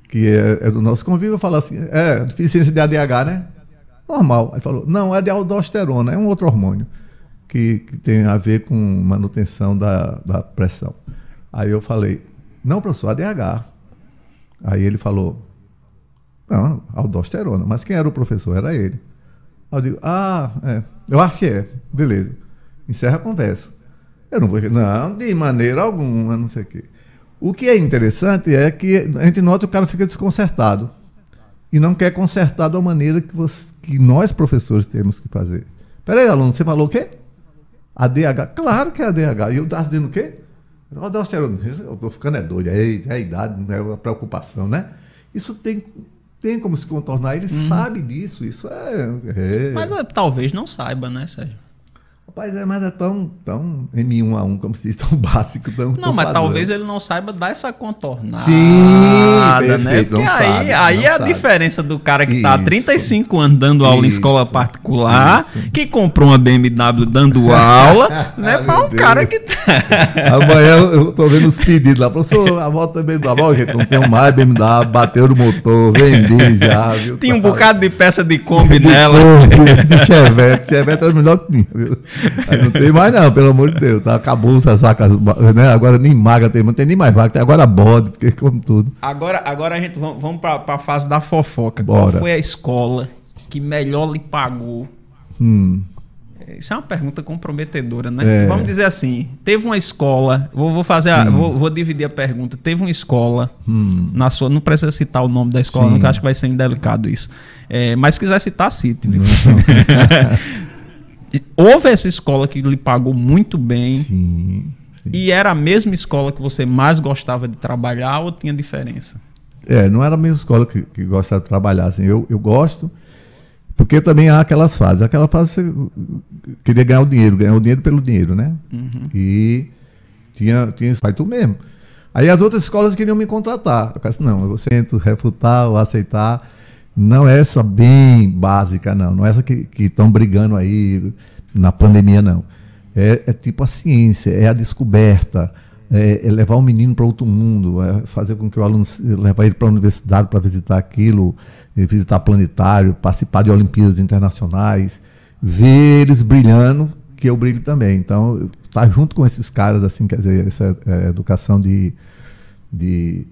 que é, é do nosso convívio, fala assim, é deficiência de ADH, né? Normal. Aí falou, não, é de aldosterona, é um outro hormônio que, que tem a ver com manutenção da, da pressão. Aí eu falei, não, professor, ADH. Aí ele falou, não, aldosterona. Mas quem era o professor? Era ele. Aí eu digo, ah, é, eu acho que é. Beleza. Encerra a conversa. Eu não vou, não, de maneira alguma, não sei o quê. O que é interessante é que a gente nota que o cara fica desconcertado e não quer consertar da maneira que, você, que nós, professores, temos que fazer. Peraí, aluno, você falou o quê? ADH? Claro que é ADH. E eu estava dizendo o quê? Eu estou ficando é doido, é, é a idade, é a preocupação, né? Isso tem, tem como se contornar, ele hum. sabe disso, isso é... é... Mas é, talvez não saiba, né, Sérgio? Rapaz, é, mas é tão, tão M1 a 1, como se diz, tão (laughs) básico, tão. Não, tão mas padrão. talvez ele não saiba dar essa contornada. Sim, perfeito, né? Porque aí, sabe, aí é a sabe. diferença do cara que está há 35 anos dando aula isso, em escola particular, isso. que comprou uma BMW dando (laughs) aula, né? para um Deus. cara que tá. (laughs) Amanhã eu tô vendo os pedidos lá. Professor, a volta da BMW, gente, não tenho mais BMW, bateu no motor, vendi já. Viu? Tinha um bocado de peça de Kombi de nela. Kombi, de Chevette. Chevette era o melhor que tinha, viu? Aí não tem mais, não, pelo amor de Deus. Tá? Acabou as vacas, né? Agora nem maga tem, não tem nem mais vaca, tem agora bode, porque como tudo. Agora, agora a gente vamos, vamos para a fase da fofoca. Bora. Qual foi a escola que melhor lhe pagou? Hum. Isso é uma pergunta comprometedora, né? É. Vamos dizer assim: teve uma escola, vou, vou fazer, a, vou, vou, dividir a pergunta. Teve uma escola hum. na sua, não precisa citar o nome da escola, não, que acho que vai ser indelicado isso. É, mas se quiser citar, cite. Viu? (laughs) houve essa escola que lhe pagou muito bem. Sim, sim. E era a mesma escola que você mais gostava de trabalhar ou tinha diferença? É, não era a mesma escola que, que gostava de trabalhar. Assim, eu, eu gosto, porque também há aquelas fases. Aquela fase você queria ganhar o dinheiro, ganhar o dinheiro pelo dinheiro, né? Uhum. E tinha, tinha isso, tu mesmo. Aí as outras escolas queriam me contratar. Eu disse, não, eu tento refutar ou aceitar não é essa bem básica, não. Não é essa que estão brigando aí na pandemia, não. É, é, tipo a ciência, é a descoberta, é, é levar o menino para outro mundo, é fazer com que o aluno levar ele para a universidade para visitar aquilo, visitar planetário, participar de Olimpíadas internacionais, ver eles brilhando, que eu brilho também. Então, estar tá junto com esses caras, assim, quer dizer, essa é, educação de, de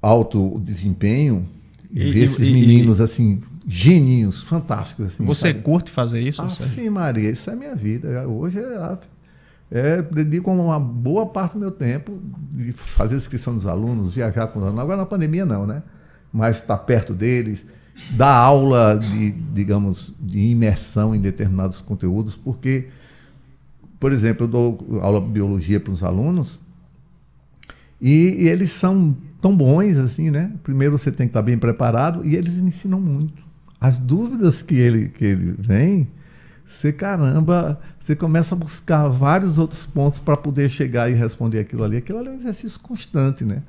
alto desempenho e, e ver esses e, meninos e, assim, geninhos, fantásticos. Assim, você sabe? curte fazer isso? Sim, Maria, isso é minha vida. Hoje é, é, dedico uma boa parte do meu tempo de fazer inscrição dos alunos, viajar com os alunos. Agora na pandemia não, né? Mas estar tá perto deles, dar aula de, digamos, de imersão em determinados conteúdos, porque, por exemplo, eu dou aula de biologia para os alunos e, e eles são tão bons assim, né? Primeiro você tem que estar bem preparado e eles ensinam muito. As dúvidas que ele, que ele vem, você caramba, você começa a buscar vários outros pontos para poder chegar e responder aquilo ali. Aquilo ali é um exercício constante, né?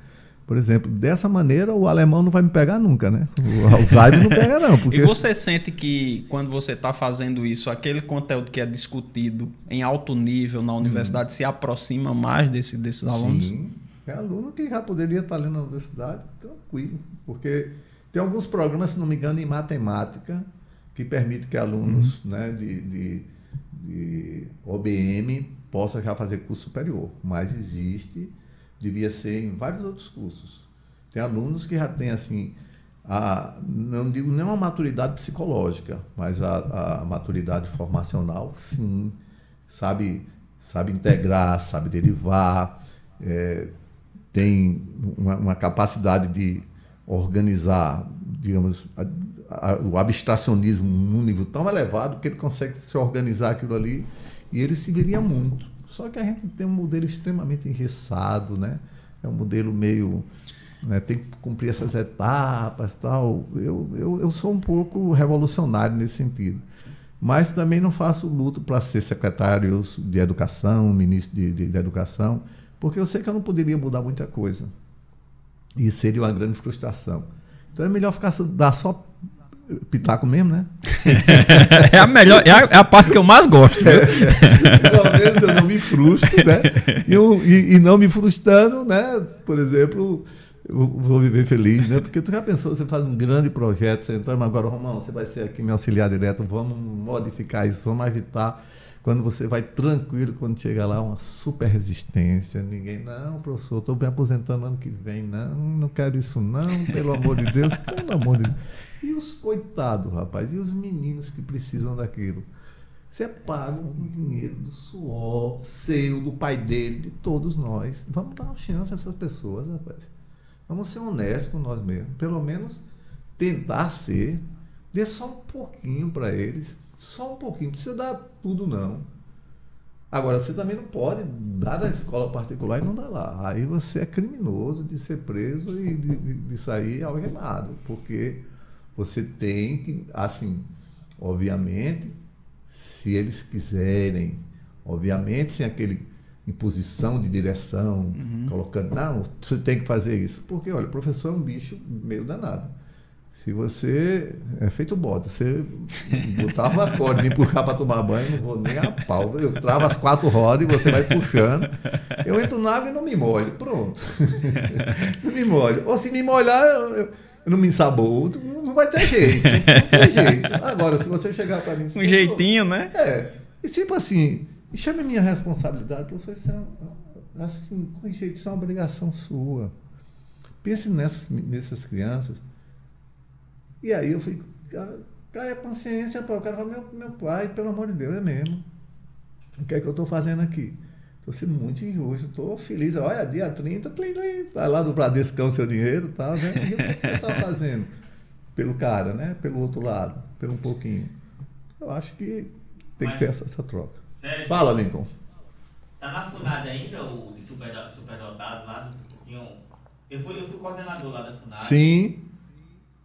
Por exemplo, dessa maneira o alemão não vai me pegar nunca, né? O (laughs) Alzheimer não pega não. Porque... E você sente que quando você está fazendo isso, aquele conteúdo que é discutido em alto nível na universidade hum. se aproxima mais desse, desses alunos? Sim. É aluno que já poderia estar ali na universidade tranquilo, porque tem alguns programas, se não me engano, em matemática, que permitem que alunos uhum. né, de, de, de OBM possam já fazer curso superior. Mas existe, devia ser em vários outros cursos. Tem alunos que já têm assim, a, não digo nem uma maturidade psicológica, mas a, a maturidade formacional, sim. Sabe, sabe integrar, sabe derivar, é, tem uma, uma capacidade de organizar, digamos, a, a, o abstracionismo num nível tão elevado que ele consegue se organizar aquilo ali e ele se viria muito. Só que a gente tem um modelo extremamente engessado, né? É um modelo meio. Né, tem que cumprir essas etapas tal. Eu, eu, eu sou um pouco revolucionário nesse sentido. Mas também não faço luto para ser secretário de educação, ministro de, de, de educação, porque eu sei que eu não poderia mudar muita coisa. E seria uma grande frustração. Então é melhor ficar dar só pitaco mesmo, né? (laughs) é a melhor, é a, é a, parte que eu mais gosto. É, (laughs) pelo menos eu não me frustro, né? E, e, e, não me frustrando, né? Por exemplo, eu vou viver feliz, né? Porque tu já pensou, você faz um grande projeto, você entra, mas agora, Romão, você vai ser aqui meu auxiliar direto, vamos modificar isso, vamos agitar quando você vai tranquilo, quando chega lá, uma super resistência. Ninguém, não, professor, estou me aposentando ano que vem. Não, não quero isso, não, pelo amor de Deus, (laughs) pelo amor de Deus. E os coitados, rapaz, e os meninos que precisam daquilo? Você paga com dinheiro do suor seu, do pai dele, de todos nós. Vamos dar uma chance a essas pessoas, rapaz. Vamos ser honestos com nós mesmos. Pelo menos tentar ser. Dê só um pouquinho para eles só um pouquinho, não precisa dar tudo não. Agora, você também não pode dar da escola particular e não dar lá. Aí você é criminoso de ser preso e de, de, de sair algemado, porque você tem que, assim, obviamente, se eles quiserem, obviamente, sem aquele imposição de direção, uhum. colocando, não, você tem que fazer isso. Porque, olha, o professor é um bicho meio danado. Se você é feito bota, você botava a corda, me empurrar para tomar banho, não vou nem a pau. Eu travo as quatro rodas e você vai puxando. Eu entro na água e não me molho. Pronto. (laughs) não me molho. Ou se me molhar, eu, não me ensabou, não vai ter jeito. Não tem jeito. Agora, se você chegar para mim. Um jeitinho, né? É. E tipo assim, chame a minha responsabilidade, professor, isso é assim, com jeito, isso é uma obrigação sua. Pense nessas, nessas crianças e aí eu fui, cai a consciência, pô, eu quero falar, meu, meu pai, pelo amor de Deus, é mesmo. O que é que eu estou fazendo aqui? Estou sendo muito injusto, estou feliz. Olha, dia 30, tlim, tlim, tá lá no Bradescão seu dinheiro e tal, né? E o que, é que você está fazendo? Pelo cara, né? Pelo outro lado, pelo um pouquinho. Eu acho que tem Mas, que ter essa, essa troca. Sérgio, Fala, Linton. Tá na FUNAD ainda, o de superdotados super lá? Tinham, eu, fui, eu fui coordenador lá da FUNAD. Sim.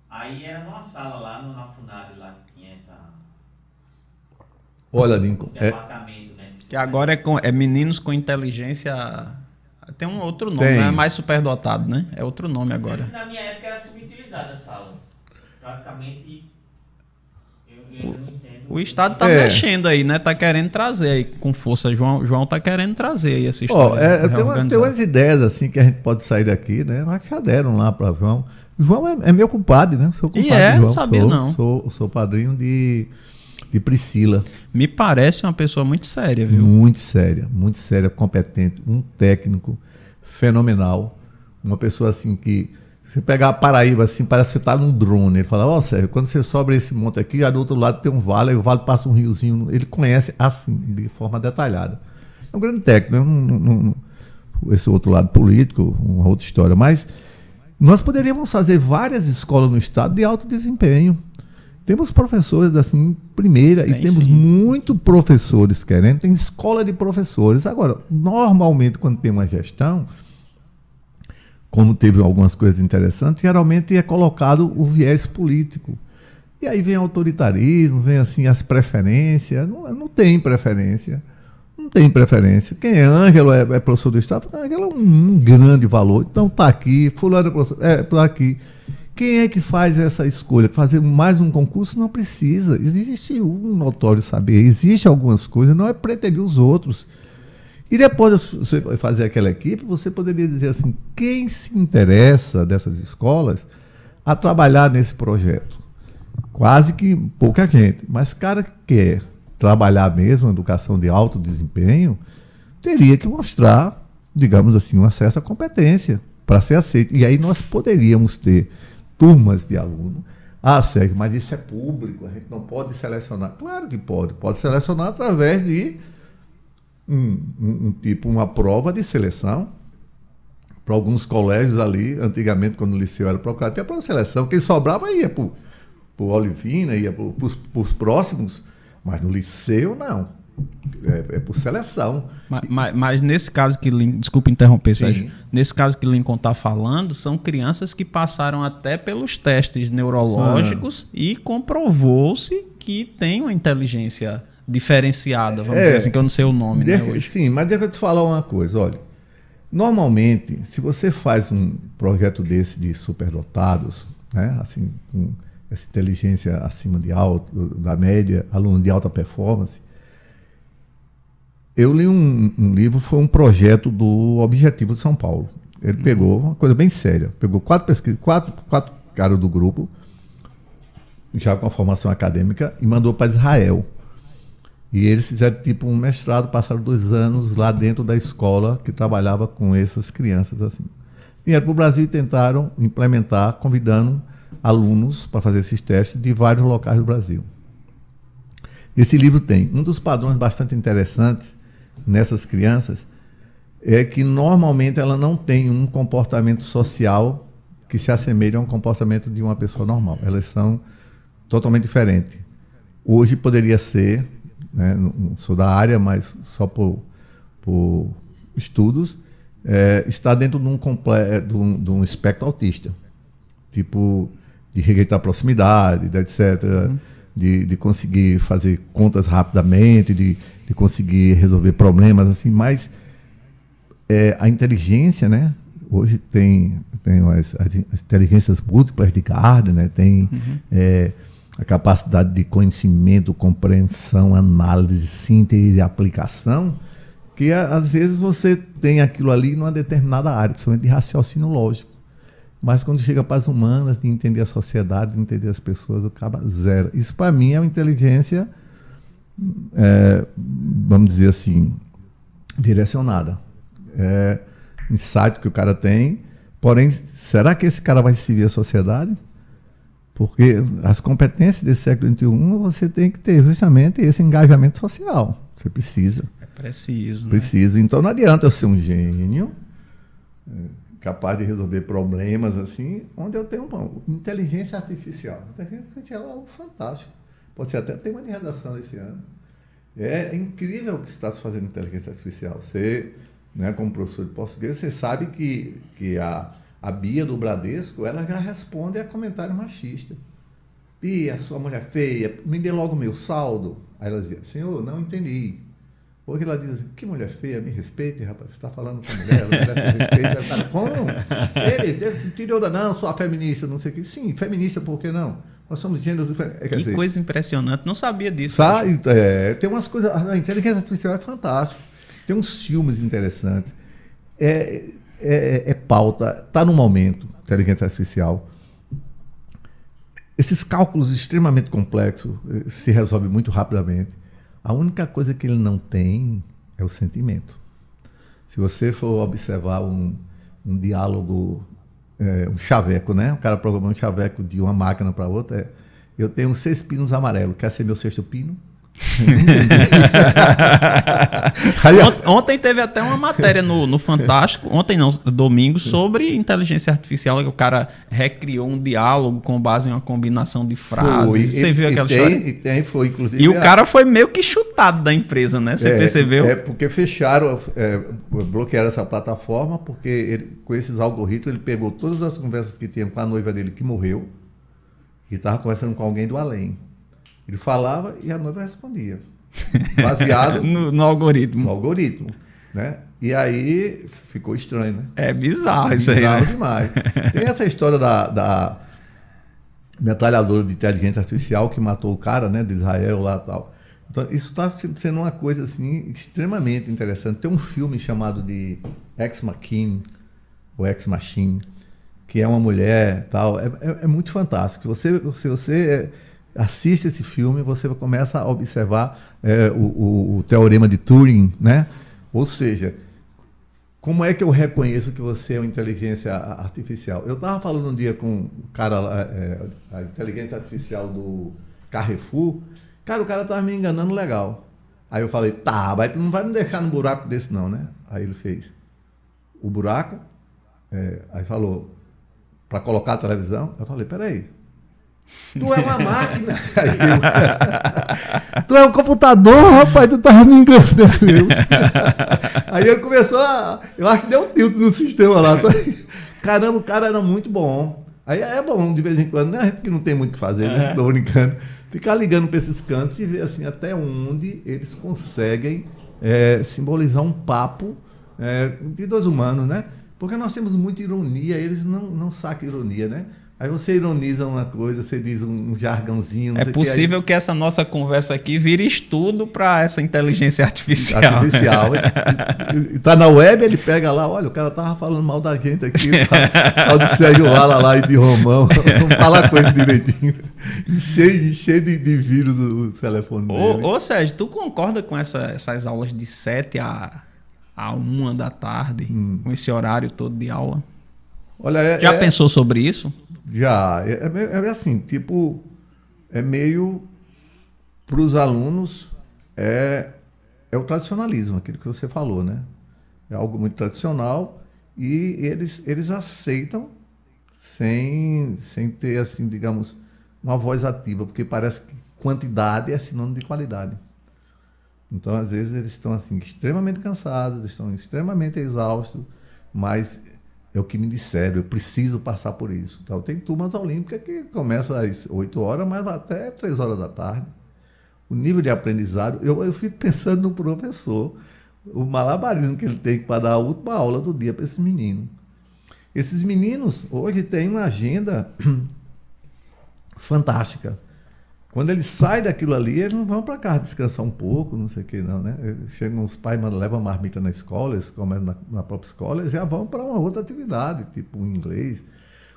Aí era numa sala lá no, na FUNAD lá que tinha essa. Olha, Lincoln. É... Né, que agora é, com, é meninos com inteligência. Tem um outro nome, Tem. não é mais superdotado, né? É outro nome agora. Na minha época era subutilizada a sala. Praticamente. Eu, eu não entendo. O Estado está é. mexendo aí, né? Tá querendo trazer aí com força. João, João tá querendo trazer aí essa história. Oh, é, tem, uma, tem umas ideias assim que a gente pode sair daqui, né? Mas já deram lá para João. João é, é, meu compadre, né? Sou compadre e é, João. não sabia sou, não. Sou, sou padrinho de, de Priscila. Me parece uma pessoa muito séria, viu? Muito séria, muito séria, competente, um técnico fenomenal. Uma pessoa assim que você pegar a Paraíba assim, parece que você está num drone. Ele fala, ó, oh, Sérgio, quando você sobe esse monte aqui, do outro lado tem um vale, aí o vale passa um riozinho. Ele conhece assim, de forma detalhada. É um grande técnico, né? esse outro lado político, uma outra história. Mas nós poderíamos fazer várias escolas no estado de alto desempenho. Temos professores assim, primeira, tem, e temos sim. muito professores querendo, tem escola de professores. Agora, normalmente, quando tem uma gestão, como teve algumas coisas interessantes, geralmente é colocado o viés político. E aí vem autoritarismo, vem assim as preferências. Não, não tem preferência não tem preferência. Quem é Ângelo é, é professor do Estado, Ângelo é um, grande valor. Então está aqui, fulano é professor, é, tá aqui. Quem é que faz essa escolha? Fazer mais um concurso? Não precisa. Existe um notório saber, existe algumas coisas, não é preterir os outros. E depois de você fazer aquela equipe, você poderia dizer assim: quem se interessa dessas escolas a trabalhar nesse projeto? Quase que pouca gente, mas cara que quer trabalhar mesmo educação de alto desempenho, teria que mostrar, digamos assim, um acesso à competência para ser aceito. E aí nós poderíamos ter turmas de aluno. Ah, Sérgio, mas isso é público, a gente não pode selecionar. Claro que pode, pode selecionar através de um, um, um tipo, uma prova de seleção. Para alguns colégios ali, antigamente, quando o liceu era procurado, tinha prova de seleção. Quem sobrava ia para para o Olivina, ia para os próximos, mas no liceu não. É, é por seleção. Mas, mas, mas, nesse caso que desculpa interromper, Sérgio. Nesse caso que Lincoln está falando, são crianças que passaram até pelos testes neurológicos ah. e comprovou-se que tem uma inteligência diferenciada, vamos é, dizer assim, que eu não sei o nome, né, hoje. Sim, mas deixa eu te falar uma coisa, olha. Normalmente, se você faz um projeto desse de superdotados, né, assim, com essa inteligência acima de alto, da média, aluno de alta performance, eu li um, um livro, foi um projeto do Objetivo de São Paulo. Ele uhum. pegou uma coisa bem séria, pegou quatro pesquisas, quatro, quatro caras do grupo, já com a formação acadêmica, e mandou para Israel. E eles fizeram tipo um mestrado, passaram dois anos lá dentro da escola que trabalhava com essas crianças assim. Vieram para o Brasil e tentaram implementar, convidando alunos para fazer esses testes de vários locais do Brasil. Esse livro tem um dos padrões bastante interessantes nessas crianças é que normalmente ela não tem um comportamento social que se assemelhe a um comportamento de uma pessoa normal. Elas são totalmente diferentes. Hoje poderia ser né? não sou da área, mas só por, por estudos, é, está dentro de um, comple de, um, de um espectro autista. Tipo, de rejeitar proximidade, etc. Uhum. De, de conseguir fazer contas rapidamente, de, de conseguir resolver problemas, assim, mas é, a inteligência, né? Hoje tem, tem as, as inteligências múltiplas de Gardner, né? tem uhum. é, a capacidade de conhecimento, compreensão, análise, síntese e aplicação, que às vezes você tem aquilo ali numa determinada área, principalmente de raciocínio lógico. Mas quando chega para as humanas, de entender a sociedade, de entender as pessoas, acaba zero. Isso para mim é uma inteligência, é, vamos dizer assim, direcionada. É insight que o cara tem, porém, será que esse cara vai servir a sociedade? Porque as competências desse século XXI você tem que ter justamente esse engajamento social. Você precisa. É preciso. Né? Precisa. Né? Então não adianta eu ser um gênio capaz de resolver problemas assim, onde eu tenho bom, inteligência artificial. Inteligência artificial é algo fantástico. Pode ser até tema de redação esse ano. É incrível o que está se fazendo em inteligência artificial. Você, né, como professor de português, você sabe que, que a a Bia do Bradesco, ela já responde a comentário machista. Bia, sua mulher feia, me dê logo meu saldo. Aí ela dizia, senhor, não entendi. Hoje ela diz assim, que mulher feia, me respeite, rapaz, você está falando com mulher, ela merece respeito. Como? Ele, ele tirou da não, sou a feminista, não sei o que. Sim, feminista, por que não? Nós somos gêneros diferentes. É, que dizer, coisa impressionante, não sabia disso. Sabe, é, tem umas coisas, a inteligência artificial é fantástica. Tem uns filmes interessantes. É, é, é pauta, está no momento, inteligência artificial. Esses cálculos extremamente complexos eh, se resolvem muito rapidamente. A única coisa que ele não tem é o sentimento. Se você for observar um, um diálogo, é, um chaveco, né? O cara programou um chaveco de uma máquina para outra. É, eu tenho seis pinos amarelos. Quer ser meu sexto pino? Ontem teve até uma matéria no, no Fantástico, ontem não, domingo, sobre inteligência artificial, que o cara recriou um diálogo com base em uma combinação de frases. Foi. Você e, viu aquela tem, história? E tem, foi, inclusive. E o cara foi meio que chutado da empresa, né? Você é, percebeu? É, porque fecharam, é, bloquearam essa plataforma, porque ele, com esses algoritmos ele pegou todas as conversas que tinha com a noiva dele que morreu e estava conversando com alguém do além. Ele falava e a noiva respondia. (laughs) Baseado no, no, algoritmo. No algoritmo. Né? E aí ficou estranho, né? É bizarro isso bizarro aí. Bizarro né? demais. Tem essa história da, da metralhadora de inteligência artificial que matou o cara, né? De Israel lá e tal. Então, isso está sendo uma coisa assim extremamente interessante. Tem um filme chamado de Ex Machine, ou Ex Machine, que é uma mulher tal. É, é, é muito fantástico. Você, se você assiste esse filme, você começa a observar é, o, o, o, teorema de Turing, né? Ou seja, como é que eu reconheço que você é uma inteligência artificial? Eu estava falando um dia com o cara, é, a inteligência artificial do Carrefour, cara, o cara estava me enganando legal. Aí eu falei, tá, mas tu não vai me deixar num buraco desse não, né? Aí ele fez o buraco, é, aí falou, para colocar a televisão, eu falei, peraí, Tu é uma máquina. (laughs) Eu, tu é um computador, rapaz, tu tava me enganando. (laughs) Aí ele começou a. Eu acho que deu um tilt no sistema lá. Só, caramba, o cara era muito bom. Aí é bom, de vez em quando, né? A gente que não tem muito o que fazer, né? Tô brincando. Ficar ligando para esses cantos e ver assim até onde eles conseguem é, simbolizar um papo é, de dois humanos, né? Porque nós temos muita ironia, eles não, não sacam ironia, né? Aí você ironiza uma coisa, você diz um jargãozinho. é possível que, aí... que, essa nossa conversa aqui vire estudo para essa inteligência artificial. Artificial. Está na web, ele pega lá, olha, o cara tava falando mal da gente aqui, tal de Sérgio Lala lá e de Romão. (laughs) Vamos falar com ele direitinho. Cheio, cheio de, de vírus o telefone dele. Ô, ô Sérgio, tu concorda com essa, essas aulas de 7 a, a 1 da tarde, hum. com esse horário todo de aula? Olha, é, Já é... pensou sobre isso? Já. É, é, é assim, tipo, é meio para os alunos é, é o tradicionalismo, aquilo que você falou, né? É algo muito tradicional e eles, eles aceitam sem, sem ter, assim, digamos, uma voz ativa, porque parece que quantidade é sinônimo de qualidade. Então, às vezes, eles estão assim, extremamente cansados, estão extremamente exaustos, mas é o que me disseram, eu preciso passar por isso. Então, tem turmas olímpicas que começa às 8 horas, mas vai até 3 horas da tarde. O nível de aprendizado, eu, eu fico pensando no professor, o malabarismo que ele tem para dar a última aula do dia para esses meninos. Esses meninos hoje têm uma agenda (clears throat) fantástica. Quando eles saem daquilo ali, eles não vão para casa descansar um pouco, não sei o que, não, né? Chegam os pais, levam marmita na escola, eles comem na, na própria escola, eles já vão para uma outra atividade, tipo inglês.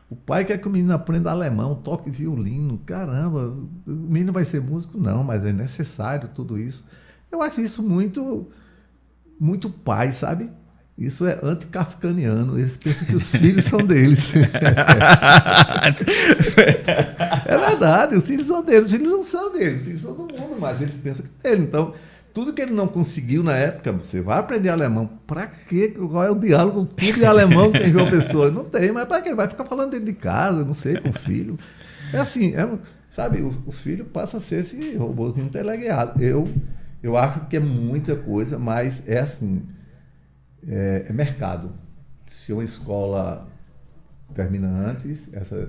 O pai quer que o menino aprenda alemão, toque violino. Caramba, o menino vai ser músico? Não, mas é necessário tudo isso. Eu acho isso muito, muito pai, sabe? Isso é anticafcaniano. Eles pensam que os filhos são deles. (laughs) é verdade, os filhos são deles. Os filhos não são deles, os filhos são do mundo, mas eles pensam que é dele. Então, tudo que ele não conseguiu na época, você vai aprender alemão. Para quê? Qual é o diálogo tudo de alemão que tem João Pessoa? Não tem, mas para quê? Vai ficar falando dentro de casa, não sei, com o filho. É assim, é, sabe, o, o filho passa a ser esse robôzinho teleguiado. Eu, eu acho que é muita coisa, mas é assim é, é mercado. Se uma escola termina antes, essa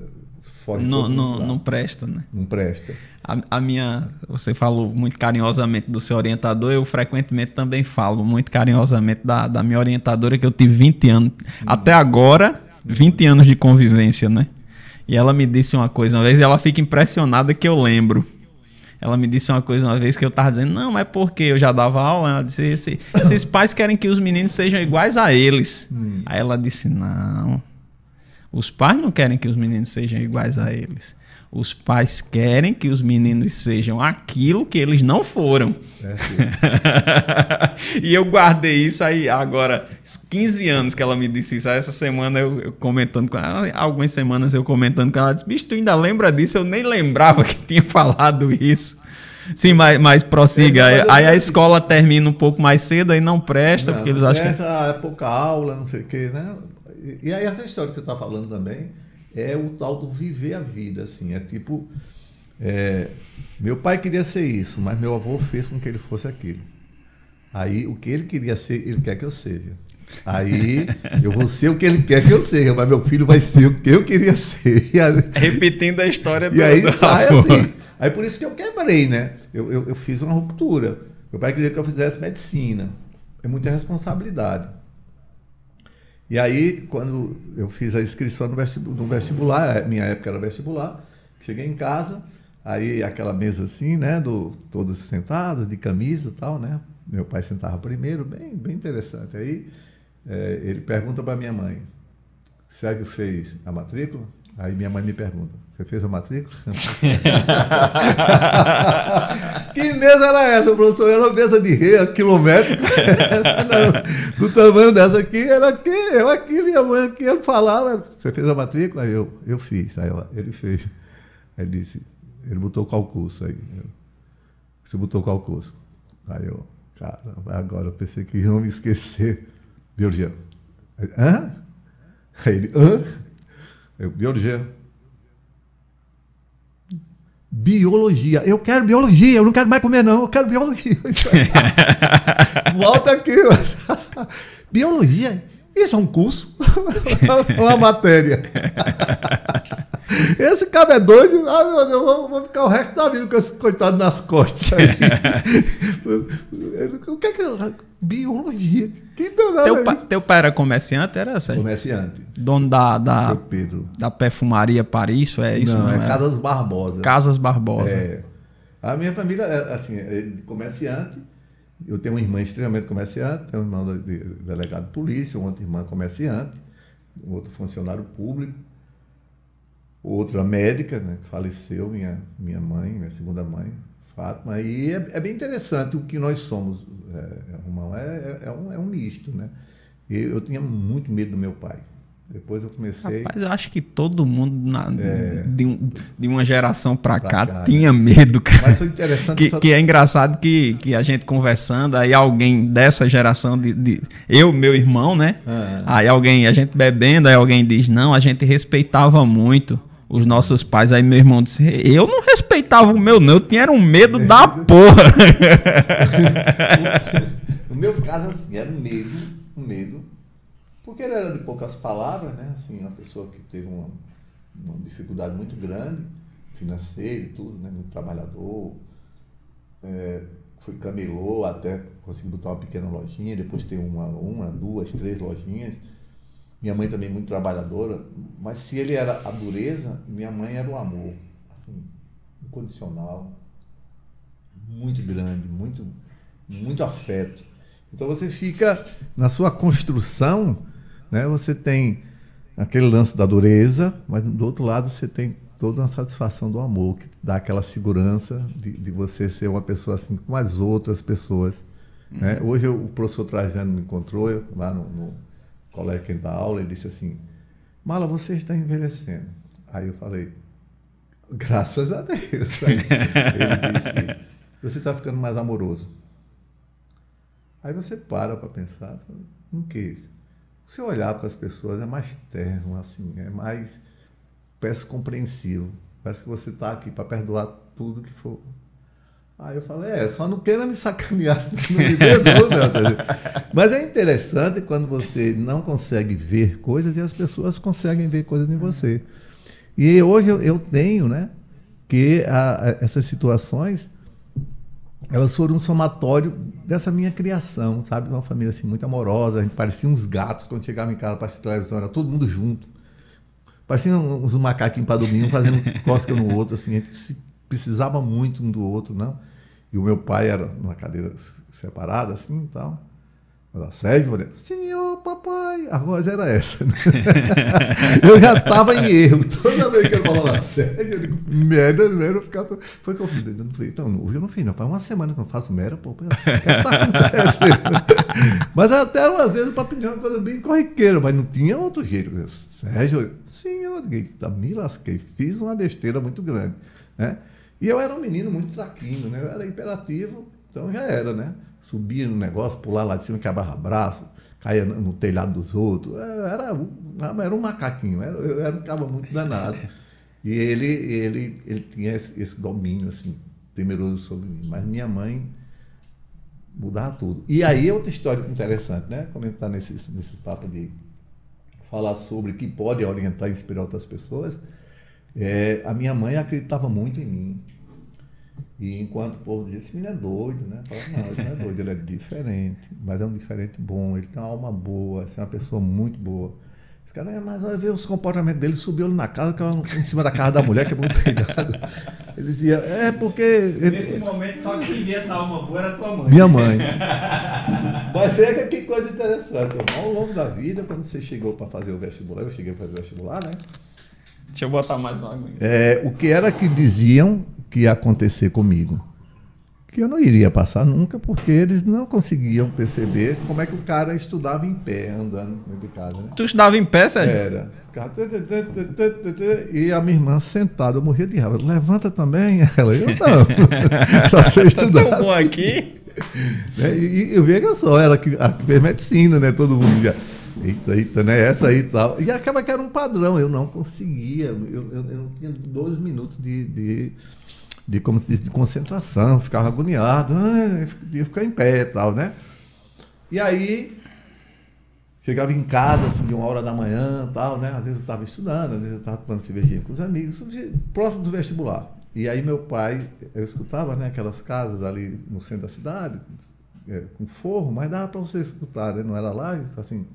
fora não, não, não presta, né? Não presta. A, a, minha, você falou muito carinhosamente do seu orientador, eu frequentemente também falo muito carinhosamente da, da minha orientadora, que eu tive 20 anos, até agora, 20 anos de convivência, né? E ela me disse uma coisa uma vez, e ela fica impressionada que eu lembro. Ela me disse uma coisa uma vez que eu tava dizendo, não, é porque eu já dava aula. Ela disse, Esse, esses pais querem que os meninos sejam iguais a eles. Hum. Aí ela disse, não. Os pais não querem que os meninos sejam iguais a eles. Os pais querem que os meninos sejam aquilo que eles não foram. É, (laughs) e eu guardei isso aí agora, 15 anos que ela me disse isso. Aí essa semana eu, eu, comentando com ela, algumas semanas eu comentando com ela, disse, bicho, tu ainda lembra disso? Eu nem lembrava que tinha falado isso. Sim, mas, mas prossiga. É, aí, a escola termina um pouco mais cedo, aí não presta, não, porque eles acham que. É pouca aula, não sei o quê, né? E, e aí essa história que você está falando também é o tal do viver a vida, assim. É tipo, é, meu pai queria ser isso, mas meu avô fez com que ele fosse aquilo. Aí o que ele queria ser, ele quer que eu seja. Aí eu vou ser o que ele quer que eu seja, mas meu filho vai ser o que eu queria ser. Repetindo a história do E aí sai assim. Aí por isso que eu quebrei, né? Eu, eu, eu fiz uma ruptura. Meu pai queria que eu fizesse medicina. É muita responsabilidade. E aí, quando eu fiz a inscrição no vestibular, no vestibular, é, minha época era vestibular, cheguei em casa, aí aquela mesa assim, né, do, todos sentados, de camisa e tal, né? Meu pai sentava primeiro, bem, bem interessante. Aí é, ele pergunta para minha mãe, Sérgio fez a matrícula? Aí minha mãe me pergunta, você fez a matrícula? (laughs) que mesa era essa, professor? Era uma mesa de rei, quilométrica. (laughs) do tamanho dessa aqui, era aqui, eu aqui, minha mãe aqui, ele falava, você fez a matrícula? Aí eu, eu fiz. Aí ela, ele fez. Aí ele disse, ele botou qual curso aí? Eu, você botou qual curso? Aí eu, cara, agora eu pensei que iam me esquecer. Biologia. Hã? Aí ele, hã? Biologia. biologia. Eu quero biologia, eu não quero mais comer, não, eu quero biologia. (laughs) Volta aqui. (laughs) biologia? Isso é um curso? (laughs) Uma matéria. (laughs) Esse cara é doido. Ah, meu Deus, eu vou, vou, ficar o resto da vida com esse coitado nas costas. (laughs) o que é que. Biologia. Que danado teu, é pa, teu pai era comerciante? Era, Sérgio? Comerciante. Dono da. da Pedro. Da perfumaria Paris, é isso? Não, não é, é Casas Barbosa. Casas Barbosa. É. A minha família, é, assim, é comerciante eu tenho uma irmã extremamente comerciante, tenho um irmão de, de, delegado de polícia, outra irmã comerciante, outro funcionário público, outra médica, né, que faleceu, minha, minha mãe, minha segunda mãe, Fátima. E é, é bem interessante o que nós somos, é, é, é, é, um, é um misto. Né? E eu tinha muito medo do meu pai. Depois eu comecei. Rapaz, eu acho que todo mundo na, é... de, um, de, uma geração para cá, cá, tinha né? medo, cara. Mas foi interessante. Que, que, é engraçado que, que a gente conversando, aí alguém dessa geração, de, de eu, meu irmão, né? Ah. Aí alguém, a gente bebendo, aí alguém diz: não, a gente respeitava muito os nossos pais. Aí meu irmão disse: Eu não respeitava o meu, não, eu tinha um medo da porra. (laughs) no meu caso, assim, era um medo, um medo porque ele era de poucas palavras, né? Assim, uma pessoa que teve uma, uma dificuldade muito grande, financeira e tudo, né? Muito trabalhador. É, foi camelô até conseguir botar uma pequena lojinha, depois ter uma, uma, duas, três lojinhas. Minha mãe também muito trabalhadora, mas se ele era a dureza, minha mãe era o amor, assim, incondicional, muito grande, muito, muito afeto. Então você fica na sua construção né? Você tem aquele lance da dureza, mas do outro lado você tem toda uma satisfação do amor, que dá aquela segurança de, de você ser uma pessoa assim como as outras pessoas. Né? Uhum. Hoje eu, o professor Trajano me encontrou eu, lá no, no colégio que da aula, ele disse assim, Mala, você está envelhecendo. Aí eu falei, graças a Deus. ele disse, você está ficando mais amoroso. Aí você para para pensar, o que é isso? Você olhar para as pessoas é mais terno, assim, é mais, parece compreensivo. Parece que você está aqui para perdoar tudo que for. Aí eu falei, é, só não queira me sacanear, (laughs) não me perdoa, meu Mas é interessante quando você não consegue ver coisas e as pessoas conseguem ver coisas em você. E hoje eu, eu tenho, né, que a, a, essas situações elas foram um somatório dessa minha criação, sabe? Uma família assim muito amorosa, a gente parecia uns gatos quando chegava em casa para assistir televisão, era todo mundo junto. Parecia uns macaquinhos para dormir, um fazendo (laughs) cosca no outro, assim, a gente precisava muito um do outro, não? E o meu pai era numa cadeira separada, assim, e tal. Ela, Sérgio, falei, senhor, papai. A voz era essa. Né? (laughs) eu já estava em erro. Toda vez que ele falava Sérgio, eu digo, merda, merda, eu ficava. Foi que eu fiz. Eu não fiz. Então, não, eu não fiz, não. Faz uma semana que eu não faço merda, pô. O que tá acontecendo? (laughs) mas até às vezes para pedir uma coisa bem corriqueira, mas não tinha outro jeito. Eu, Sérgio, senhor, eu me lasquei. Fiz uma besteira muito grande. Né? E eu era um menino muito traquino, né? Eu era imperativo, então já era, né? Subia no negócio, pular lá de cima, quebrava braço, caía no telhado dos outros. É, era, era um macaquinho, era, eu era um muito danado. (laughs) E ele, ele, ele tinha esse, esse domínio, assim, temeroso sobre mim. Mas minha mãe mudava tudo. E aí outra história interessante, né? Comentar nesse, nesse papo de falar sobre que pode orientar e inspirar outras pessoas. É, a minha mãe acreditava muito em mim. E enquanto o povo dizia, esse menino é doido, né? Falava, não, ele não é doido, ele é diferente, mas é um diferente bom, ele tem uma alma boa, assim, é uma pessoa muito boa. Esse cara, é, mas olha, ver os comportamentos dele, subiu ele na casa, que em cima da casa da mulher, que é muito ligado. Ele dizia, é porque. Nesse momento, só quem via essa alma boa era tua mãe. Minha mãe. (laughs) mas veja que coisa interessante. Ao longo da vida, quando você chegou para fazer o vestibular, eu cheguei para fazer o vestibular, né? Deixa eu botar mais água. É, o que era que diziam que ia acontecer comigo? Que eu não iria passar nunca, porque eles não conseguiam perceber como é que o cara estudava em pé, andando dentro de casa. Né? Tu estudava em pé, Sérgio? Era. E a minha irmã sentada, eu morria de raiva. Levanta também? (laughs) Ela, eu não. (laughs) só sei estudar. Tão bom aqui. Né? E, eu vejo só, ela que, que fez medicina, né? Todo mundo já Eita, eita, né? Essa aí e tal. E acaba que era um padrão, eu não conseguia, eu, eu, eu não tinha dois minutos de, de, de, como se diz, de concentração, ficava agoniado, ah, ia ficar em pé e tal, né? E aí, chegava em casa, assim, de uma hora da manhã tal, né? Às vezes eu estava estudando, às vezes eu estava tomando cervejinha com os amigos, próximo do vestibular. E aí meu pai, eu escutava, né, aquelas casas ali no centro da cidade, é, com forro, mas dava para você escutar, né? Não era lá, assim,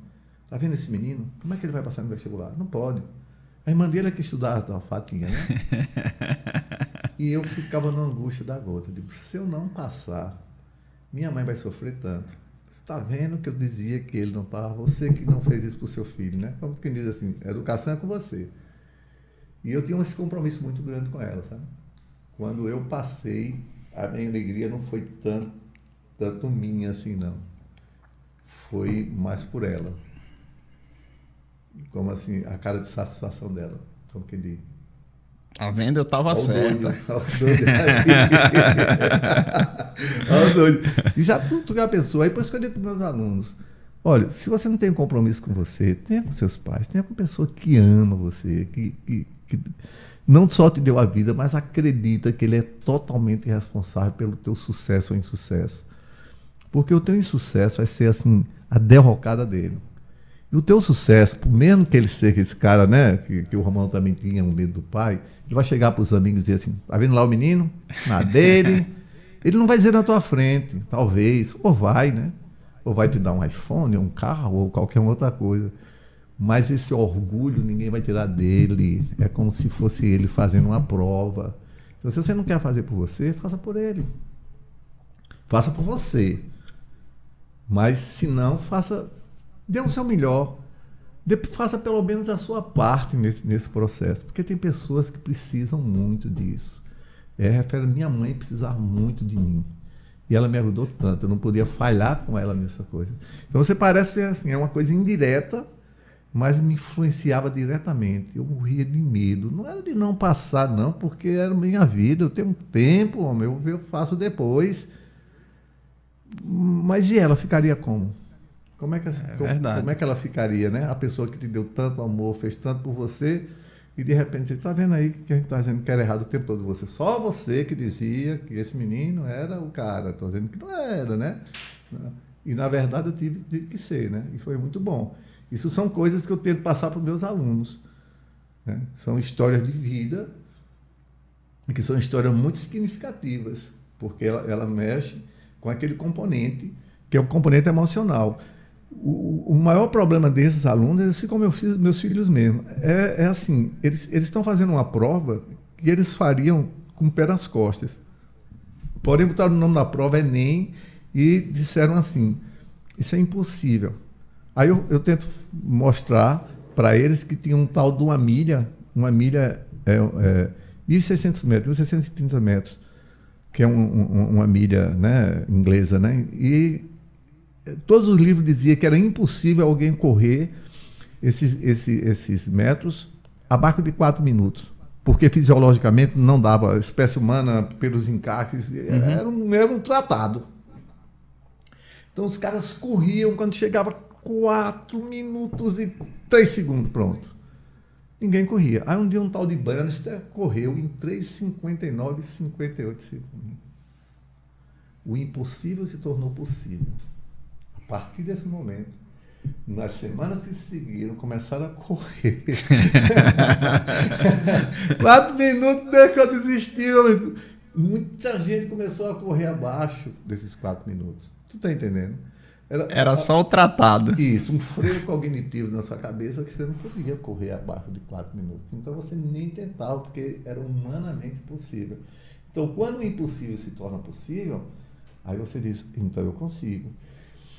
tá vendo esse menino? Como é que ele vai passar no vestibular? Não pode. A irmã dele é que estudava, uma fatinha, né? (laughs) e eu ficava na angústia da gota. Digo, se eu não passar, minha mãe vai sofrer tanto. Você está vendo que eu dizia que ele não estava? Você que não fez isso para o seu filho, né? Como quem diz assim, educação é com você. E eu tinha esse compromisso muito grande com ela, sabe? Quando eu passei, a minha alegria não foi tanto, tanto minha assim, não. Foi mais por ela. Como assim, a cara de satisfação dela. Como que diz? Tá vendo? Eu tava Olha certa. Olha (laughs) o doido. E já tu, tu já pensou, aí depois que eu digo para meus alunos, olha, se você não tem compromisso com você, tenha com seus pais, tenha com pessoa que ama você, que, que, que não só te deu a vida, mas acredita que ele é totalmente responsável pelo teu sucesso ou insucesso. Porque o teu insucesso vai ser assim, a derrocada dele. E o teu sucesso, por menos que ele seja esse cara, né, que, que o Romão também tinha um medo do pai, ele vai chegar para os amigos e dizer assim, tá vendo lá o menino? Na dele. (laughs) ele não vai dizer na tua frente, talvez, ou vai, né? Ou vai te dar um iPhone, um carro, ou qualquer outra coisa. Mas esse orgulho ninguém vai tirar dele. É como se fosse ele fazendo uma prova. Então, se você não quer fazer por você, faça por ele. Faça por você. Mas se não, faça. Dê o seu melhor. Dê, faça pelo menos a sua parte nesse, nesse processo. Porque tem pessoas que precisam muito disso. É, refere minha mãe precisar muito de mim. E ela me ajudou tanto, eu não podia falhar com ela nessa coisa. Então você parece assim, é uma coisa indireta, mas me influenciava diretamente. Eu morria de medo. Não era de não passar, não, porque era minha vida. Eu tenho um tempo, homem, eu faço depois. Mas e ela ficaria como? Como é, que, é como, como, é que ela ficaria, né? A pessoa que te deu tanto amor, fez tanto por você, e de repente você está vendo aí que a gente está dizendo que era errado o tempo todo. Você, só você que dizia que esse menino era o cara. Estou dizendo que não era, né? E na verdade eu tive, tive que ser, né? E foi muito bom. Isso são coisas que eu tento passar para os meus alunos. Né? São histórias de vida, que são histórias muito significativas, porque ela, ela mexe com aquele componente, que é o componente emocional. O, maior problema desses alunos é assim como meus meus filhos mesmo. É, é assim, eles estão fazendo uma prova que eles fariam com o pé nas costas. Porém, botaram o nome da prova Enem e disseram assim, isso é impossível. Aí eu, eu tento mostrar para eles que tinha um tal de uma milha, uma milha é, é 1.600 metros, 1.630 metros, que é um, um, uma milha né, inglesa, né? E todos os livros diziam que era impossível alguém correr esses, esses, esses metros abaixo de quatro minutos. Porque fisiologicamente não dava, a espécie humana, pelos encaixes, uhum. era, um, era um tratado. Então os caras corriam, quando chegava 4 minutos e 3 segundos, pronto. Ninguém corria. Aí um dia um tal de Bannister correu em 3,59 e 58 segundos. O impossível se tornou possível. A partir desse momento, nas semanas que se seguiram, começaram a correr. (laughs) Quatro minutos desde que eu desisti. Muita gente começou a correr abaixo desses quatro minutos. Tu tá entendendo? Era, Era só o tratado. Isso, um freio cognitivo na sua cabeça que você não podia correr abaixo de quatro minutos. Então você nem tentava, porque era humanamente possível. Então, quando o impossível se torna possível, aí você diz, então eu consigo.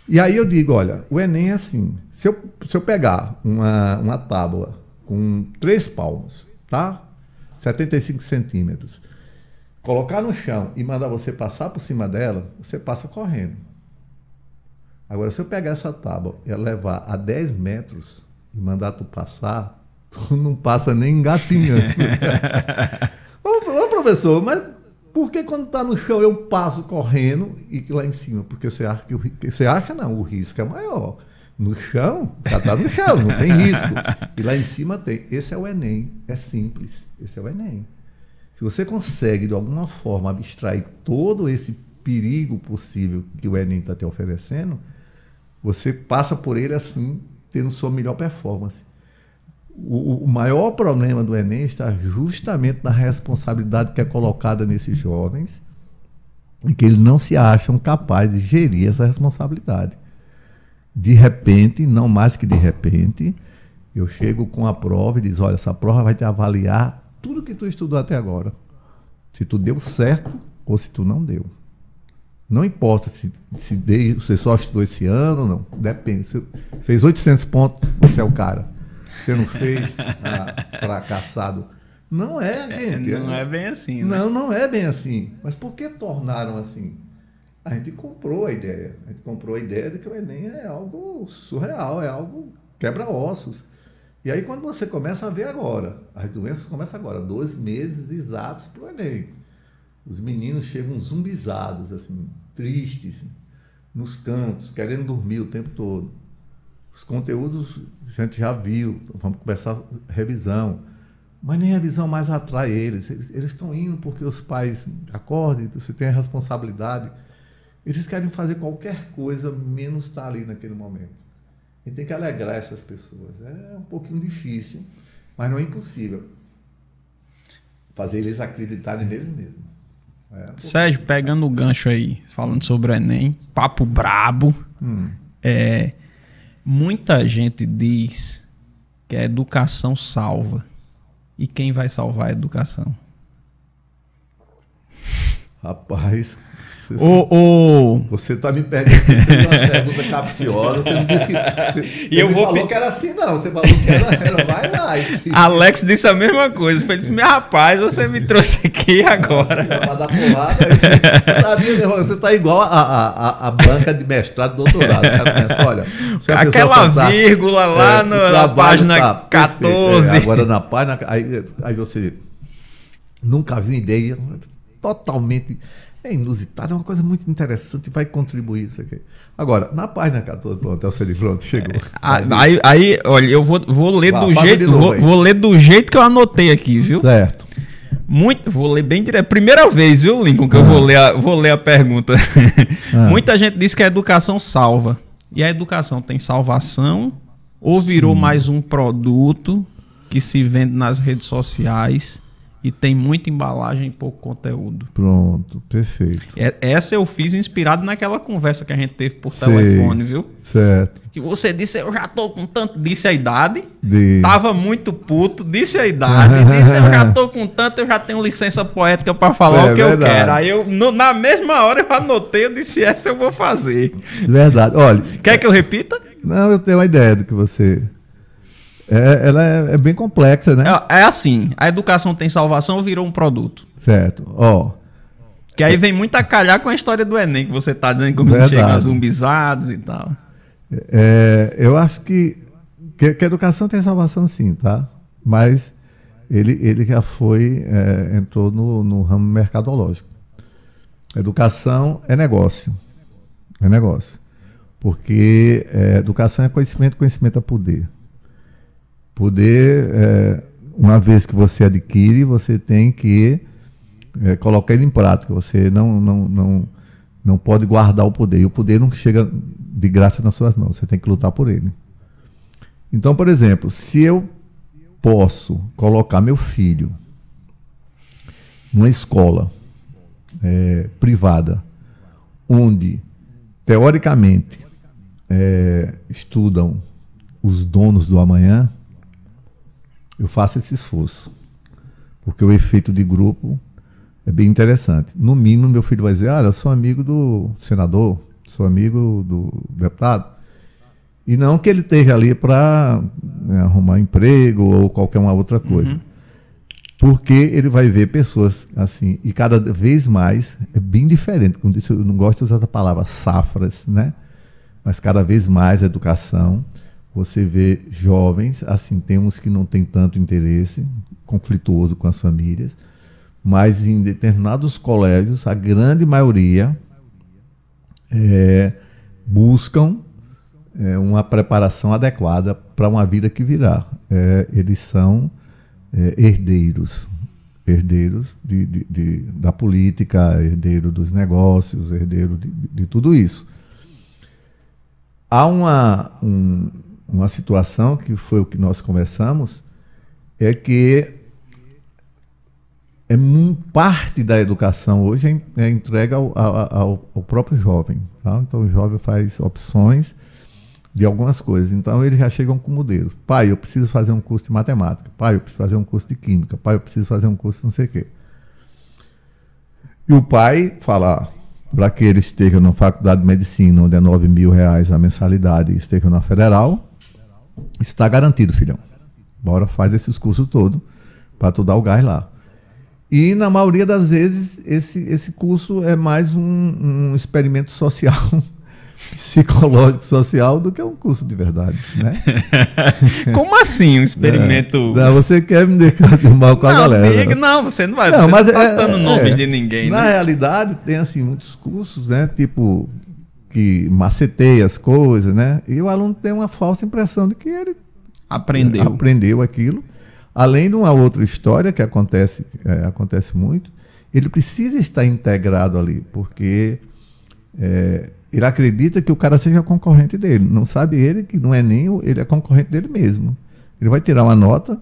E aí eu digo, olha, o Enem é assim, se eu, se eu pegar uma, uma tábua com três palmos, tá? 75 centímetros, colocar no chão e mandar você passar por cima dela, você passa correndo. Agora, se eu pegar essa tábua e levar a 10 metros e mandar tu passar, (laughs) tu não passa nem engatinhando. (laughs) ô, ô, professor, mas por que quando está no chão eu passo correndo e lá em cima? Porque você acha que o, você acha não, o risco é maior. No chão, já está no chão, não tem risco. E lá em cima tem. Esse é o Enem. É simples. Esse é o Enem. Se você consegue, de alguma forma, abstrair todo esse perigo possível que o Enem está te oferecendo, você passa por ele assim, tendo sua melhor performance. O, o, maior problema do Enem está justamente na responsabilidade que é colocada nesses jovens e que eles não se acham capazes de gerir essa responsabilidade. De repente, não mais que de repente, eu chego com a prova e diz: olha, essa prova vai te avaliar tudo que tu estudou até agora. Se tu deu certo ou se tu não deu. Não importa se, se dei, você só estudou esse ano ou não. Depende. Se fez 800 pontos, você é o cara. Você não fez, ah, fracassado. Não é, gente. É, não é bem assim. Né? Não, não é bem assim. Mas por que tornaram assim? A gente comprou a ideia. A gente comprou a ideia de que o Enem é algo surreal, é algo quebra-ossos. E aí, quando você começa a ver agora, as doenças começam agora, dois meses exatos para o Enem. Os meninos chegam zumbizados, assim, tristes, nos cantos, querendo dormir o tempo todo. Os conteúdos a gente já viu, vamos começar a revisão. Mas nem a revisão mais atrai eles. Eles, estão indo porque os pais acordem, você tem a responsabilidade. Eles querem fazer qualquer coisa menos estar ali naquele momento. E tem que alegrar essas pessoas. É um pouquinho difícil, mas não é impossível. Fazer eles acreditarem neles mesmos. É, Sérgio, pegando o gancho aí, falando sobre o Enem, papo brabo. Hum. É, muita gente diz que a educação salva. E quem vai salvar a educação? Rapaz, o, o... Você está me perguntando uma pergunta capciosa. Você não disse. Você, e eu vou falou pe... que era assim, não. Você falou que era. era vai lá. (laughs) Alex disse a mesma coisa. Ele disse: Meu rapaz, você me trouxe aqui agora. Dar porrada. Você está igual a, a, a, banca de mestrado e doutorado. Pensa, olha, Aquela vírgula lá é, no, na página tá 14. É, agora na página. Aí, aí você nunca viu ideia totalmente é inusitado, é uma coisa muito interessante, vai contribuir isso aqui. Agora, na página 14, pronto, é o CD pronto, chegou. É, aí, aí, olha, eu vou, vou ler Vá, do jeito, vou, vou, ler do jeito que eu anotei aqui, viu? Certo. Muito, vou ler bem direto. Primeira vez, viu, Lincoln, que ah. eu vou ler a, vou ler a pergunta. Ah. Muita gente diz que a educação salva. E a educação tem salvação ou virou Sim. mais um produto que se vende nas redes sociais? E tem muita embalagem e pouco conteúdo. Pronto, perfeito. É, essa eu fiz inspirado naquela conversa que a gente teve por Sei, telefone, viu? Certo. Que você disse, eu já tô com tanto, disse a idade, de... tava muito puto, disse a idade, (laughs) disse, eu já tô com tanto, eu já tenho licença poética para falar é, o que verdade. eu quero. Aí eu, no, na mesma hora eu anotei, eu disse, essa eu vou fazer. Verdade, olha... Quer que eu repita? Não, eu tenho uma ideia do que você... É, ela é, é, bem complexa, né? É, é, assim, a educação tem salvação virou um produto. Certo. Ó. Que aí vem muito a calhar com a história do Enem, que você está dizendo como chega zumbizados e tal. É, eu acho que, que, que, a educação tem salvação sim, tá? Mas ele, ele já foi, é, entrou no, no ramo mercadológico. Educação é negócio. É negócio. Porque é, educação é conhecimento, conhecimento é poder. Poder, é, uma vez que você adquire, você tem que é, colocar ele em prática. Você não, não, não, não pode guardar o poder. E o poder não chega de graça nas suas mãos. Você tem que lutar por ele. Então, por exemplo, se eu posso colocar meu filho numa escola é, privada, onde, teoricamente, é, estudam os donos do amanhã, eu faço esse esforço. Porque o efeito de grupo é bem interessante. No mínimo, meu filho vai dizer: Ah, eu sou amigo do senador, sou amigo do deputado. E não que ele esteja ali para né, arrumar emprego ou qualquer uma outra coisa. Uhum. Porque ele vai ver pessoas assim, e cada vez mais é bem diferente. Como disse, eu não gosto de usar a palavra safras, né? Mas cada vez mais educação você vê jovens, assim, tem uns que não têm tanto interesse, conflituoso com as famílias, mas em determinados colégios, a grande maioria é, buscam é, uma preparação adequada para uma vida que virá. É, eles são é, herdeiros. herdeiros de, de, de, da política, herdeiro dos negócios, herdeiro de, de tudo isso. Há uma, um, uma situação que foi o que nós conversamos, é que é parte da educação hoje é, é entrega ao, ao, ao próprio jovem. Tá? Então o jovem faz opções de algumas coisas. Então eles já chegam com modelo. Pai, eu preciso fazer um curso de matemática. Pai, eu preciso fazer um curso de química. Pai, eu preciso fazer um curso de não sei o quê. E o pai fala, para que ele esteja na faculdade de medicina, onde é 9 mil reais a mensalidade, e esteja na federal, está garantido, filhão. Bora, faz esses cursos todos para tu dar o gás lá. E na maioria das vezes esse, esse curso é mais um, um experimento social (laughs) psicológico social do que um curso de verdade, né? (laughs) Como assim um experimento? É. Não, você quer me deixar de mal com a galera? Diga, não, você não vai. Não, você mas não está é, nomes é, de ninguém. Na né? realidade tem assim muitos cursos, né? Tipo que maceteia as coisas, né? E o aluno tem uma falsa impressão de que ele aprendeu, aprendeu aquilo. Além de uma outra história que acontece, é, acontece muito, ele precisa estar integrado ali, porque é, ele acredita que o cara seja concorrente dele. Não sabe ele que não é nem ele é concorrente dele mesmo. Ele vai tirar uma nota.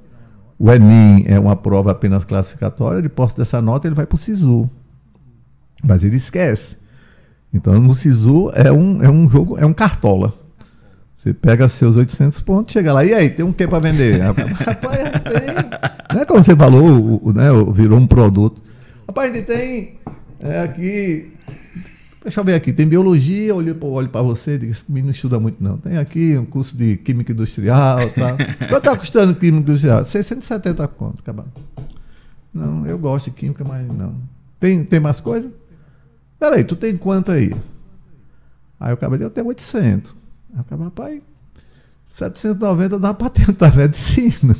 O Enem é uma prova apenas classificatória. Ele posta dessa nota, ele vai para o SISU. Mas ele esquece. Então, no SISU é um, é um jogo, é um cartola. Você pega seus 800 pontos, chega lá, e aí, tem um que para vender? (laughs) Rapaz, tem. Não é como você falou, o, né, virou um produto. Rapaz, ele tem é, aqui Deixa eu ver aqui, tem biologia, olho, olho para você, diz que não estuda muito não. Tem aqui um curso de química industrial? Quanto está custando química industrial? 670 conto, acabou. Não, eu gosto de química, mas não. Tem, tem mais coisa? Peraí, tu tem quanto aí? Aí acabei de eu tenho 800. Aí eu acabei, pai, 790 dá para tentar (laughs) medicina.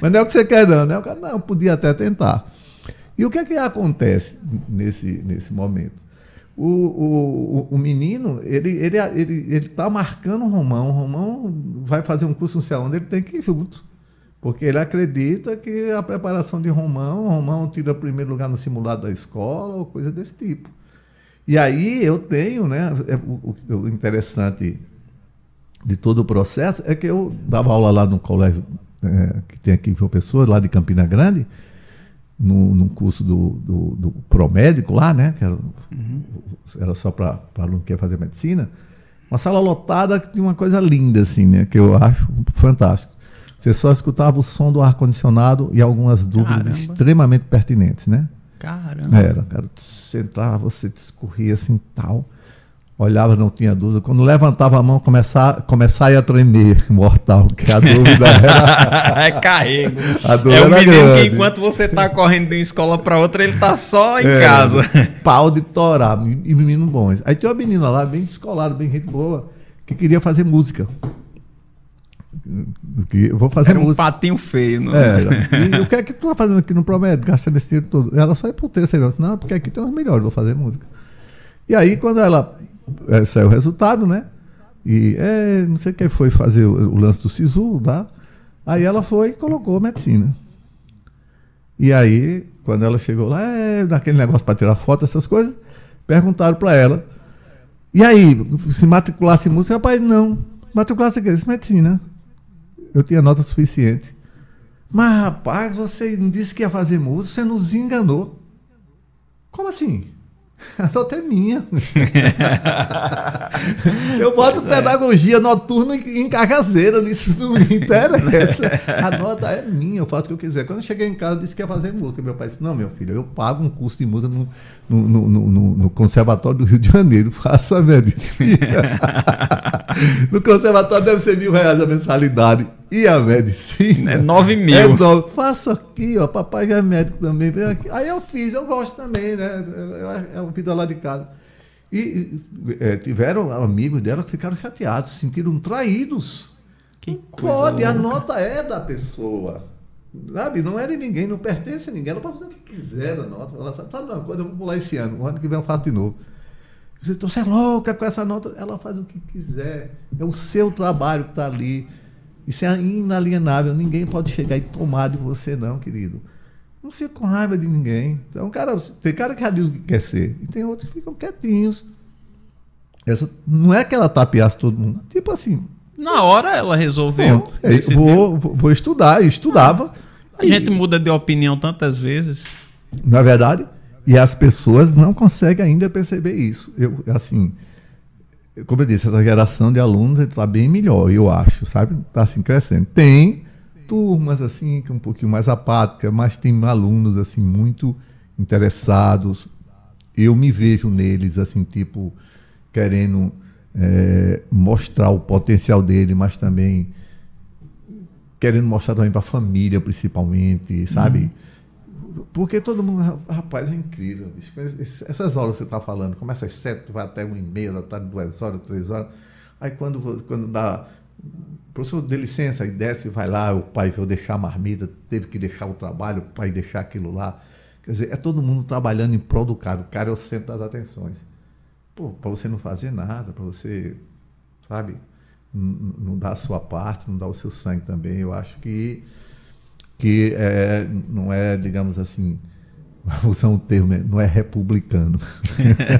mas não é o que você quer não, né? Não, podia até tentar. E o que é que acontece nesse, nesse momento? o, o, o menino, ele ele ele ele está marcando o Romão. O Romão vai fazer um curso não sei onde, ele tem que ir junto. Porque ele acredita que a preparação de Romão, Romão tira primeiro lugar no simulado da escola, ou coisa desse tipo. E aí eu tenho, né? É, o, o interessante de todo o processo é que eu dava aula lá no colégio é, que tem aqui em João Pessoa, lá de Campina Grande, no, num curso do, do, do promédico lá, né? Que era, uhum. era só para aluno que quer fazer medicina. Uma sala lotada que tinha uma coisa linda, assim, né? Que eu acho fantástico. Você só escutava o som do ar-condicionado e algumas dúvidas Caramba. extremamente pertinentes, né? Caramba. Era, cara, você entrava, você discorria assim tal olhava, não tinha dúvida. Quando levantava a mão, começar, começar a tremer, (laughs) mortal, que a dúvida era. (laughs) é carrego. A dúvida é o menino grande. que enquanto você está correndo de uma escola para outra, ele está só em é, casa. (laughs) Pau de torar, e menino bons. Aí tinha uma menina lá, bem descolada, bem gente boa, que queria fazer música. Vou fazer Era um música. patinho feio, não é? E, e o que é que tu tá fazendo aqui no Promédio, gastando esse dinheiro todo? Ela só ia pro terceiro. Não, porque aqui tem os melhores, vou fazer música. E aí, quando ela é, saiu o resultado, né? E é, não sei quem foi fazer o, o, lance do SISU, tá? Aí ela foi e colocou medicina. E aí, quando ela chegou lá, é, naquele negócio para tirar foto, essas coisas, perguntaram para ela. E aí, se matriculasse em música? Rapaz, não. Matriculasse disse medicina. Eu tinha nota suficiente. Mas, rapaz, você não disse que ia fazer música, você nos enganou. Como assim? (laughs) A nota é minha. (laughs) eu boto pois é. pedagogia é. noturna em cagazeira, isso não me interessa. A nota é minha, eu faço o que eu quiser. Quando eu cheguei em casa, eu disse que ia fazer música. Meu pai disse: Não, meu filho, eu pago um curso de música no, no, no, no Conservatório do Rio de Janeiro, (laughs) faça a medicina. no Conservatório deve ser mil reais a mensalidade. E a medicina? É 9 mil. É nove. Faço aqui, ó. Papai já é médico também. Aí eu fiz, eu gosto também, né? É a vida lá de casa. E é, tiveram amigos dela que ficaram chateados, se sentiram traídos. Que coisa Pode, louca. a nota é da pessoa. Sabe? Não é de ninguém, não pertence a ninguém. Ela pode fazer o que quiser a nota. Ela sabe, sabe uma coisa, eu vou pular esse ano. O ano que vem eu faço de novo. Você é louca com essa nota. Ela faz o que quiser. É o seu trabalho que está ali. Isso é inalienável. Ninguém pode chegar e tomar de você, não, querido. não fica com raiva de ninguém. Então, cara, tem cara que já diz o que quer ser, e tem outros que ficam quietinhos. Essa, não é que ela tapeasse todo mundo. Tipo assim. Na hora ela resolveu. É, vou, vou, estudar, e estudava. A e, gente muda de opinião tantas vezes. Não é verdade? E as pessoas não conseguem ainda perceber isso. Eu, assim, como eu disse, essa geração de alunos está bem melhor, eu acho, sabe? Está assim crescendo. Tem turmas assim que é um pouquinho mais apáticas, mas tem alunos assim muito interessados. Eu me vejo neles assim, tipo, querendo é, mostrar o potencial dele, mas também querendo mostrar também para a família, principalmente, sabe? Uhum. Porque todo mundo, rapaz, é incrível. Bicho. Essas horas que você está falando, começa às sete, vai até uma e meia da tarde, duas horas, três horas. Aí quando, quando dá. Professor, dê licença, aí desce e vai lá, o pai veio deixar a marmita, teve que deixar o trabalho, o pai deixar aquilo lá. Quer dizer, é todo mundo trabalhando em prol do cara. O cara é o centro das atenções. Pô, para você não fazer nada, para você, sabe, não dar a sua parte, não dar o seu sangue também, eu acho que que é, não é, digamos assim, (laughs) vou usar um termo, né, não é republicano.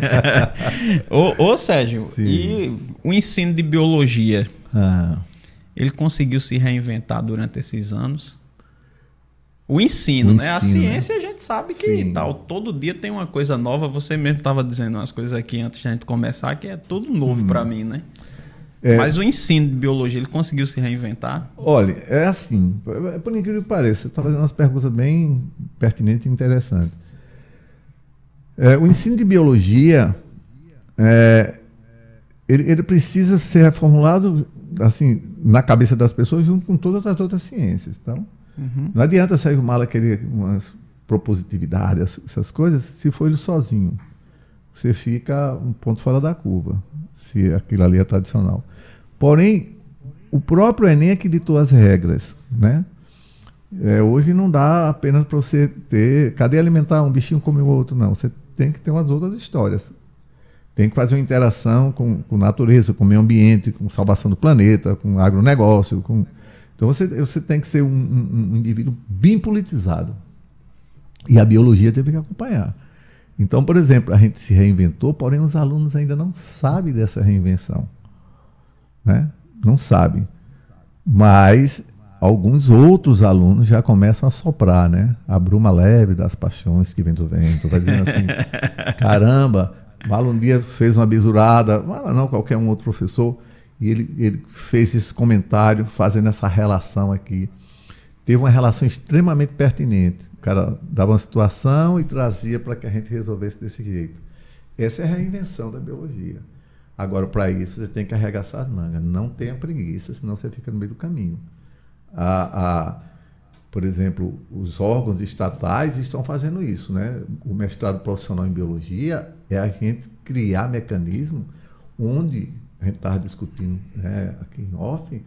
(laughs) ô, ô, Sérgio, Sim. e o ensino de biologia? Ah. Ele conseguiu se reinventar durante esses anos? O ensino, o né? Ensino, a ciência né? a gente sabe que Sim. tal. Todo dia tem uma coisa nova. Você mesmo estava dizendo umas coisas aqui antes de a gente começar que é tudo novo hum. para mim, né? É, Mas o ensino de biologia, ele conseguiu se reinventar? Olha, é assim, por incrível que pareça, você está fazendo umas perguntas bem pertinentes e interessantes. É, o ensino de biologia, é, ele, ele, precisa ser reformulado assim, na cabeça das pessoas junto com todas as outras ciências. Então, uhum. não adianta sair mal aquele, umas propositividade, essas coisas, se for ele sozinho. Você fica um ponto fora da curva, se aquilo ali é tradicional. Porém, o próprio Enem é que ditou as regras, né? É, hoje não dá apenas para você ter. Cadê alimentar um bichinho como o outro? Não. Você tem que ter umas outras histórias. Tem que fazer uma interação com, com natureza, com o meio ambiente, com salvação do planeta, com agronegócio. Com... Então você, você tem que ser um, um, um indivíduo bem politizado. E a biologia teve que acompanhar. Então, por exemplo, a gente se reinventou, porém os alunos ainda não sabem dessa reinvenção né? não sabem. Mas alguns outros alunos já começam a soprar, né? A bruma leve das paixões que vem do vento, vai dizendo assim, (laughs) caramba, Malo um dia fez uma bisurada, não qualquer um outro professor, e ele, ele fez esse comentário fazendo essa relação aqui. Teve uma relação extremamente pertinente. O cara dava uma situação e trazia para que a gente resolvesse desse jeito. Essa é a reinvenção da biologia. Agora, para isso, você tem que arregaçar as mangas. Não tenha preguiça, senão você fica no meio do caminho. A, a, por exemplo, os órgãos estatais estão fazendo isso. Né? O mestrado profissional em biologia é a gente criar mecanismo onde a gente estava discutindo né, aqui em off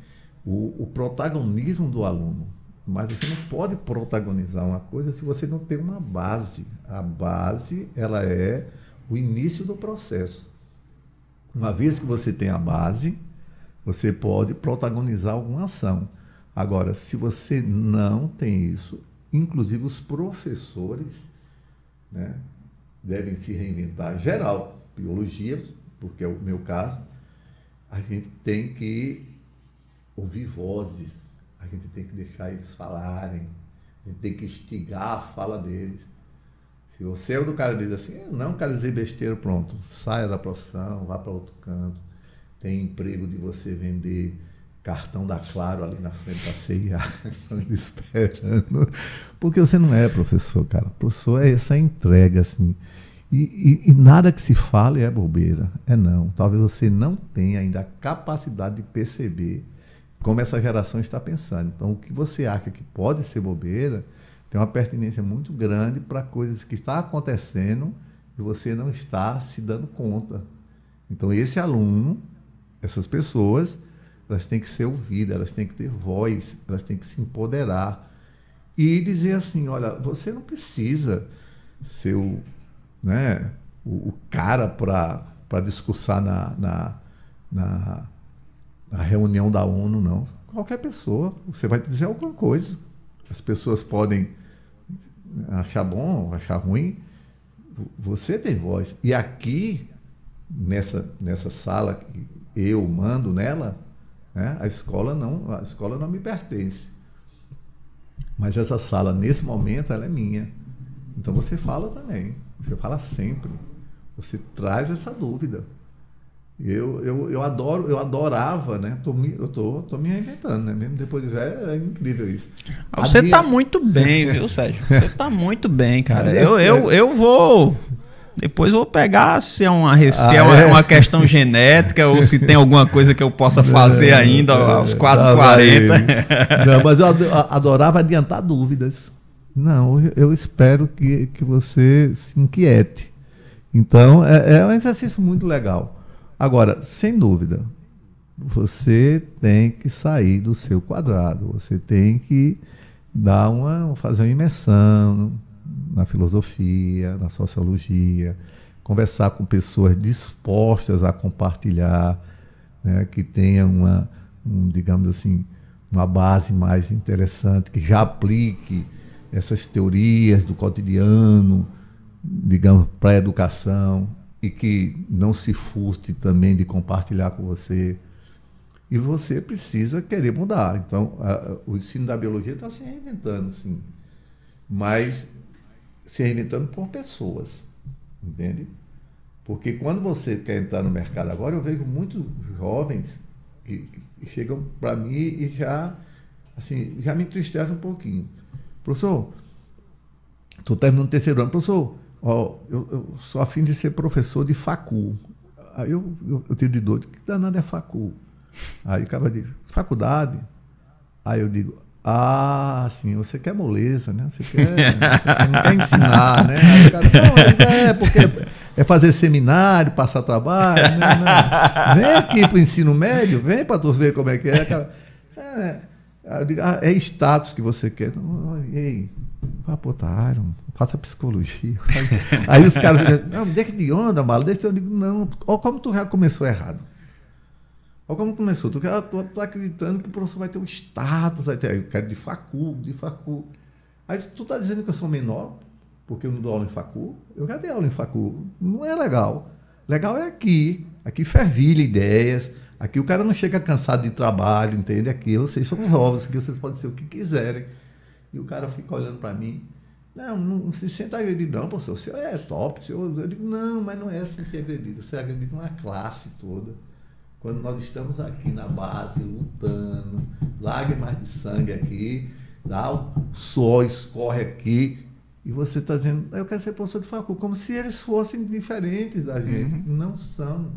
o, o protagonismo do aluno. Mas você não pode protagonizar uma coisa se você não tem uma base. A base ela é o início do processo. Uma vez que você tem a base, você pode protagonizar alguma ação. Agora, se você não tem isso, inclusive os professores né, devem se reinventar. Geral, biologia, porque é o meu caso, a gente tem que ouvir vozes, a gente tem que deixar eles falarem, a gente tem que instigar a fala deles. Se você é o do cara diz assim, não, cara dizer besteira, pronto, saia da profissão, vá para outro canto. Tem emprego de você vender cartão da Claro ali na frente da CIA, (laughs) esperando. Porque você não é professor, cara. Professor é essa entrega, assim. E, e, e, nada que se fale é bobeira. É não. Talvez você não tenha ainda a capacidade de perceber como essa geração está pensando. Então, o que você acha que pode ser bobeira tem uma pertinência muito grande para coisas que estão acontecendo e você não está se dando conta. Então, esse aluno, essas pessoas, elas têm que ser ouvidas, elas têm que ter voz, elas têm que se empoderar e dizer assim: olha, você não precisa ser o, né, o, o cara para discursar na, na, na, na reunião da ONU, não. Qualquer pessoa, você vai dizer alguma coisa. As pessoas podem achar bom, achar ruim, você tem voz. E aqui, nessa, nessa sala que eu mando nela, né, a escola não, a escola não me pertence. Mas essa sala, nesse momento, ela é minha. Então você fala também. Você fala sempre. Você traz essa dúvida. Eu, eu, eu adoro, eu adorava, né? Tô, eu tô, tô me reinventando, né? Mesmo depois de velho, é incrível isso. Você minha... tá muito bem, viu, Sérgio? (laughs) Você tá muito bem, cara. eu, eu, eu vou. Depois vou pegar se é uma, se é, uma, é uma, questão genética ou se tem alguma coisa que eu possa fazer ainda aos quase tá 40. Não, mas eu adorava adiantar dúvidas. Não, eu espero que, que você se inquiete. Então, é, é um exercício muito legal. Agora, sem dúvida, você tem que sair do seu quadrado, você tem que dar uma, fazer uma imersão na filosofia, na sociologia, conversar com pessoas dispostas a compartilhar, né, que tenham uma, um, digamos assim, uma base mais interessante, que já aplique essas teorias do cotidiano, digamos, para a educação e que não se furte também de compartilhar com você. E você precisa querer mudar. Então, a, o ensino da biologia está se reinventando, sim. Mas se reinventando por pessoas, entende? Porque quando você quer entrar no mercado agora, eu vejo muitos jovens que, que chegam para mim e já, assim, já me entristece um pouquinho. Professor, estou terminando o terceiro ano. Professor, Ó, eu, eu, sou afim de ser professor de facul. Aí eu, eu, eu tenho de dor, que danado é facul? Aí o cara diz, faculdade? Aí eu digo, ah, sim, você quer moleza, né? Você, quer, você não quer ensinar, né? Aí o cara, não, é, é porque é fazer seminário, passar trabalho. Né? não. Vem aqui para o ensino médio, vem para tu ver como é que é. É, digo, ah, é status que você quer. Não, ei, vá para outra área, faça psicologia. (laughs) Aí os caras ficam, não, deixa de onda, malo, deixa eu digo, não, olha como tu já começou errado. Olha como começou. Tu está acreditando que o professor vai ter um status, vai ter, eu quero de facul, de facul. Aí tu está dizendo que eu sou menor, porque eu não dou aula em facul. Eu já dei aula em facul. Não é legal. Legal é aqui. Aqui fervilha ideias. Aqui o cara não chega cansado de trabalho, entende? Aqui vocês são jovens, aqui vocês podem ser o que quiserem. E o cara fica olhando para mim. Não, não se senta agredido, não, professor. O senhor é top. Senhor... Eu digo, não, mas não é assim que é agredido. Você é agredido uma classe toda. Quando nós estamos aqui na base, lutando, lágrimas de sangue aqui, tá? o suor escorre aqui, e você está dizendo, eu quero ser professor de faculdade, como se eles fossem diferentes da gente. Uhum. Não são.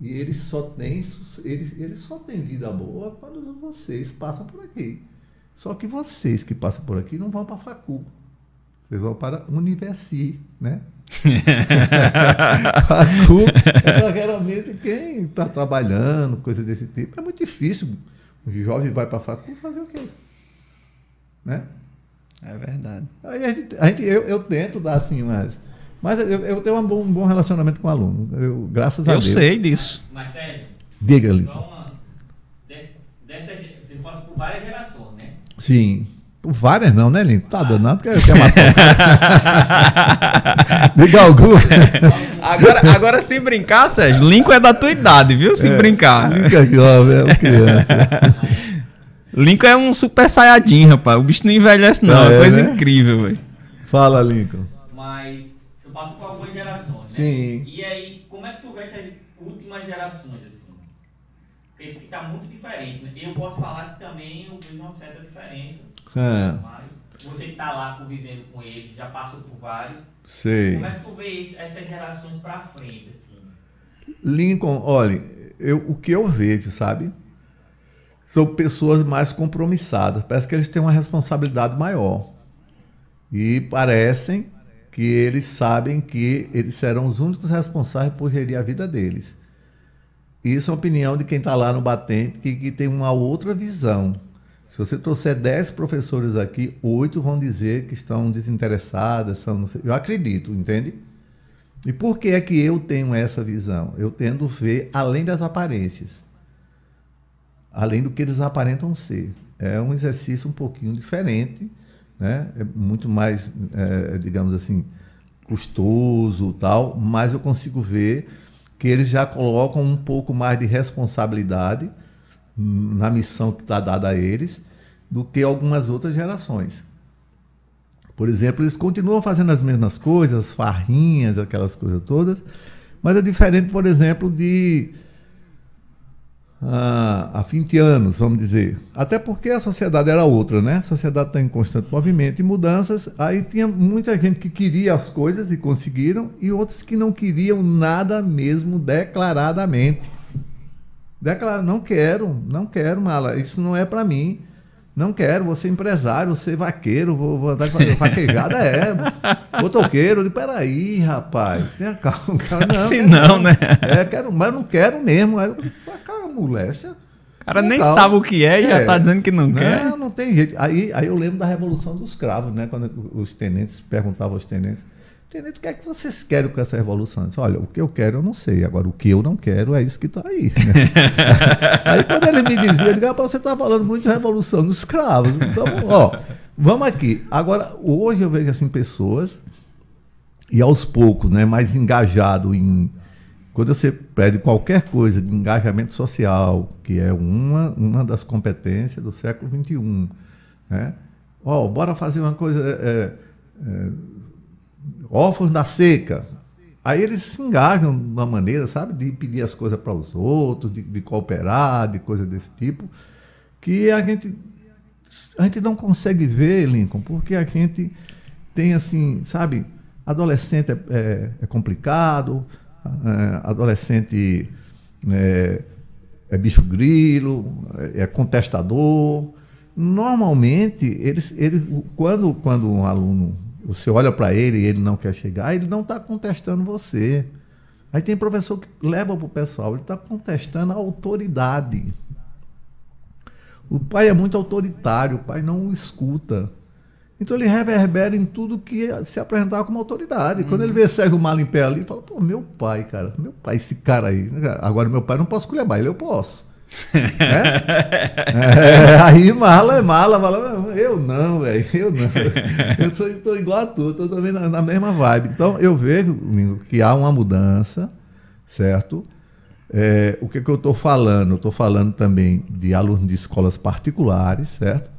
E eles só têm eles, eles só têm vida boa quando vocês passam por aqui. Só que vocês que passam por aqui não vão para a facul. Vocês vão para a Universi, né? (laughs) facul é para geralmente quem está trabalhando, coisa desse tipo. É muito difícil. O jovem vai para a facul fazer o quê? Né? É verdade. Aí a gente, a gente eu, eu, tento dar assim umas mas eu, eu tenho um bom, um bom, relacionamento com o aluno. Eu, graças a eu Deus. Eu sei disso. Mas, Sérgio, diga ali. Dessa, você passa por várias gerações, né? Sim. Por várias não, né, Lincoln? Tá danado que quer matar. Diga (laughs) algum. agora, agora, se brincar, Sérgio, Lincoln é da tua idade, viu? Se é, brincar. Lincoln é jovem, é uma criança. (laughs) Lincoln é um super saiyajin, rapaz. O bicho não envelhece, não. É, é coisa né? incrível, velho. Fala, Lincoln. Sim. E aí, como é que tu vê essas últimas gerações, diz que tá muito diferente, né? Eu posso falar que também eu vejo uma certa diferença. É. Mas você que tá lá convivendo com eles, já passou por vários. Sei. Como é que tu vê essas gerações pra frente, assim? Lincoln, olha, eu, o que eu vejo, sabe? São pessoas mais compromissadas. Parece que eles têm uma responsabilidade maior. E parecem que eles sabem que eles serão os únicos responsáveis por gerir a vida deles. Isso é a opinião de quem está lá no batente, que, que, tem uma outra visão. Se você trouxer 10 professores aqui, oito vão dizer que estão desinteressadas, são, eu acredito, entende? E por que é que eu tenho essa visão? Eu tendo ver além das aparências, além do que eles aparentam ser. É um exercício um pouquinho diferente né? É muito mais, é, digamos assim, custoso tal, mas eu consigo ver que eles já colocam um pouco mais de responsabilidade na missão que está dada a eles do que algumas outras gerações. Por exemplo, eles continuam fazendo as mesmas coisas, farrinhas, aquelas coisas todas, mas é diferente, por exemplo, de há 20 anos, vamos dizer. Até porque a sociedade era outra, né? A sociedade está em constante movimento e mudanças. Aí tinha muita gente que queria as coisas e conseguiram, e outros que não queriam nada mesmo declaradamente. Declarar, não quero, não quero, mala, isso não é para mim. Não quero, vou ser empresário, vou ser vaqueiro, vou, vou andar com (laughs) vaquejada, é. Motoqueiro, de peraí, rapaz, tenha calma. (laughs) calma não, assim não, né? É, quero, mas não quero mesmo. Aí, cara, moléstia. O cara nem calma. sabe o que é e é. já tá dizendo que não, não quer. Não, não tem jeito. Aí, aí eu lembro da Revolução dos Cravos, né? Quando os tenentes perguntavam aos tenentes Tenente, o que é que vocês querem com essa revolução? Disse, Olha, o que eu quero eu não sei. Agora, o que eu não quero é isso que está aí. Né? (laughs) aí quando ele me dizia, eu digo, você está falando muito de revolução dos escravos. Então, ó, vamos aqui. Agora, hoje eu vejo assim pessoas, e aos poucos, né, mais engajado em. Quando você pede qualquer coisa de engajamento social, que é uma, uma das competências do século XXI, né? Ó, bora fazer uma coisa. É, é, órfãos da seca. Aí eles se engajam de uma maneira, sabe, de pedir as coisas para os outros, de, de, cooperar, de coisas desse tipo, que a gente, a gente não consegue ver, Lincoln, porque a gente tem assim, sabe, adolescente é, é, é complicado, é, adolescente é, é, bicho grilo, é, é contestador. Normalmente, eles, eles, quando, quando um aluno você olha para ele e ele não quer chegar, ele não está contestando você. Aí tem professor que leva para o pessoal, ele está contestando a autoridade. O pai é muito autoritário, o pai não o escuta. Então ele reverbera em tudo que se apresentar como autoridade. Uhum. Quando ele vê Sérgio Malo em pé ali, ele fala, pô, meu pai, cara, meu pai, esse cara aí. Agora meu pai não posso colher mais, ele eu posso. É? é, (laughs) aí mala é mala, fala, eu não, velho, eu não. Eu sou, tô igual a tu, tô também na, na, mesma vibe. Então eu vejo, que há uma mudança, certo? É, o que, que eu estou falando? Eu estou falando também de alunos de escolas particulares, certo?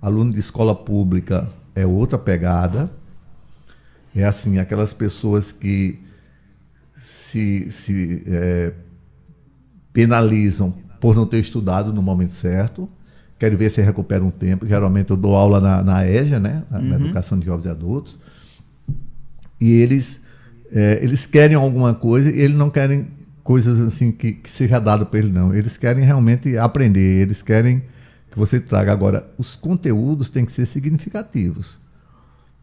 Aluno de escola pública é outra pegada. É assim, aquelas pessoas que se, se é, penalizam por não ter estudado no momento certo. Quero ver se recupera um tempo. Geralmente eu dou aula na, na EJA, né? na, uhum. Educação de Jovens e Adultos. E eles, é, eles querem alguma coisa e eles não querem coisas assim que, que seja dado para eles, não. Eles querem realmente aprender, eles querem que você traga. Agora, os conteúdos têm que ser significativos.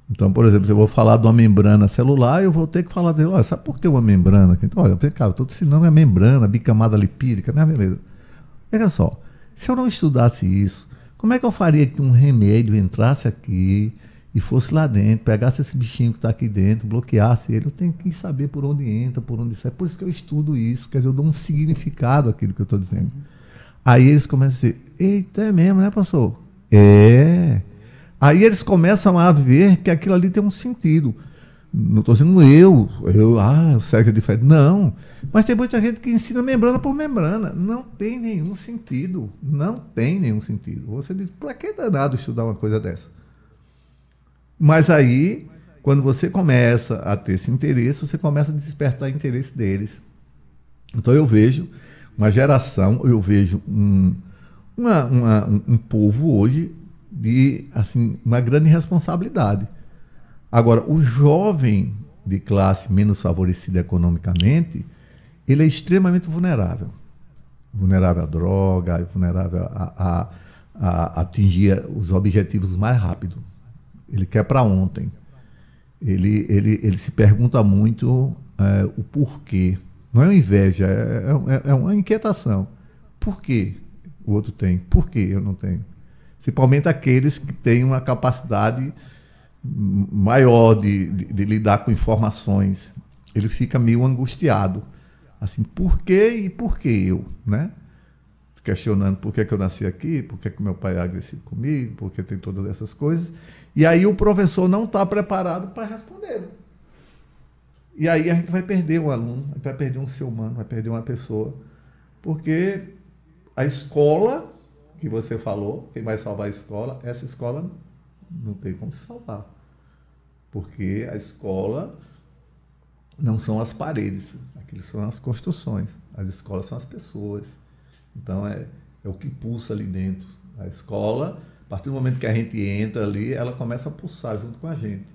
Então, por exemplo, eu vou falar de uma membrana celular, eu vou ter que falar, olha, sabe por que uma membrana? Então, olha, cara, eu estou te ensinando a membrana, bicamada lipídica, né, beleza? Veja só, se eu não estudasse isso, como é que eu faria que um remédio entrasse aqui e fosse lá dentro, pegasse esse bichinho que está aqui dentro, bloqueasse ele? Eu tenho que saber por onde entra, por onde sai. Por isso que eu estudo isso, quer dizer, eu dou um significado àquilo que eu estou dizendo. Aí eles começam a dizer, eita, é mesmo, né, pastor? É. Aí eles começam a ver que aquilo ali tem um sentido. Não estou dizendo eu, eu, ah, o sexo é diferente. Não. Mas tem muita gente que ensina membrana por membrana. Não tem nenhum sentido. Não tem nenhum sentido. Você diz, para que danado estudar uma coisa dessa? Mas aí, quando você começa a ter esse interesse, você começa a despertar interesse deles. Então eu vejo uma geração, eu vejo um, uma, uma, um, um povo hoje de assim uma grande responsabilidade. Agora, o jovem de classe menos favorecida economicamente, ele é extremamente vulnerável. Vulnerável à droga, vulnerável a, a, a atingir os objetivos mais rápido. Ele quer para ontem. Ele, ele, ele se pergunta muito é, o porquê. Não é uma inveja, é, é, é uma inquietação. Por que o outro tem? Por que eu não tenho? Principalmente aqueles que têm uma capacidade maior de, de, de, lidar com informações. Ele fica meio angustiado. Assim, por que e por que eu? Né? questionando por que, que eu nasci aqui, por que, que meu pai é agressivo comigo, por que tem todas essas coisas. E aí o professor não está preparado para responder. E aí a gente vai perder um aluno, vai perder um ser humano, vai perder uma pessoa. Porque a escola, que você falou, quem vai salvar a escola, essa escola não tem como se salvar. Porque a escola não são as paredes, aquilo são as construções. As escolas são as pessoas. Então é, é o que pulsa ali dentro. A escola, a partir do momento que a gente entra ali, ela começa a pulsar junto com a gente.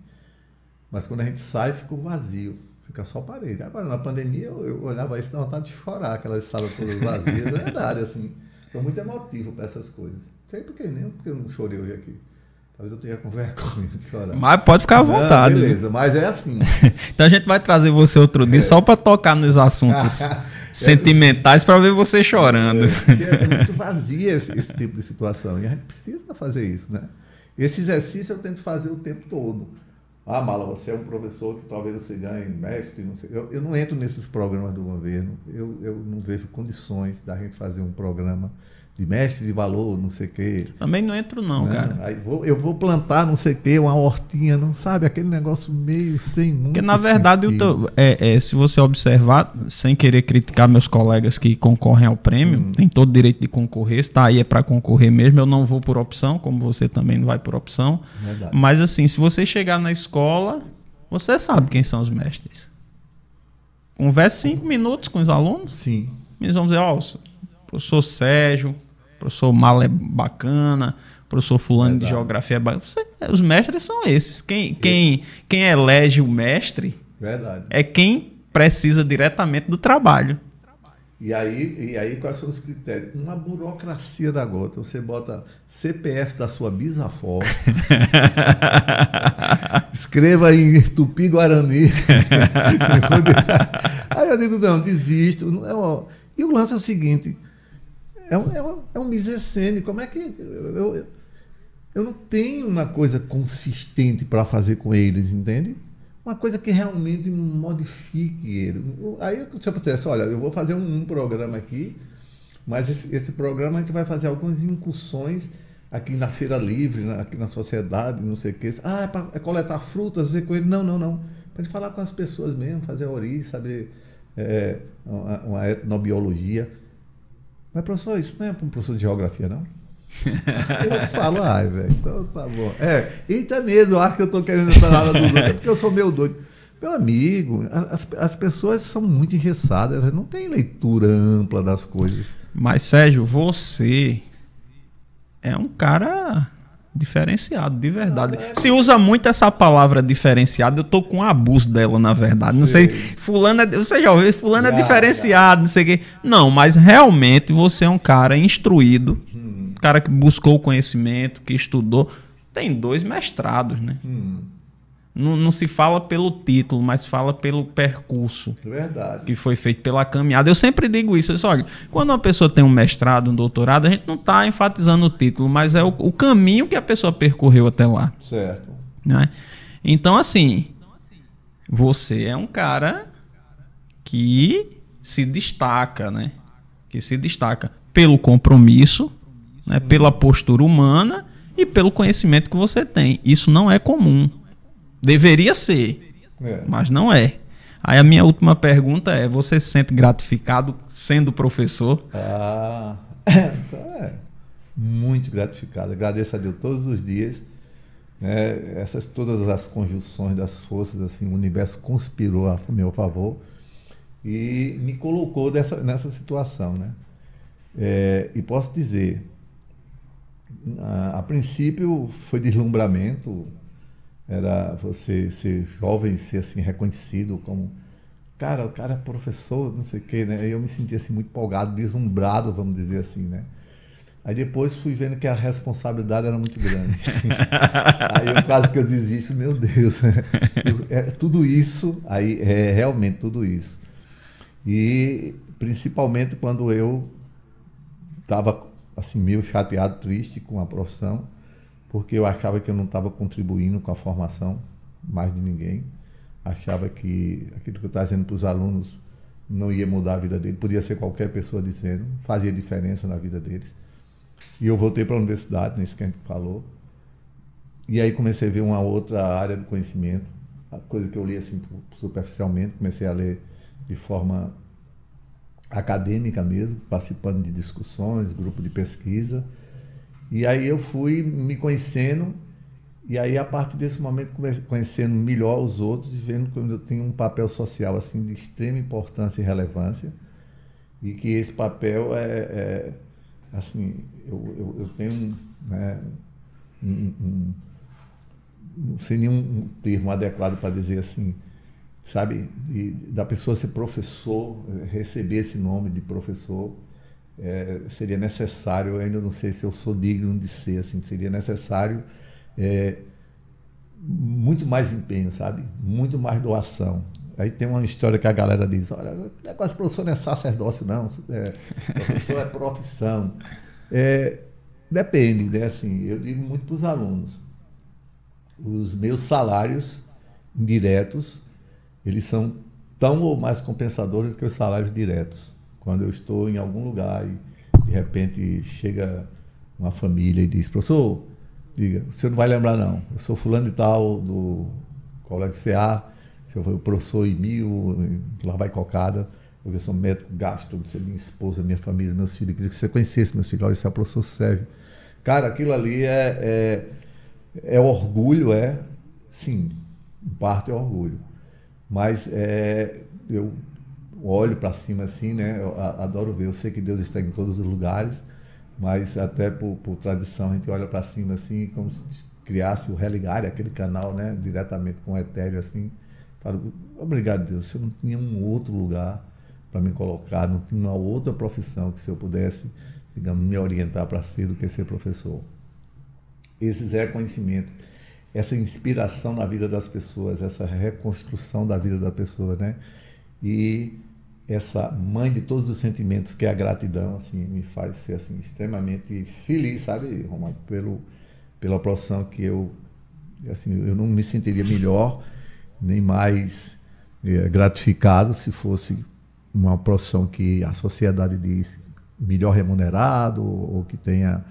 Mas quando a gente sai, fica vazio, fica só parede. Agora, na pandemia, eu, eu olhava isso e dava vontade de chorar, aquelas salas todas vazias. É verdade, assim. Sou muito emotivo para essas coisas. Sei por que nem porque eu não chorei hoje aqui. Talvez eu tenha com (laughs) vergonha de chorar. Mas pode ficar à vontade. Não, beleza, mas é assim. (laughs) então a gente vai trazer você outro dia é. só para tocar nos assuntos (laughs) sentimentais para ver você chorando. É, é muito vazia esse, esse, tipo de situação. E a gente precisa fazer isso, né? Esse exercício eu tento fazer o tempo todo. Ah, Mala, você é um professor que talvez você ganhe mestre, não sei. Eu, eu não entro nesses programas do governo. Eu, eu não vejo condições da gente fazer um programa de mestre de valor, não sei o quê. Também não entro não, né? cara. Aí vou, eu vou plantar não sei o quê, uma hortinha, não sabe? Aquele negócio meio sem muito Porque na verdade, tô, é, é, se você observar, sem querer criticar meus colegas que concorrem ao prêmio, hum. tem todo direito de concorrer, está aí é para concorrer mesmo, eu não vou por opção, como você também não vai por opção. Verdade. Mas assim, se você chegar na escola, você sabe quem são os mestres. Converse cinco minutos com os alunos. Sim. Eles vão dizer, ó, oh, professor Sérgio, professor Mala é bacana, professor fulano Verdade. de geografia é bacana. Os mestres são esses. Quem, quem, quem elege o mestre Verdade. é quem precisa diretamente do trabalho. E aí, e aí, quais são os critérios? Uma burocracia da gota. Você bota CPF da sua bisavó. (laughs) escreva em Tupi-Guarani. (laughs) aí eu digo, não, desisto. E o lance é o seguinte: é um, é um, é um mise Como é que. Eu, eu, eu não tenho uma coisa consistente para fazer com eles, entende? Uma coisa que realmente modifique ele. Aí se eu dissesse, olha, eu vou fazer um, um programa aqui, mas esse, esse, programa a gente vai fazer algumas incursões aqui na Feira Livre, na, aqui na sociedade, não sei o quê. Ah, é para é coletar frutas, ver com ele. Não, não, não. Para gente falar com as pessoas mesmo, fazer a origem, saber é, uma, uma etnobiologia. Mas, professor, isso não é para um professor de geografia, não? (laughs) eu falo, ai, velho, então tá bom. É, eita mesmo, acho que eu estou querendo essa nada dos outros, é porque eu sou meio doido. Meu amigo, as, as pessoas são muito engessadas, não tem leitura ampla das coisas. Mas, Sérgio, você é um cara Diferenciado, de verdade. Se usa muito essa palavra diferenciado, eu tô com um abuso dela, na verdade. Não sei, fulano é, você já ouviu, fulano é diferenciado, não sei o quê. Não, mas realmente você é um cara instruído, hum. cara que buscou conhecimento, que estudou. Tem dois mestrados, né? Hum. Não, não, se fala pelo título, mas fala pelo percurso Verdade. que foi feito pela caminhada. Eu sempre digo isso. Eu disse, olha, quando uma pessoa tem um mestrado, um doutorado, a gente não está enfatizando o título, mas é o, o, caminho que a pessoa percorreu até lá. Certo. Né? Então, assim, você é um cara que se destaca, né? Que se destaca pelo compromisso, né? pela postura humana e pelo conhecimento que você tem. Isso não é comum. Deveria ser, é. mas não é. Aí a minha última pergunta é: você se sente gratificado sendo professor? Ah, (laughs) é. muito gratificado. Agradeço a Deus todos os dias. Né? Essas todas as conjunções das forças, assim, o universo conspirou a meu favor e me colocou dessa, nessa situação, né? É, e posso dizer, a, a princípio foi deslumbramento, era você ser jovem, ser assim reconhecido como cara, o cara é professor, não sei o quê, né? Eu me sentia assim muito empolgado, deslumbrado, vamos dizer assim, né? Aí depois fui vendo que a responsabilidade era muito grande. (laughs) aí caso que eu desisto, meu Deus, (laughs) é tudo isso, aí é realmente tudo isso. E principalmente quando eu estava assim meio chateado, triste com a profissão, porque eu achava que eu não estava contribuindo com a formação mais de ninguém. Achava que aquilo que eu estava dizendo para os alunos não ia mudar a vida dele, podia ser qualquer pessoa dizendo, fazia diferença na vida deles. E eu voltei para a universidade, nisso que a gente falou. E aí comecei a ver uma outra área do conhecimento, a coisa que eu li assim superficialmente, comecei a ler de forma acadêmica mesmo, participando de discussões, grupo de pesquisa. E aí eu fui me conhecendo e aí a partir desse momento conhecendo melhor os outros e vendo que eu tenho um papel social assim de extrema importância e relevância e que esse papel é, é assim eu, eu, eu tenho né, um, um, não sei nenhum termo adequado para dizer assim sabe, de, da pessoa ser professor, receber esse nome de professor, é, seria necessário, eu ainda não sei se eu sou digno de ser, assim, seria necessário é, muito mais empenho, sabe? Muito mais doação. Aí tem uma história que a galera diz, olha, o negócio de professor não é sacerdócio, não, é, professor é profissão. É, depende, né? Assim, eu digo muito para os alunos. Os meus salários indiretos eles são tão ou mais compensadores do que os salários diretos. Quando eu estou em algum lugar e de repente chega uma família e diz, professor, diga, o senhor não vai lembrar não, eu sou fulano de tal do colégio CA, eu sou o professor Emil, lá vai cocada, eu sou médico gastro, você minha esposa, minha família, meus filhos, queria que você conhecesse meus filhos, olha, esse é o professor Sérgio. Cara, aquilo ali é, é, é orgulho, é, sim, em parte é orgulho. Mas é, eu olho para cima assim, né? Eu adoro ver. Eu sei que Deus está em todos os lugares, mas até por, por tradição a gente olha para cima assim, como se criasse o Religare, aquele canal, né? Diretamente com o Etéreo assim. Falo, obrigado Deus, eu não tinha um outro lugar para me colocar, não tinha uma outra profissão que se eu pudesse, digamos, me orientar para ser do que ser professor. Esses reconhecimentos essa inspiração na vida das pessoas, essa reconstrução da vida da pessoa, né? E essa mãe de todos os sentimentos que é a gratidão, assim, me faz ser assim extremamente feliz, sabe, Romário, pelo pela profissão que eu assim, eu não me sentiria melhor nem mais é, gratificado se fosse uma profissão que a sociedade diz melhor remunerado ou que tenha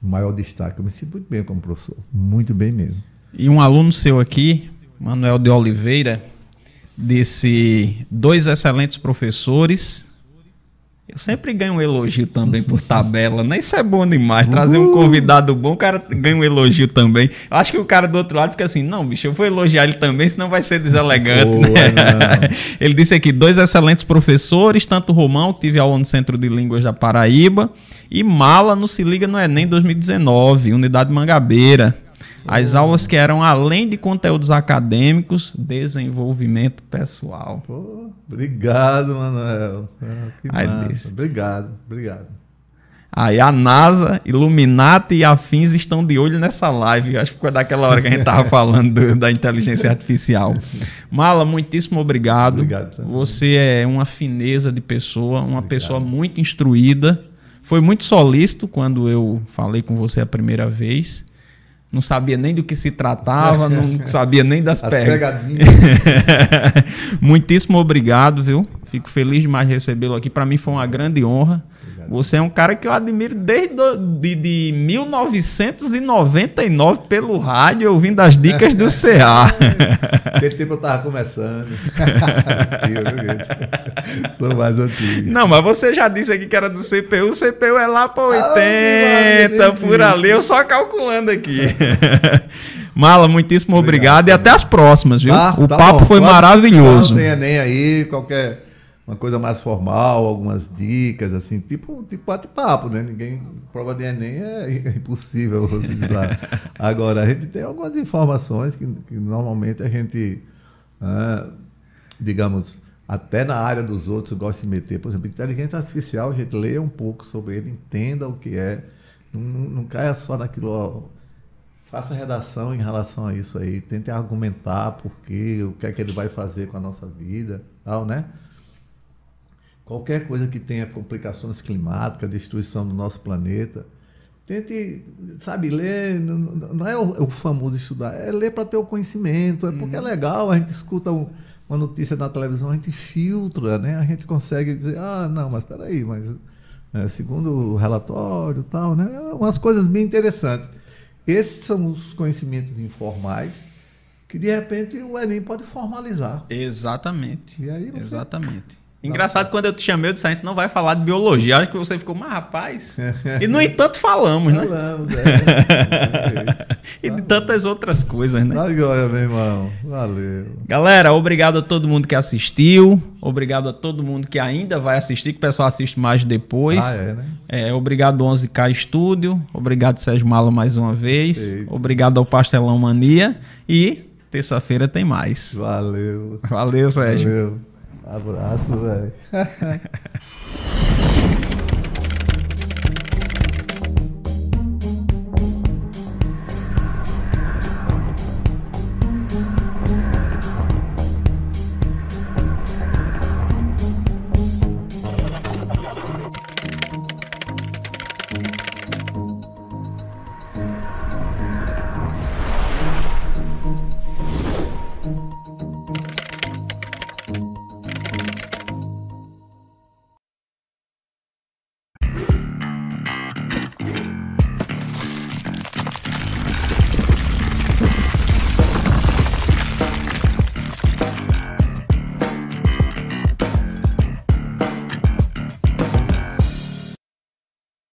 maior destaque. Eu me sinto muito bem como professor, muito bem mesmo. E um aluno seu aqui, Manuel de Oliveira, disse dois excelentes professores. Eu sempre ganho um elogio também por tabela, né? Isso é bom demais. Trazer um convidado bom, o cara ganha um elogio também. Eu acho que o cara do outro lado fica assim: não, bicho, eu vou elogiar ele também, senão vai ser deselegante. Boa, né? (laughs) ele disse aqui: dois excelentes professores, tanto Romão, que tive aula no Centro de Línguas da Paraíba, e Mala no Se Liga no Enem 2019, Unidade Mangabeira. As aulas que eram além de conteúdos acadêmicos, desenvolvimento pessoal. Pô, obrigado, Manuel. Ah. Obrigado, obrigado. Aí a NASA, Illuminati e afins estão de olho nessa live. Acho que foi daquela hora que a gente estava (laughs) falando do, da inteligência artificial. Mala, muitíssimo obrigado. Obrigado. Também. Você é uma fineza de pessoa, uma obrigado. pessoa muito instruída. Foi muito solícito quando eu falei com você a primeira vez não sabia nem do que se tratava, não (laughs) sabia nem das perguntas. (laughs) Muitíssimo obrigado, viu? Fico feliz demais de recebê-lo aqui. Para mim foi uma grande honra. Você é um cara que eu admiro desde do, de, de 1999 pelo rádio, ouvindo as dicas do CA. (laughs) Aquele (laughs) tempo eu estava começando. (laughs) Sou mais antigo. Não, mas você já disse aqui que era do CPU. O CPU é lá para 80, ah, por ali. Eu só calculando aqui. Mala, muitíssimo obrigado, obrigado e até as próximas, viu? Ah, o tá papo bom. foi Pode maravilhoso. Não tem nem aí, qualquer uma coisa mais formal, algumas dicas, assim, tipo, tipo bate-papo, né? Ninguém. Prova de Enem é, (laughs) impossível você dizer. (laughs) Agora, a gente tem algumas informações que, que normalmente a gente, ah, digamos, até na área dos outros gosta de meter. Por exemplo, inteligência artificial, a gente lê um pouco sobre ele, entenda o que é. Não, não, não caia só naquilo. Ó, faça redação em relação a isso aí. Tente argumentar por quê, o que é que ele vai fazer com a nossa vida, tal, né? Qualquer coisa que tenha complicações climáticas, destruição do nosso planeta. Tente, sabe, ler, não é o, é o famoso estudar, é ler para ter o conhecimento, é porque é uhum. é legal, a gente escuta um, uma notícia na televisão, a gente filtra, né? A gente consegue dizer, ah, não, mas peraí, mas é, segundo o relatório tal, né? Umas coisas bem interessantes. Esses são os conhecimentos informais que de repente o Enem pode formalizar. Exatamente. E aí você... Exatamente. Engraçado, quando eu te chamei, eu disse, a gente não vai falar de biologia. Acho que você ficou, mas rapaz. e no entanto falamos, né? Falamos, é. (laughs) e de tantas outras coisas, né? Joia, meu irmão. Valeu. Galera, obrigado a todo mundo que assistiu. Obrigado a todo mundo que ainda vai assistir, que o pessoal assiste mais depois. Ah, é, né? É, obrigado 11K Estúdio. Obrigado, Sérgio Mala, mais uma vez. Eita. Obrigado ao Pastelão Mania. E terça-feira tem mais. Valeu. Valeu, Sérgio. Valeu. Abraço, velho. (laughs)